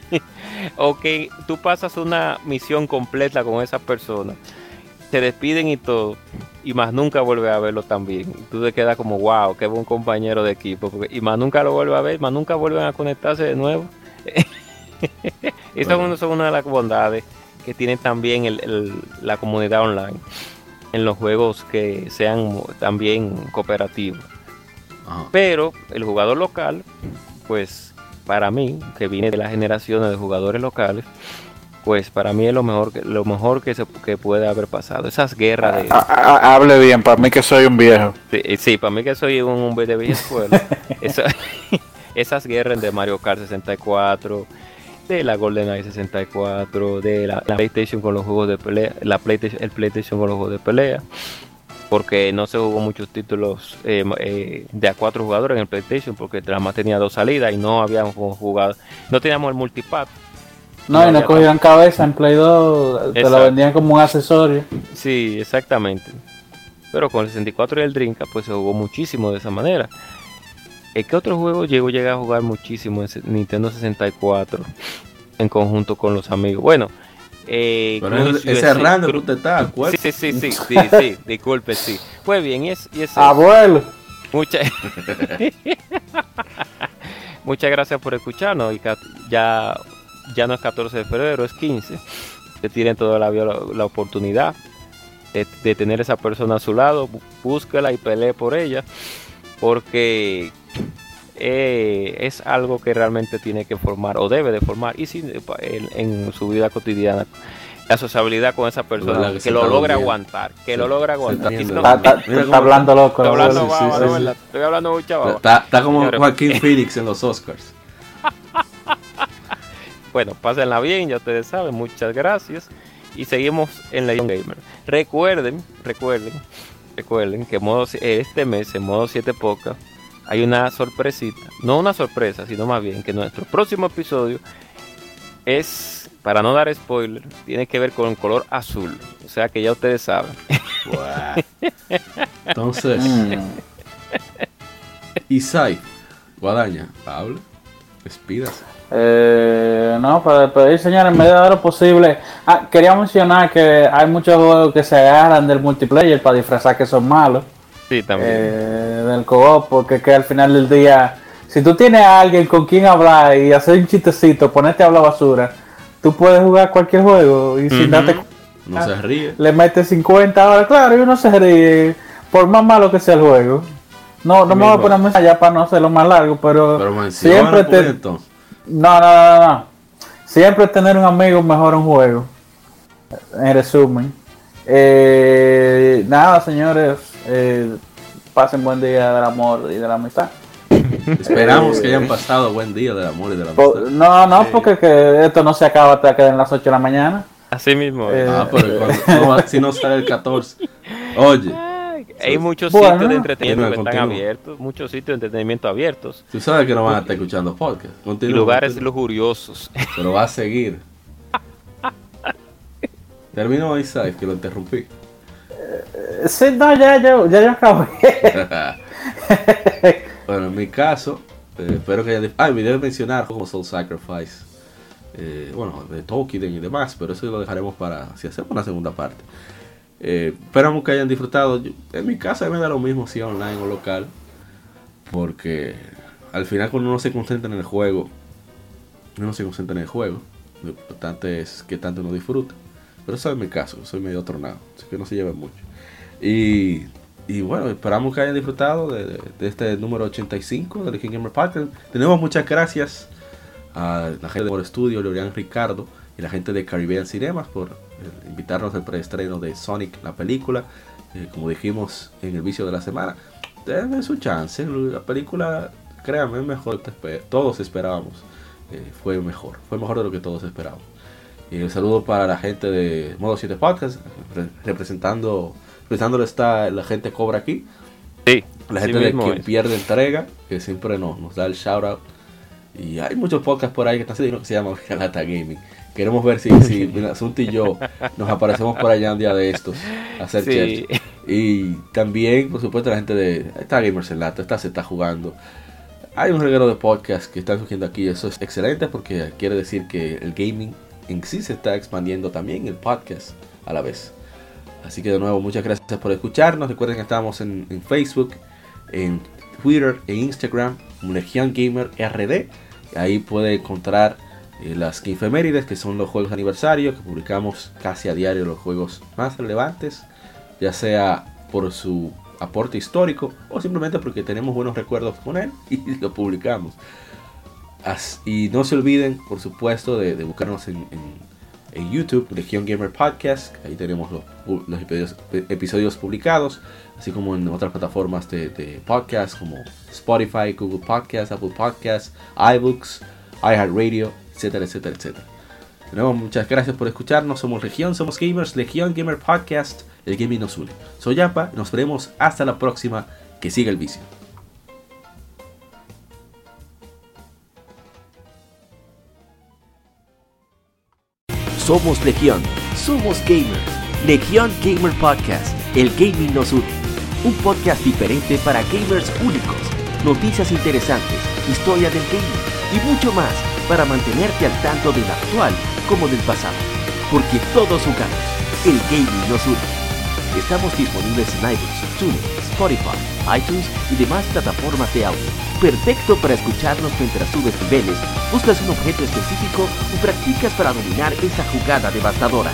[laughs] o que tú pasas una misión completa con esa persona, te despiden y todo, y más nunca vuelves a verlo también. Y tú te quedas como, wow, qué buen compañero de equipo. porque- y más nunca lo vuelves a ver, más nunca vuelven a conectarse de nuevo. [laughs] Esas Bueno. son una de las bondades que tiene también el- el- la comunidad online en los juegos que sean también cooperativos. Ajá. Pero el jugador local, pues para mí, que viene de las generaciones de jugadores locales, pues para mí es lo mejor que, lo mejor que, se, que puede haber pasado. Esas guerras de... Ha- ha- Hable bien, para mí que soy un viejo. Sí, sí, para mí que soy un hombre de vieja escuela. esa- esas guerras de Mario Kart 64, de la GoldenEye 64, de la, la PlayStation con los juegos de pelea, la PlayStation, el PlayStation con los juegos de pelea, porque no se jugó muchos títulos eh, eh, de a cuatro jugadores en el PlayStation, porque nada más tenía dos salidas y no habíamos jugado, no teníamos el multipad. No, y no cogían cabeza en Play 2, te lo Exacto. vendían como un accesorio. Sí, exactamente. Pero con el 64 y el Dreamcast pues se jugó muchísimo de esa manera. ¿En qué otro juego llegó llegué a jugar muchísimo en Nintendo 64 en conjunto con los amigos? Bueno, eh, Cruz ese, ese que Cruz- usted está, ¿cuál? Sí, sí, sí, sí, sí, sí, [laughs] disculpe, sí. Pues bien, y es, y es eso. Abuelo. Mucha- [laughs] Muchas gracias por escucharnos. Y ya, ya no es 14 de febrero, es 15. Que tienen toda la, la, la oportunidad de, de tener esa persona a su lado. bú- Búsquela y pelee por ella. Porque eh, es algo que realmente tiene que formar o debe de formar. Y si, en, en su vida cotidiana. La sociabilidad con esa persona. Que lo durmiendo. aguantar. Que lo logre se aguantar. está no- hablando loco. Estoy hablando mucha baba. Está, está como. Joaquín Phoenix en los Oscars. Bueno, pásenla bien, ya ustedes saben, muchas gracias. Y seguimos en Legion Gamer. Recuerden, recuerden, recuerden que modo, este mes en modo 7 Poca hay una sorpresita. No una sorpresa, sino más bien que nuestro próximo episodio es, para no dar spoiler, tiene que ver con el color azul. O sea que ya ustedes saben. Entonces, Mm. Isai, Guadaña, Pablo, despídase. Eh, no, para despedir, señores, en medida de lo posible. Ah, quería mencionar que hay muchos juegos que se agarran del multiplayer para disfrazar que son malos. Sí, también. eh, del co-op, porque que al final del día, si tú tienes a alguien con quien hablar y hacer un chistecito, ponerte a hablar basura, tú puedes jugar cualquier juego y sin Ujú. darte cu- No se ríe. le metes 50 horas, claro, y uno se ríe, por más malo que sea el juego. No, no me voy a poner mucho allá para no hacerlo más largo, pero, siempre pues, te, entonces. No, no, no, no. Siempre tener un amigo mejor un juego. En resumen. Eh, nada, señores. eh, pasen buen día del amor y de la amistad. Esperamos que hayan pasado buen día del amor y de la amistad. no, no, porque que esto no se acaba hasta que den las 8 de la mañana. Así mismo. Eh, Ah, pero cuando- no va- si no sale el 14. Oye, Hay muchos Bueno. sitios de entretenimiento que están continúa. abiertos, muchos sitios de entretenimiento abiertos tú sabes que no van a estar escuchando podcast. y Continúa, lugares continúa. lujuriosos. [laughs] Pero va a seguir. Terminó Isaac, que lo interrumpí. Sí, no, ya, ya, ya yo acabé. [laughs] bueno, en mi caso, eh, espero que haya... Ah, me debe mencionar como Soul Sacrifice. Eh, bueno, de Tolkien y demás, pero eso lo dejaremos para si hacemos una segunda parte. Eh, esperamos que hayan disfrutado. Yo- en mi caso me da lo mismo si online o local. Porque al final cuando uno se concentra en el juego, uno se concentra en el juego. Lo importante es que tanto uno disfruta. Pero eso es mi caso, soy medio tronado, así que no se lleven mucho. Y, y bueno, esperamos que hayan disfrutado de, de- de este número 85 de King Gamer Podcast. Tenemos muchas gracias a la gente de Por Studio, Leorian Ricardo y la gente de Caribbean Cinemas por eh, invitarnos al preestreno de Sonic, la película. Eh, como dijimos en el vicio de la semana, denme su chance. La película, créanme, es mejor todos esperábamos. Eh, fue mejor, fue mejor de lo que todos esperábamos. Y un saludo para la gente de Modo 7 Podcast, re- representando, representándolo está la gente Cobra aquí. Sí, La gente de mismo quien es. pierde entrega, que siempre nos, nos da el shout out. Y hay muchos podcasts por ahí que están saliendo que se llama Galata Gaming. Queremos ver si, si [laughs] Asunto y yo nos aparecemos por allá un día de estos a hacer Sí. Y también, por supuesto, la gente de esta Gamers en Lata, esta se está jugando. Hay un reguero de podcasts que están surgiendo aquí. Eso es excelente porque quiere decir que el gaming en sí se está expandiendo también el podcast a la vez. Así que de nuevo, muchas gracias por escucharnos. Recuerden que estamos en, en Facebook, en Twitter e Instagram, como Legion Gamer RD. Ahí puede encontrar eh, las efemérides, que son los juegos de aniversario, que publicamos casi a diario los juegos más relevantes, ya sea por su aporte histórico o simplemente porque tenemos buenos recuerdos con él [laughs] y lo publicamos. Y no se olviden, por supuesto, de, buscarnos en, en- en YouTube, Legion Gamer Podcast. Ahí tenemos los, los episodios, publicados, así como en otras plataformas de, podcast como Spotify, Google Podcast, Apple Podcast, iBooks, iHeartRadio, etcétera, etcétera, etcétera. Nuevo, muchas gracias por escucharnos. Somos Legión, somos gamers, Legión Gamer Podcast. El gaming nos une. Soy Yapa, nos veremos hasta la próxima. Que siga el vicio. Somos Legión, somos gamer. Legión Gamer Podcast, el gaming nos une. Un podcast diferente para gamers únicos, noticias interesantes, historia del gaming y mucho más para mantenerte al tanto del actual como del pasado. Porque todos jugamos, el gaming nos une. Estamos disponibles en iBooks, TuneIn, Spotify, iTunes y demás plataformas de audio. Perfecto para escucharnos mientras subes niveles, buscas un objeto específico o practicas para dominar esa jugada devastadora.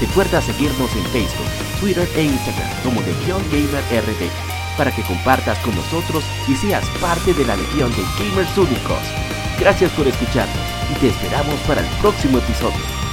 Recuerda seguirnos en Facebook, Twitter e Instagram como Legión Gamer RD para que compartas con nosotros y seas parte de la legión de gamers únicos. Gracias por escucharnos y te esperamos para el próximo episodio.